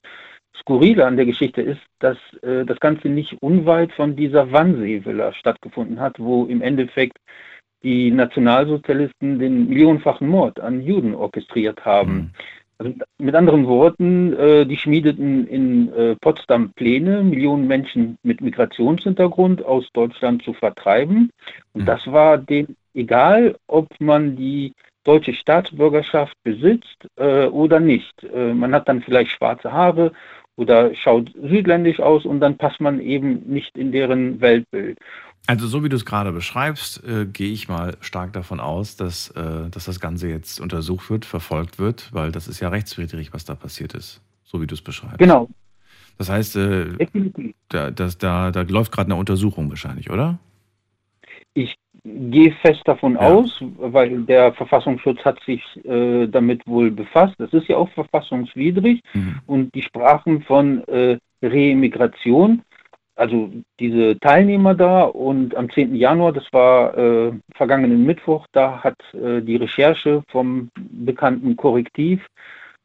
Skurrile an der Geschichte ist, dass äh, das Ganze nicht unweit von dieser Wannsee-Villa stattgefunden hat, wo im Endeffekt die Nationalsozialisten den millionenfachen Mord an Juden orchestriert haben. Mhm. Also mit anderen Worten, äh, die schmiedeten in äh, Potsdam Pläne, Millionen Menschen mit Migrationshintergrund aus Deutschland zu vertreiben. Und mhm. das war denen egal, ob man die deutsche Staatsbürgerschaft besitzt äh, oder nicht. Äh, man hat dann vielleicht schwarze Haare oder schaut südländisch aus und dann passt man eben nicht in deren Weltbild. Also so wie du es gerade beschreibst, äh, gehe ich mal stark davon aus, dass, äh, dass das Ganze jetzt untersucht wird, verfolgt wird, weil das ist ja rechtswidrig, was da passiert ist, so wie du es beschreibst. Genau. Das heißt, äh, da, das, da, da läuft gerade eine Untersuchung wahrscheinlich, oder? Ich gehe fest davon aus, weil der Verfassungsschutz hat sich äh, damit wohl befasst. Das ist ja auch verfassungswidrig und die sprachen von äh, Remigration also diese Teilnehmer da und am 10. Januar, das war äh, vergangenen Mittwoch, da hat äh, die Recherche vom bekannten Korrektiv,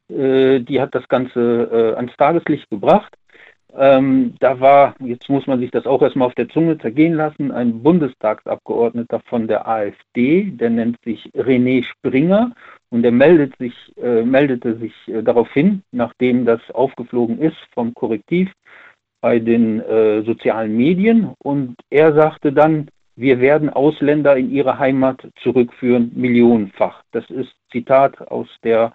äh, die hat das Ganze äh, ans Tageslicht gebracht. Ähm, da war, jetzt muss man sich das auch erstmal auf der Zunge zergehen lassen, ein Bundestagsabgeordneter von der AfD, der nennt sich René Springer und der meldet sich, äh, meldete sich äh, darauf hin, nachdem das aufgeflogen ist vom Korrektiv, bei den äh, sozialen Medien und er sagte dann, wir werden Ausländer in ihre Heimat zurückführen, millionenfach. Das ist Zitat aus der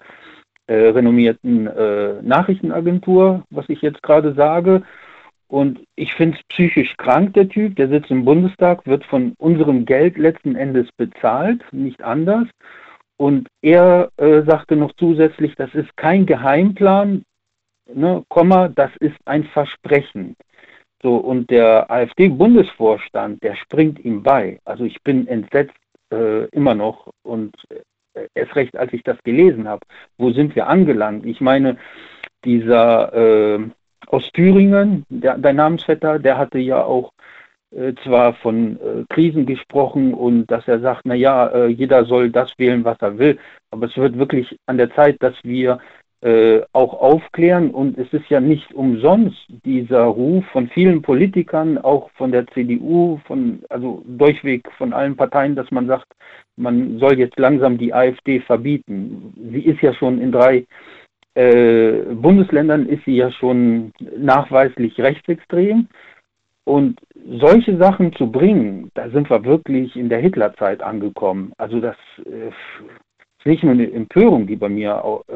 äh, renommierten äh, Nachrichtenagentur, was ich jetzt gerade sage. Und ich finde es psychisch krank, der Typ, der sitzt im Bundestag, wird von unserem Geld letzten Endes bezahlt, nicht anders. Und er äh, sagte noch zusätzlich, das ist kein Geheimplan, ne, Komma, das ist ein Versprechen. So, und der AfD-Bundesvorstand, der springt ihm bei. Also ich bin entsetzt äh, immer noch und äh, erst recht, als ich das gelesen habe. Wo sind wir angelangt? Ich meine, dieser äh, aus Thüringen, der, dein Namensvetter, der hatte ja auch äh, zwar von äh, Krisen gesprochen und dass er sagt, naja, äh, jeder soll das wählen, was er will, aber es wird wirklich an der Zeit, dass wir äh, auch aufklären. Und es ist ja nicht umsonst dieser Ruf von vielen Politikern, auch von der CDU, von, also durchweg von allen Parteien, dass man sagt, man soll jetzt langsam die AfD verbieten. Sie ist ja schon in drei äh, Bundesländern ist sie ja schon nachweislich rechtsextrem. Und solche Sachen zu bringen, da sind wir wirklich in der Hitlerzeit angekommen. Also das äh, nicht nur eine Empörung, die bei mir äh,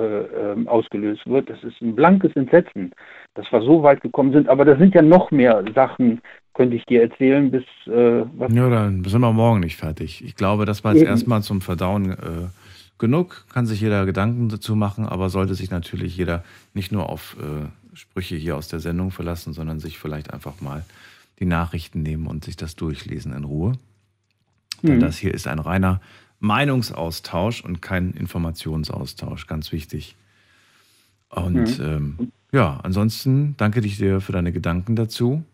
ähm, ausgelöst wird, das ist ein blankes Entsetzen, dass wir so weit gekommen sind. Aber da sind ja noch mehr Sachen, könnte ich dir erzählen, bis. Äh, was ja, dann sind wir morgen nicht fertig. Ich glaube, das war jetzt Eben. erstmal zum Verdauen äh, genug. Kann sich jeder Gedanken dazu machen, aber sollte sich natürlich jeder nicht nur auf äh, Sprüche hier aus der Sendung verlassen, sondern sich vielleicht einfach mal die Nachrichten nehmen und sich das durchlesen in Ruhe. Denn Mhm. das hier ist ein reiner Meinungsaustausch und kein Informationsaustausch, ganz wichtig. Und Mhm. ähm, ja, ansonsten danke dich dir für deine Gedanken dazu.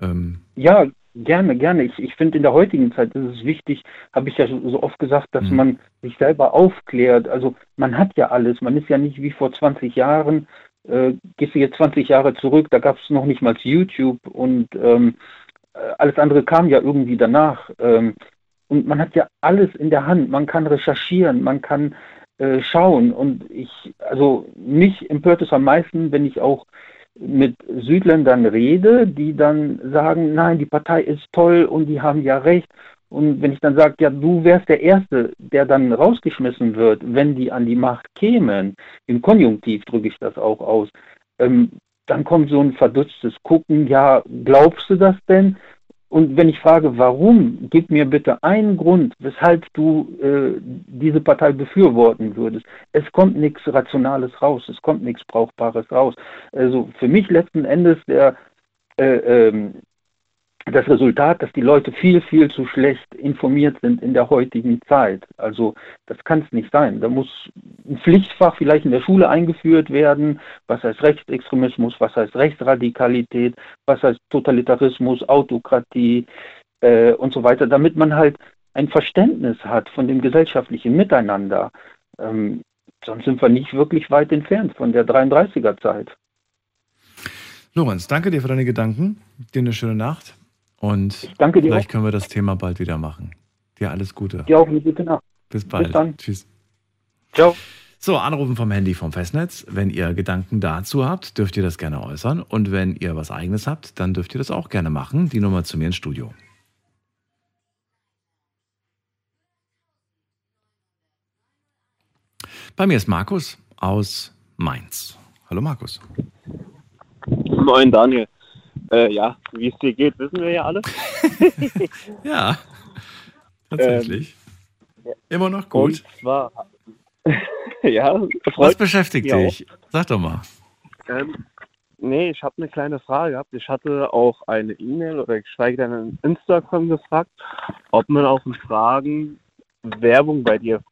Ähm, Ja, gerne, gerne. Ich, ich finde, in der heutigen Zeit ist es wichtig, habe ich ja so so oft gesagt, dass Mhm. man sich selber aufklärt. Also man hat ja alles. Man ist ja nicht wie vor 20 Jahren. Äh, gehst du jetzt 20 Jahre zurück, da gab es noch nicht mal YouTube und ähm, äh, alles andere kam ja irgendwie danach. Ähm, und man hat ja alles in der Hand. Man kann recherchieren, man kann äh, schauen. Und ich, also mich empört es am meisten, wenn ich auch mit Südländern rede, die dann sagen, nein, die Partei ist toll und die haben ja recht. Und wenn ich dann sage, ja, du wärst der Erste, der dann rausgeschmissen wird, wenn die an die Macht kämen, im Konjunktiv drücke ich das auch aus, ähm, dann kommt so ein verdutztes Gucken, ja, glaubst du das denn? Und wenn ich frage, warum, gib mir bitte einen Grund, weshalb du äh, diese Partei befürworten würdest. Es kommt nichts Rationales raus, es kommt nichts Brauchbares raus. Also für mich letzten Endes der, äh, ähm, das Resultat, dass die Leute viel, viel zu schlecht informiert sind in der heutigen Zeit. Also das kann es nicht sein. Da muss ein Pflichtfach vielleicht in der Schule eingeführt werden. Was heißt Rechtsextremismus? Was heißt Rechtsradikalität? Was heißt Totalitarismus, Autokratie äh, und so weiter, damit man halt ein Verständnis hat von dem gesellschaftlichen Miteinander. Ähm, sonst sind wir nicht wirklich weit entfernt von der 33er Zeit. Lorenz, danke dir für deine Gedanken. Dir eine schöne Nacht. Und danke dir vielleicht auch. können wir das Thema bald wieder machen. Dir alles Gute. Dir auch eine gute Nacht. Bis bald. dann. Tschüss. Ciao. So, anrufen vom Handy vom Festnetz. Wenn ihr Gedanken dazu habt, dürft ihr das gerne äußern. Und wenn ihr was eigenes habt, dann dürft ihr das auch gerne machen. Die Nummer zu mir ins Studio. Bei mir ist Markus aus Mainz. Hallo Markus. Moin Daniel. Äh, ja, wie es dir geht, wissen wir ja alle. Ja, tatsächlich. Immer noch gut. Und zwar, ja, Was beschäftigt mich auch. dich? Sag doch mal. Ähm, nee, ich habe eine kleine Frage gehabt. Ich hatte auch eine E-Mail oder geschweige denn ein Instagram gefragt, ob man auch in Fragen Werbung bei dir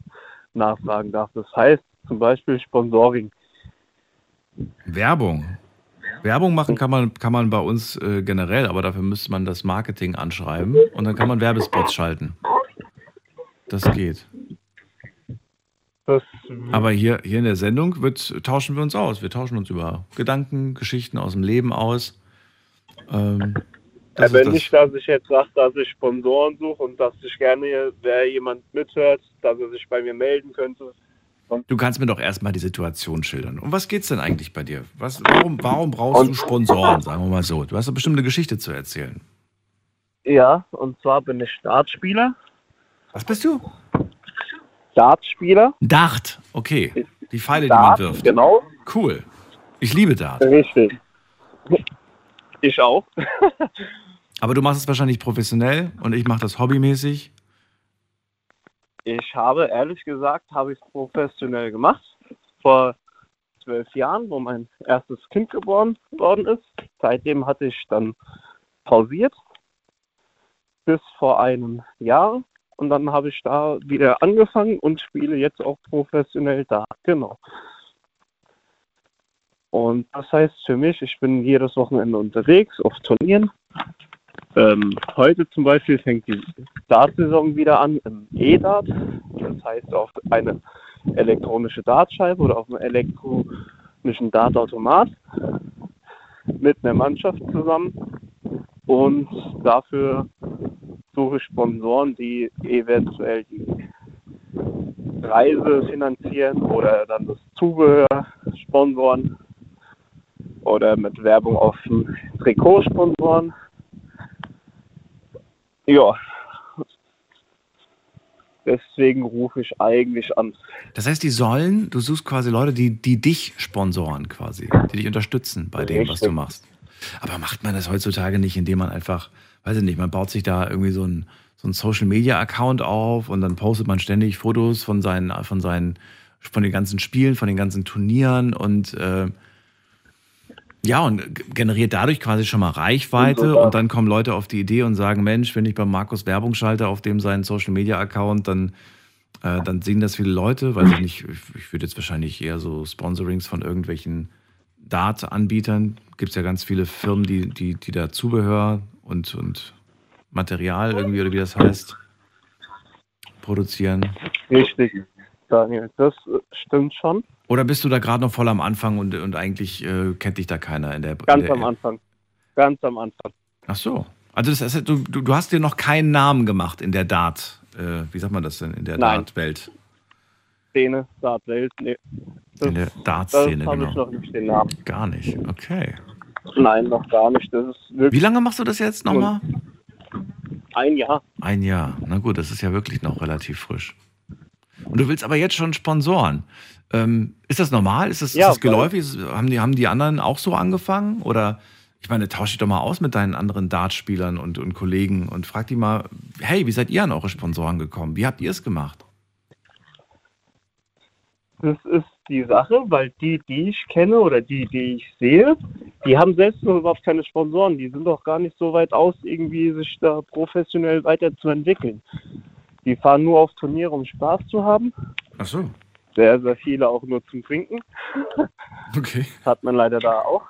nachfragen darf. Das heißt zum Beispiel Sponsoring. Werbung. Werbung machen kann man, kann man bei uns äh, generell, aber dafür müsste man das Marketing anschreiben und dann kann man Werbespots schalten. Das geht. Das, Aber hier, hier in der Sendung wird, tauschen wir uns aus. Wir tauschen uns über Gedanken, Geschichten aus dem Leben aus. Ähm, Aber ist das. nicht, dass ich jetzt sage, dass ich Sponsoren suche und dass ich gerne, wer jemand mithört, dass er sich bei mir melden könnte. Du kannst mir doch erstmal die Situation schildern. Um was geht's denn eigentlich bei dir? Was, warum, warum brauchst du Sponsoren, sagen wir mal so? Du hast eine Geschichte zu erzählen. Ja, und zwar bin ich Dartspieler. Was bist du? Dartspieler. Dart, okay. Die Pfeile, Dart, die man wirft. genau. Cool. Ich liebe Dart. Richtig. Ich auch. Aber du machst es wahrscheinlich professionell und ich mache das hobbymäßig. Ich habe ehrlich gesagt, habe ich es professionell gemacht. Vor zwölf Jahren, wo mein erstes Kind geboren worden ist. Seitdem hatte ich dann pausiert bis vor einem Jahr. Und dann habe ich da wieder angefangen und spiele jetzt auch professionell da. Genau. Und das heißt für mich, ich bin jedes Wochenende unterwegs auf Turnieren. Ähm, heute zum Beispiel fängt die Dartsaison wieder an im E-Dart. Das heißt auf eine elektronische Dartscheibe oder auf einem elektronischen Dartautomat mit einer Mannschaft zusammen. Und dafür suche ich Sponsoren, die eventuell die Reise finanzieren oder dann das Zubehör sponsoren oder mit Werbung auf dem Trikot sponsoren. Ja. Deswegen rufe ich eigentlich an. Das heißt, die sollen, du suchst quasi Leute, die, die dich sponsoren quasi, die dich unterstützen bei dem, was du machst. Aber macht man das heutzutage nicht, indem man einfach, weiß ich nicht, man baut sich da irgendwie so ein, so ein Social Media Account auf und dann postet man ständig Fotos von seinen, von seinen, von den ganzen Spielen, von den ganzen Turnieren und äh, ja, und generiert dadurch quasi schon mal Reichweite und dann kommen Leute auf die Idee und sagen, Mensch, wenn ich bei Markus Werbung schalte auf dem seinen Social Media Account, dann, äh, dann sehen das viele Leute, weil ich nicht, ich, ich würde jetzt wahrscheinlich eher so Sponsorings von irgendwelchen Dart-Anbietern. Gibt es ja ganz viele Firmen, die, die, die da Zubehör und, und Material irgendwie, oder wie das heißt, produzieren. Richtig, Daniel, das äh, stimmt schon. Oder bist du da gerade noch voll am Anfang und, und eigentlich äh, kennt dich da keiner in der Ganz in der, am Anfang. Ganz am Anfang. Ach so. Also das heißt, du, du, hast dir noch keinen Namen gemacht in der Dart, äh, wie sagt man das denn, in der. Dart-Welt. Szene, Dartwelt, nee. Das, In der Dart-Szene, habe ich genau. noch nicht den Namen. Gar nicht, okay. Nein, noch gar nicht. Das ist wirklich Wie lange machst du das jetzt nochmal? ein Jahr. Ein Jahr. Na gut, das ist ja wirklich noch relativ frisch. Und du willst aber jetzt schon Sponsoren. Ähm, ist das normal? Ist das, Ja, ist das geläufig? Haben, die, haben die anderen auch so angefangen? Oder ich meine, tausch dich doch mal aus mit deinen anderen Dartspielern und, und Kollegen und frag die mal, hey, wie seid ihr an eure Sponsoren gekommen? Wie habt ihr es gemacht? Das ist die Sache, weil die, die ich kenne oder die, die ich sehe, die haben selbst noch überhaupt keine Sponsoren. Die sind doch gar nicht so weit aus, irgendwie sich da professionell weiterzuentwickeln. Die fahren nur auf Turniere, um Spaß zu haben. Ach so. Sehr, sehr viele auch nur zum Trinken. Okay. Hat man leider da auch.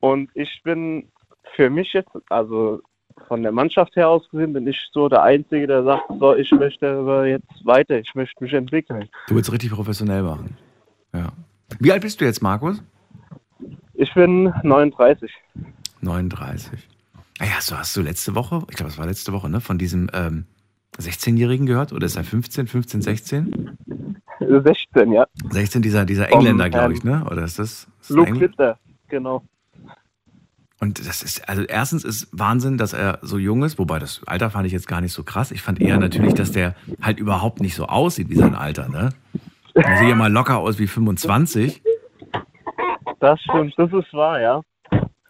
Und ich bin für mich jetzt, also von der Mannschaft her aus gesehen, bin ich so der Einzige, der sagt, so, ich möchte aber jetzt weiter, ich möchte mich entwickeln. Du willst richtig professionell machen. Ja. Wie alt bist du jetzt, Markus? Ich bin 39. 39. Ah ja, hast du, hast du letzte Woche, ich glaube, es war letzte Woche, ne, von diesem ähm, 16-Jährigen gehört? Oder ist er 15, 15, 16? 16, ja. 16, dieser, dieser Engländer, glaube ich, ne? Oder ist das? Ist Luke Witter, genau. Und das ist, also erstens ist Wahnsinn, dass er so jung ist, wobei das Alter fand ich jetzt gar nicht so krass. Ich fand eher natürlich, dass der halt überhaupt nicht so aussieht wie sein Alter, ne? Der sieht ja mal locker aus wie 25. Das stimmt, das ist wahr, ja.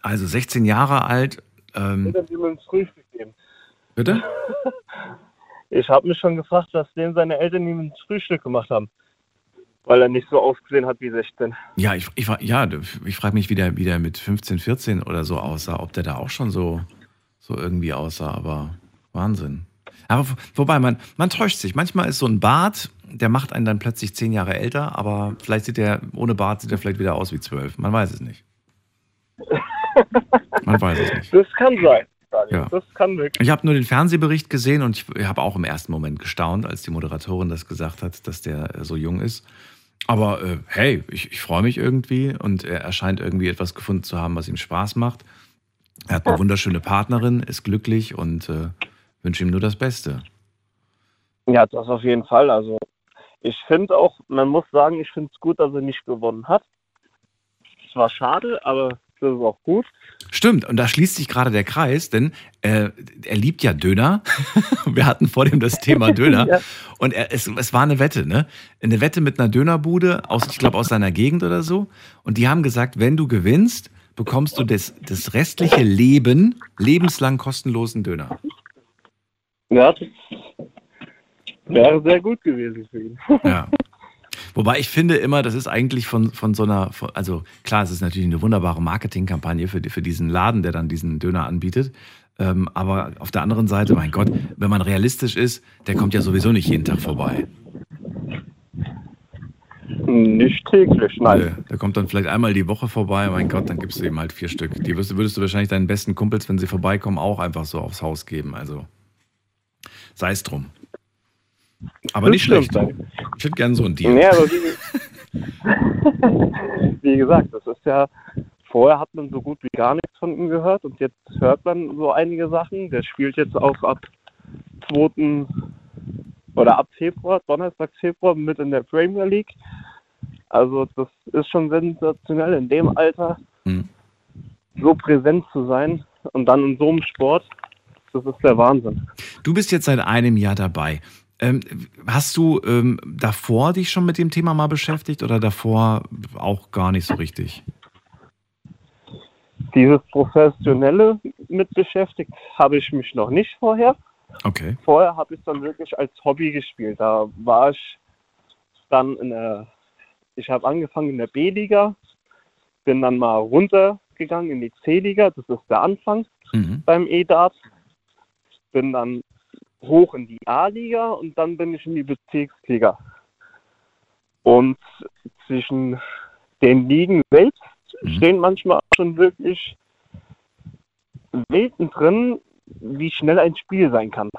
Also 16 Jahre alt. Ähm, bitte? Ich habe mich schon gefragt, was dem seine Eltern ihm ins Frühstück gemacht haben. Weil er nicht so ausgesehen hat wie 16. Ja, ich, ich, ja, ich frage mich, wie der, wie der mit 15, 14 oder so aussah, ob der da auch schon so, so irgendwie aussah, aber Wahnsinn. Aber wo- wobei, man, man täuscht sich. Manchmal ist so ein Bart, der macht einen dann plötzlich zehn Jahre älter, aber vielleicht sieht er, ohne Bart sieht er vielleicht wieder aus wie zwölf. Man weiß es nicht. Man weiß es nicht. Das kann sein. Daniel. Ja. Das kann wirklich. Ich habe nur den Fernsehbericht gesehen und ich habe auch im ersten Moment gestaunt, als die Moderatorin das gesagt hat, dass der äh, so jung ist. Aber äh, hey, ich, ich freue mich irgendwie und er, er scheint irgendwie etwas gefunden zu haben, was ihm Spaß macht. Er hat eine wunderschöne Partnerin, ist glücklich und äh, wünsche ihm nur das Beste. Ja, das auf jeden Fall. Also ich finde auch, man muss sagen, ich finde es gut, dass er nicht gewonnen hat. Es war schade, aber das ist auch gut. Stimmt, und da schließt sich gerade der Kreis, denn äh, er liebt ja Döner. Wir hatten vor dem das Thema Döner. Ja. Und er, es, es war eine Wette, ne? Eine Wette mit einer Dönerbude, aus, ich glaube aus seiner Gegend oder so. Und die haben gesagt, wenn du gewinnst, bekommst du das, das restliche Leben lebenslang kostenlosen Döner. Ja, das wäre sehr gut gewesen für ihn. Ja. Wobei ich finde immer, das ist eigentlich von, von so einer, von, also klar, es ist natürlich eine wunderbare Marketingkampagne für, für diesen Laden, der dann diesen Döner anbietet. Ähm, aber auf der anderen Seite, mein Gott, wenn man realistisch ist, der kommt ja sowieso nicht jeden Tag vorbei. Nicht täglich, nein. Nö, Der kommt dann vielleicht einmal die Woche vorbei, mein Gott, dann gibst du ihm halt vier Stück. Die würdest, würdest du wahrscheinlich deinen besten Kumpels, wenn sie vorbeikommen, auch einfach so aufs Haus geben. Also sei es drum. Aber Das nicht stimmt, schlecht. Ich hätte gern so ein Deal. Nee, aber wie, wie gesagt, das ist ja, vorher hat man so gut wie gar nichts von ihm gehört und jetzt hört man so einige Sachen. Der spielt jetzt auch ab 2. oder ab Februar, Donnerstag, Februar mit in der Premier League. Also das ist schon sensationell in dem Alter Mhm. so präsent zu sein und dann in so einem Sport. Das ist der Wahnsinn. Du bist jetzt seit einem Jahr dabei. Ähm, hast du ähm, davor dich schon mit dem Thema mal beschäftigt oder davor auch gar nicht so richtig? Dieses Professionelle mit beschäftigt habe ich mich noch nicht vorher. Okay. Vorher habe ich dann wirklich als Hobby gespielt. Da war ich dann in der, ich habe angefangen in der B-Liga, bin dann mal runtergegangen in die C-Liga, das ist der Anfang Mhm. beim E-Dart. Bin dann hoch in die A-Liga und dann bin ich in die Bezirksliga. Und zwischen den Ligen selbst stehen manchmal schon wirklich Welten drin, wie schnell ein Spiel sein kann.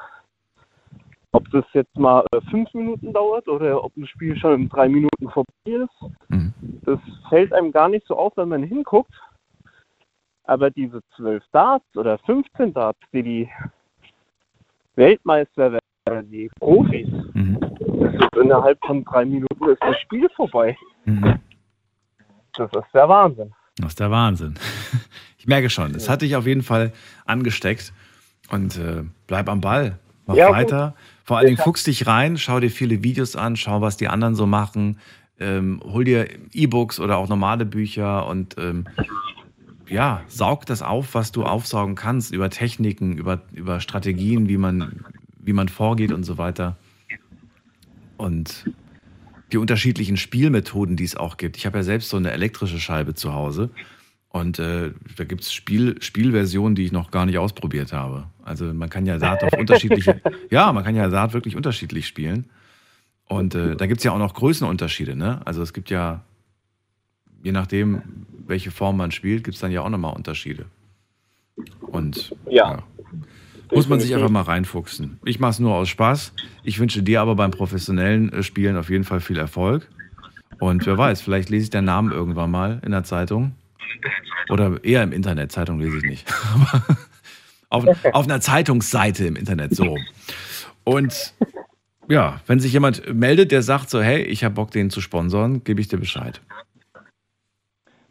Ob das jetzt mal äh, fünf Minuten dauert oder ob ein Spiel schon in drei Minuten vorbei ist, das fällt einem gar nicht so auf, wenn man hinguckt. Aber diese zwölf Darts oder 15 Darts, die die Weltmeister werden, die Profis, das ist innerhalb von drei Minuten ist das Spiel vorbei. Das ist der Wahnsinn. Das ist der Wahnsinn. Ich merke schon, es hat dich auf jeden Fall angesteckt und äh, bleib am Ball. Mach Ja, weiter. Vor allen Dingen Ich hab- fuchs dich rein, schau dir viele Videos an, schau, was die anderen so machen. Ähm, hol dir E-Books oder auch normale Bücher und ähm, ja, saug das auf, was du aufsaugen kannst über Techniken, über, über Strategien, wie man, wie man vorgeht und so weiter. Und die unterschiedlichen Spielmethoden, die es auch gibt. Ich habe ja selbst so eine elektrische Scheibe zu Hause. Und äh, da gibt es Spiel, Spielversionen, die ich noch gar nicht ausprobiert habe. Also man kann ja Dart auf unterschiedliche, ja, man kann ja Dart wirklich unterschiedlich spielen. Und äh, da gibt es ja auch noch Größenunterschiede, ne? Also es gibt ja, je nachdem, welche Form man spielt, gibt es dann ja auch nochmal Unterschiede. Und Ja. muss man sich einfach mal reinfuchsen. Ich mache es nur aus Spaß. Ich wünsche dir aber beim professionellen äh, Spielen auf jeden Fall viel Erfolg. Und wer weiß, vielleicht lese ich deinen Namen irgendwann mal in der Zeitung. Oder eher im Internet. Zeitung lese ich nicht. Auf, auf einer Zeitungsseite im Internet, so. Und ja, wenn sich jemand meldet, der sagt so, hey, ich habe Bock, den zu sponsoren, gebe ich dir Bescheid.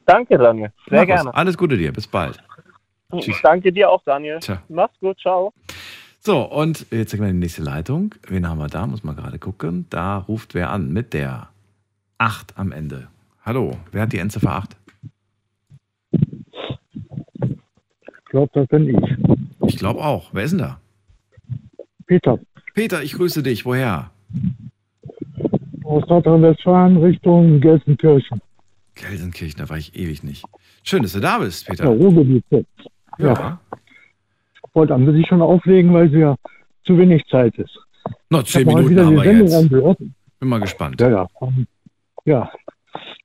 Danke, Daniel. Sehr Markus, gerne. Alles Gute dir. Bis bald. Ich danke dir auch, Daniel. Tja. Mach's gut, ciao. So, und jetzt gehen wir in die nächste Leitung. Wen haben wir da? Muss man gerade gucken. Da ruft wer an mit der 8 am Ende. Hallo, wer hat die Endziffer 8? Ich glaube, das bin ich. Ich glaube auch. Wer ist denn da? Peter. Peter, ich grüße dich. Woher? Aus Nordrhein-Westfalen Richtung Gelsenkirchen. Gelsenkirchen, da war ich ewig nicht. Schön, dass du da bist, Peter. Ja, Ruhrgebiet jetzt. Ja. Ja. Ich wollte an sich schon auflegen, weil es ja zu wenig Zeit ist. Noch Ich zehn Minuten wieder haben wir Sendung jetzt. angehört. Bin mal gespannt. Ja, ja. Ja.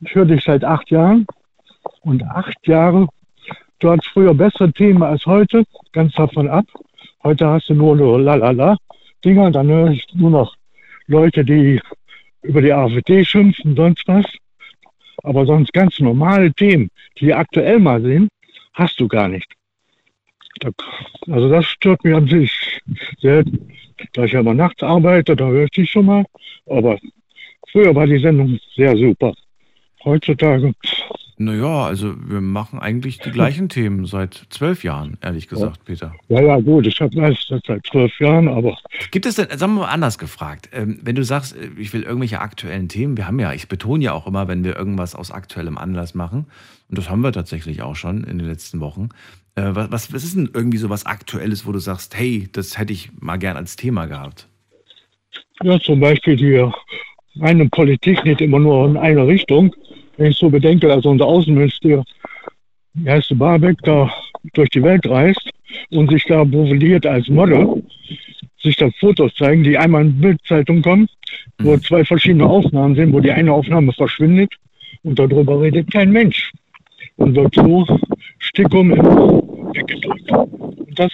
Ich höre dich seit acht Jahren. Und acht Jahre, du hattest früher bessere Themen als heute, ganz davon ab. Heute hast du nur so lalala Dinger, dann höre ich nur noch Leute, die über die AfD schimpfen, sonst was. Aber sonst ganz normale Themen, die aktuell mal sind, hast du gar nicht. Also das stört mich an sich sehr, da ich ja immer nachts arbeite, da höre ich dich schon mal. Aber früher war die Sendung sehr super. Heutzutage, Naja, also wir machen eigentlich die gleichen Themen seit zwölf Jahren, ehrlich gesagt, Peter. ja, ja, gut, ich habe das seit zwölf Jahren, aber Gibt es denn, sagen wir mal anders gefragt, ähm, wenn du sagst, äh, ich will irgendwelche aktuellen Themen, wir haben ja, ich betone ja auch immer, wenn wir irgendwas aus aktuellem Anlass machen, und das haben wir tatsächlich auch schon in den letzten Wochen, äh, was, was, was ist denn irgendwie so was Aktuelles, wo du sagst, hey, das hätte ich mal gern als Thema gehabt? ja, zum Beispiel die reine Politik nicht immer nur in eine Richtung. Wenn ich so bedenke, also unser Außenminister, wie heißt der Barbeck, da durch die Welt reist und sich da profiliert als Model, sich da Fotos zeigen, die einmal in Bildzeitung kommen, wo zwei verschiedene Aufnahmen sind, wo die eine Aufnahme verschwindet und darüber redet kein Mensch. Und wird so Stickum weggedrückt. Und, das,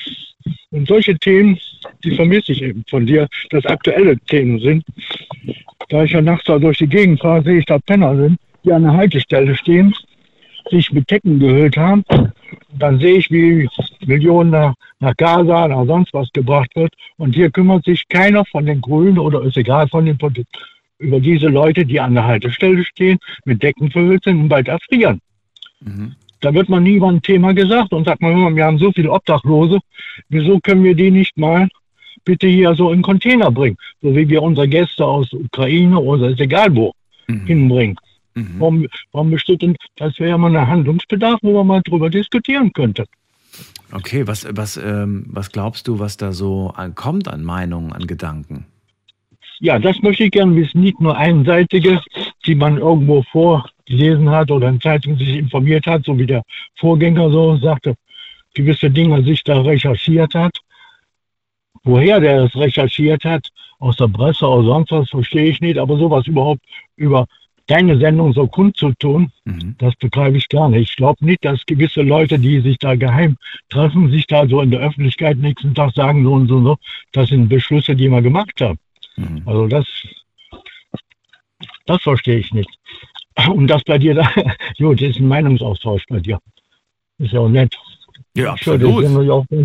und solche Themen, die vermisse ich eben von dir, dass aktuelle Themen sind. Da ich ja nachts da durch die Gegend fahre, sehe ich da Penner sind, die an der Haltestelle stehen, sich mit Decken gehüllt haben. Und dann sehe ich, wie Millionen nach, nach Gaza, nach sonst was gebracht wird. Und hier kümmert sich keiner von den Grünen oder ist egal von den Politik über diese Leute, die an der Haltestelle stehen, mit Decken verhüllt sind und bald erfrieren. Da wird man nie über ein Thema gesagt und sagt man, mal, wir haben so viele Obdachlose, wieso können wir die nicht mal bitte hier so in Container bringen, so wie wir unsere Gäste aus Ukraine oder ist egal wo hinbringen. Warum, warum besteht denn, das wäre ja mal ein Handlungsbedarf, wo man mal drüber diskutieren könnte. Okay, was, was, ähm, was glaubst du, was da so an, kommt an Meinungen, an Gedanken? Ja, das möchte ich gerne wissen, nicht nur einseitige, die man irgendwo vorgelesen hat oder in Zeitungen sich informiert hat, so wie der Vorgänger so sagte, gewisse Dinge sich da recherchiert hat. Woher der das recherchiert hat, aus der Presse oder sonst was, verstehe ich nicht, aber sowas überhaupt über deine Sendung so kundzutun, das begreife ich gar nicht. Ich glaube nicht, dass gewisse Leute, die sich da geheim treffen, sich da so in der Öffentlichkeit nächsten Tag sagen, so und so, und so, das sind Beschlüsse, die wir gemacht haben. Also das, das verstehe ich nicht. Und das bei dir da, gut, das ist ein Meinungsaustausch bei dir. Ist ja auch nett. Ja, absolut.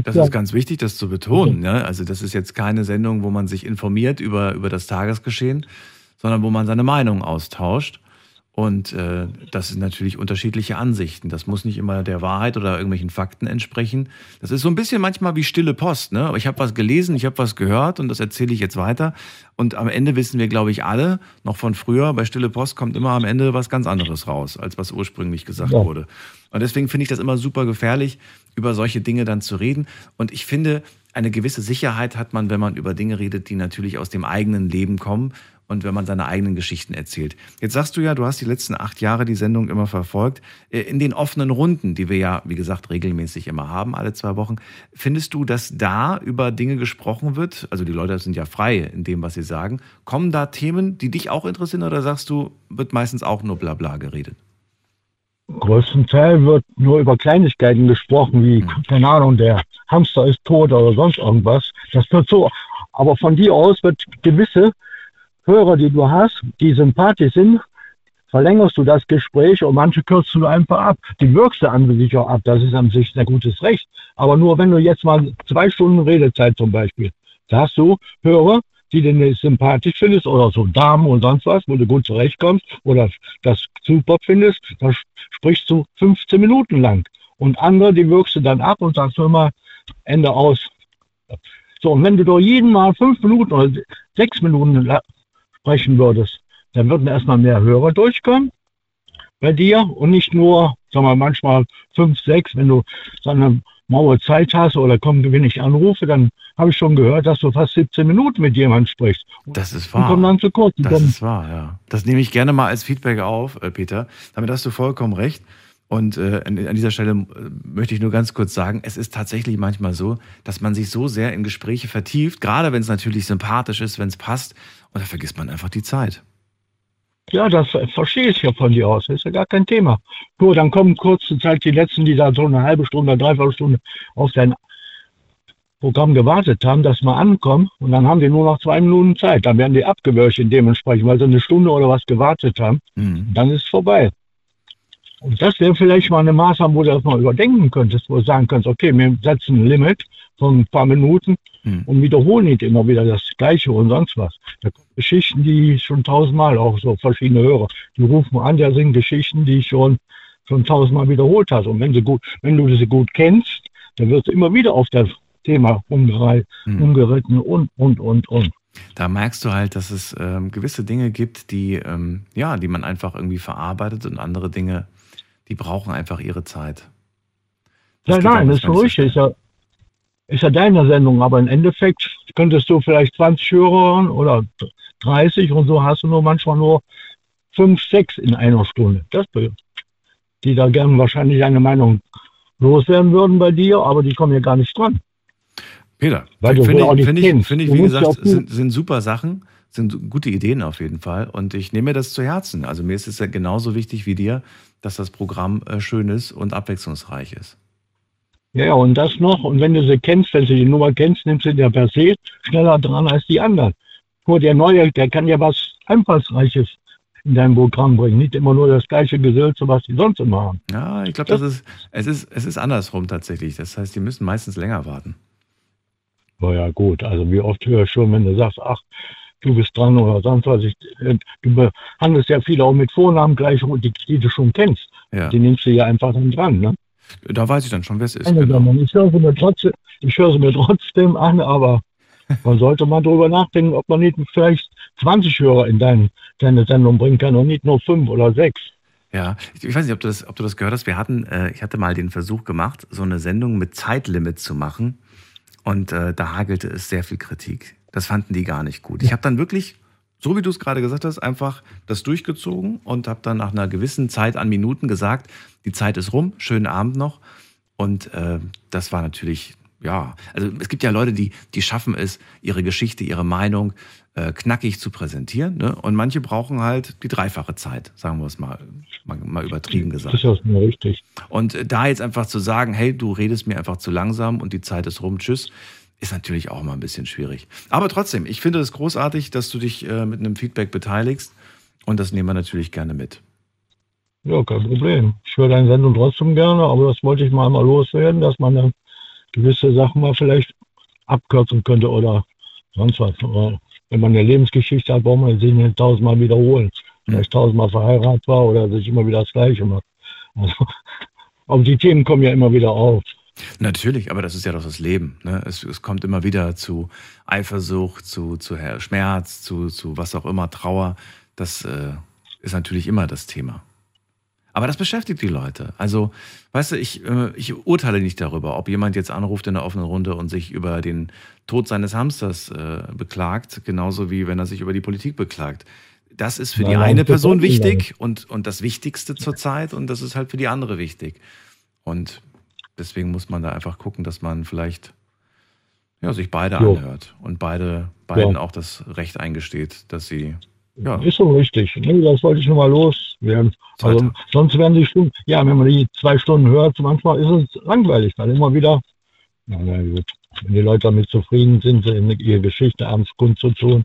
Das ist ganz wichtig, das zu betonen. Ne? Also das ist jetzt keine Sendung, wo man sich informiert über, über das Tagesgeschehen, sondern wo man seine Meinung austauscht. Und äh, das sind natürlich unterschiedliche Ansichten. Das muss nicht immer der Wahrheit oder irgendwelchen Fakten entsprechen. Das ist so ein bisschen manchmal wie stille Post. Ne? Aber ich habe was gelesen, ich habe was gehört und das erzähle ich jetzt weiter. Und am Ende wissen wir, glaube ich, alle, noch von früher, bei stille Post kommt immer am Ende was ganz anderes raus, als was ursprünglich gesagt Ja. wurde. Und deswegen finde ich das immer super gefährlich, über solche Dinge dann zu reden. Und ich finde, eine gewisse Sicherheit hat man, wenn man über Dinge redet, die natürlich aus dem eigenen Leben kommen und wenn man seine eigenen Geschichten erzählt. Jetzt sagst du ja, du hast die letzten acht Jahre die Sendung immer verfolgt. Äh, In den offenen Runden, die wir ja, wie gesagt, regelmäßig immer haben, alle zwei Wochen, findest du, dass da über Dinge gesprochen wird? Also die Leute sind ja frei in dem, was sie sagen. Kommen da Themen, die dich auch interessieren oder sagst du, wird meistens auch nur Blabla geredet? Größtenteils wird nur über Kleinigkeiten gesprochen, wie, keine Ahnung, der Hamster ist tot oder sonst irgendwas. Das wird so. Aber von dir aus wird gewisse Hörer, die du hast, die sympathisch sind, verlängerst du das Gespräch und manche kürzt du einfach ab. Die wirkst du an sich auch ab. Das ist an sich sehr gutes Recht. Aber nur wenn du jetzt mal zwei Stunden Redezeit zum Beispiel, da hast du Hörer, die du sympathisch findest oder so Damen und sonst was, wo du gut zurechtkommst oder das super findest, da sprichst du 15 Minuten lang. Und andere, die wirkst du dann ab und sagst mal Ende aus. So, und wenn du doch jeden Mal fünf Minuten oder sechs Minuten sprechen würdest, dann würden erstmal mehr Hörer durchkommen. bei dir und nicht nur, sagen wir manchmal fünf, sechs, wenn du so eine Mauer Zeit hast oder komm, wenn ich anrufe, dann habe ich schon gehört, dass du fast 17 Minuten mit jemandem sprichst. Das ist Und wahr. komm dann zu kurz. Und Das ist wahr, ja. Das nehme ich gerne mal als Feedback auf, äh, Peter. Damit hast du vollkommen recht. Und äh, an, an dieser Stelle äh, möchte ich nur ganz kurz sagen, es ist tatsächlich manchmal so, dass man sich so sehr in Gespräche vertieft, gerade wenn es natürlich sympathisch ist, wenn es passt, und da vergisst man einfach die Zeit. Ja, das verstehe ich ja von dir aus. Das ist ja gar kein Thema. Nur dann kommen kurze Zeit die Letzten, die da so eine halbe Stunde, dreiviertel Stunde auf dein Programm gewartet haben, dass wir ankommen. Und dann haben die nur noch zwei Minuten Zeit. Dann werden die abgewürgt dementsprechend, weil sie eine Stunde oder was gewartet haben. Dann ist es vorbei. Und das wäre vielleicht mal eine Maßnahme, wo du das mal überdenken könntest, wo du sagen könntest, okay, wir setzen ein Limit von ein paar Minuten und wiederholen nicht immer wieder das Gleiche und sonst was. Da kommen Geschichten, die ich schon tausendmal auch so verschiedene höre. Die rufen an, da sind Geschichten, die ich schon schon tausendmal wiederholt hast. Und wenn, sie gut, wenn du sie gut kennst, dann wirst du immer wieder auf das Thema umgerei- umgeritten und, und, und, und. Da merkst du halt, dass es ähm, gewisse Dinge gibt, die, ähm, ja, die man einfach irgendwie verarbeitet und andere Dinge, die brauchen einfach ihre Zeit. Nein, geht nein, auch das ist so richtig. Ist ja, ist ja deine Sendung, aber im Endeffekt könntest du vielleicht 20 Hörer hören oder 30 und so hast du nur manchmal nur 5, 6 in einer Stunde. Das die da gerne wahrscheinlich eine Meinung loswerden würden bei dir, aber die kommen ja gar nicht dran. Peter, finde ich, finde ich, finde ich, wie gesagt, sind, sind super Sachen, sind gute Ideen auf jeden Fall. Und ich nehme mir das zu Herzen. Also mir ist es ja genauso wichtig wie dir, dass das Programm äh, schön ist und abwechslungsreich ist. Ja, und das noch. Und wenn du sie kennst, wenn du die Nummer kennst, nimmst du ja per se schneller dran als die anderen. Nur der Neue, der kann ja was Einfallsreiches in dein Programm bringen. Nicht immer nur das gleiche Gesülze, was die sonst immer haben. Ja, ich glaube, das ist, es ist, es ist andersrum tatsächlich. Das heißt, die müssen meistens länger warten. Na ja, gut. Also wie oft höre ich schon, wenn du sagst, ach, du bist dran oder sonst was. Ich, äh, du behandelst ja viele auch mit Vornamen gleich, die, die du schon kennst. Ja. Die nimmst du ja einfach dann dran. Ne? Da weiß ich dann schon, wer es ist. Eine Genau. Ich höre sie mir trotzdem, ich höre sie mir trotzdem an, aber man sollte mal drüber nachdenken, ob man nicht vielleicht 20 Hörer in dein, deine Sendung bringen kann und nicht nur fünf oder sechs. Ja, ich, ich weiß nicht, ob du, das, ob du das gehört hast. Wir hatten, äh, ich hatte mal den Versuch gemacht, so eine Sendung mit Zeitlimit zu machen. Und äh, da hagelte es sehr viel Kritik. Das fanden die gar nicht gut. Ich habe dann wirklich, so wie du es gerade gesagt hast, einfach das durchgezogen und habe dann nach einer gewissen Zeit an Minuten gesagt, die Zeit ist rum, schönen Abend noch. Und äh, das war natürlich, ja, also es gibt ja Leute, die, die schaffen es, ihre Geschichte, ihre Meinung äh, knackig zu präsentieren. Ne? Und manche brauchen halt die dreifache Zeit, sagen wir es mal, mal, mal übertrieben gesagt. Das ist ja richtig. Und äh, da jetzt einfach zu sagen, hey, du redest mir einfach zu langsam und die Zeit ist rum, tschüss, ist natürlich auch mal ein bisschen schwierig. Aber trotzdem, ich finde es großartig, dass du dich äh, mit einem Feedback beteiligst und das nehmen wir natürlich gerne mit. Ja, kein Problem. Ich höre deine Sendung trotzdem gerne, aber das wollte ich mal einmal loswerden, dass man dann gewisse Sachen mal vielleicht abkürzen könnte oder sonst was. Aber wenn man eine Lebensgeschichte hat, braucht man sich nicht tausendmal wiederholen. Vielleicht tausendmal verheiratet war oder sich immer wieder das Gleiche macht. Also, aber die Themen kommen ja immer wieder auf. Natürlich, aber das ist ja doch das Leben. Ne? Es, es kommt immer wieder zu Eifersucht, zu, zu Schmerz, zu, zu was auch immer, Trauer. Das äh, ist natürlich immer das Thema. Aber das beschäftigt die Leute. Also, weißt du, ich, äh, ich urteile nicht darüber, ob jemand jetzt anruft in der offenen Runde und sich über den Tod seines Hamsters äh, beklagt, genauso wie wenn er sich über die Politik beklagt. Das ist für die Nein, nein, eine Person wichtig und, und das Wichtigste zurzeit und das ist halt für die andere wichtig. Und deswegen muss man da einfach gucken, dass man vielleicht ja, sich beide Jo. anhört und beide, beiden Ja. auch das Recht eingesteht, dass sie ja, Ist so richtig. Nee, das wollte ich nur mal loswerden. Also, sonst werden die Stunden, ja, wenn man die zwei Stunden hört, manchmal ist es langweilig, dann immer wieder, na, na gut, wenn die Leute damit zufrieden sind, ihre Geschichte abends kundzutun,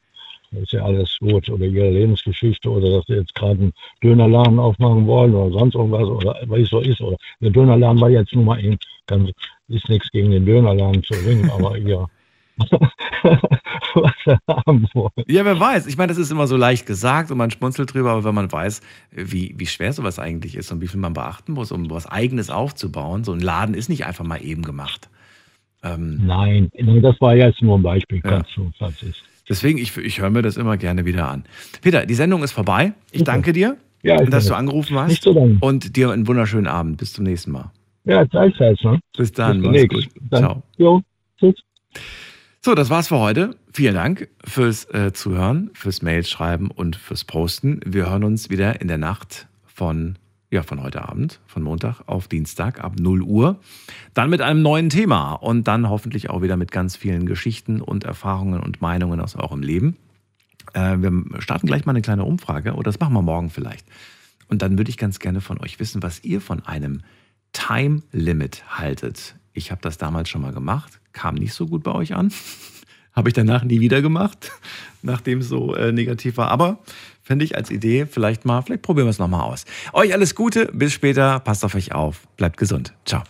ist ja alles gut. Oder ihre Lebensgeschichte oder dass sie jetzt gerade einen Dönerladen aufmachen wollen oder sonst irgendwas oder es so ist. Oder der Dönerladen war jetzt nur mal eben, ganz, ist nichts gegen den Dönerladen zu ringen, aber ja. was haben wollen. Ja, wer weiß. Ich meine, das ist immer so leicht gesagt und man schmunzelt drüber, aber wenn man weiß, wie, wie schwer sowas eigentlich ist und wie viel man beachten muss, um was Eigenes aufzubauen, so ein Laden ist nicht einfach mal eben gemacht. Ähm, Nein, das war jetzt nur ein Beispiel, Ja. ganz so, was ist. Deswegen, ich, ich höre mir das immer gerne wieder an. Peter, die Sendung ist vorbei. Ich danke dir Ja, und dass du angerufen hast. Nicht so lang. Und dir einen wunderschönen Abend. Bis zum nächsten Mal. Ja, gleichfalls. Ne? Bis dann. Bis Mach's gut. Dann, Ciao. Jo, tschüss. So, das war's für heute. Vielen Dank fürs äh, Zuhören, fürs Mails schreiben und fürs Posten. Wir hören uns wieder in der Nacht von, ja, von heute Abend, von Montag auf Dienstag ab 0 Uhr. Dann mit einem neuen Thema und dann hoffentlich auch wieder mit ganz vielen Geschichten und Erfahrungen und Meinungen aus eurem Leben. Äh, wir starten gleich mal eine kleine Umfrage oder das machen wir morgen vielleicht. Und dann würde ich ganz gerne von euch wissen, was ihr von einem Time Limit haltet. Ich habe das damals schon mal gemacht, kam nicht so gut bei euch an. habe ich danach nie wieder gemacht, nachdem es so äh, negativ war. Aber fände ich als Idee vielleicht mal, vielleicht probieren wir es nochmal aus. Euch alles Gute, bis später, passt auf euch auf, bleibt gesund. Ciao.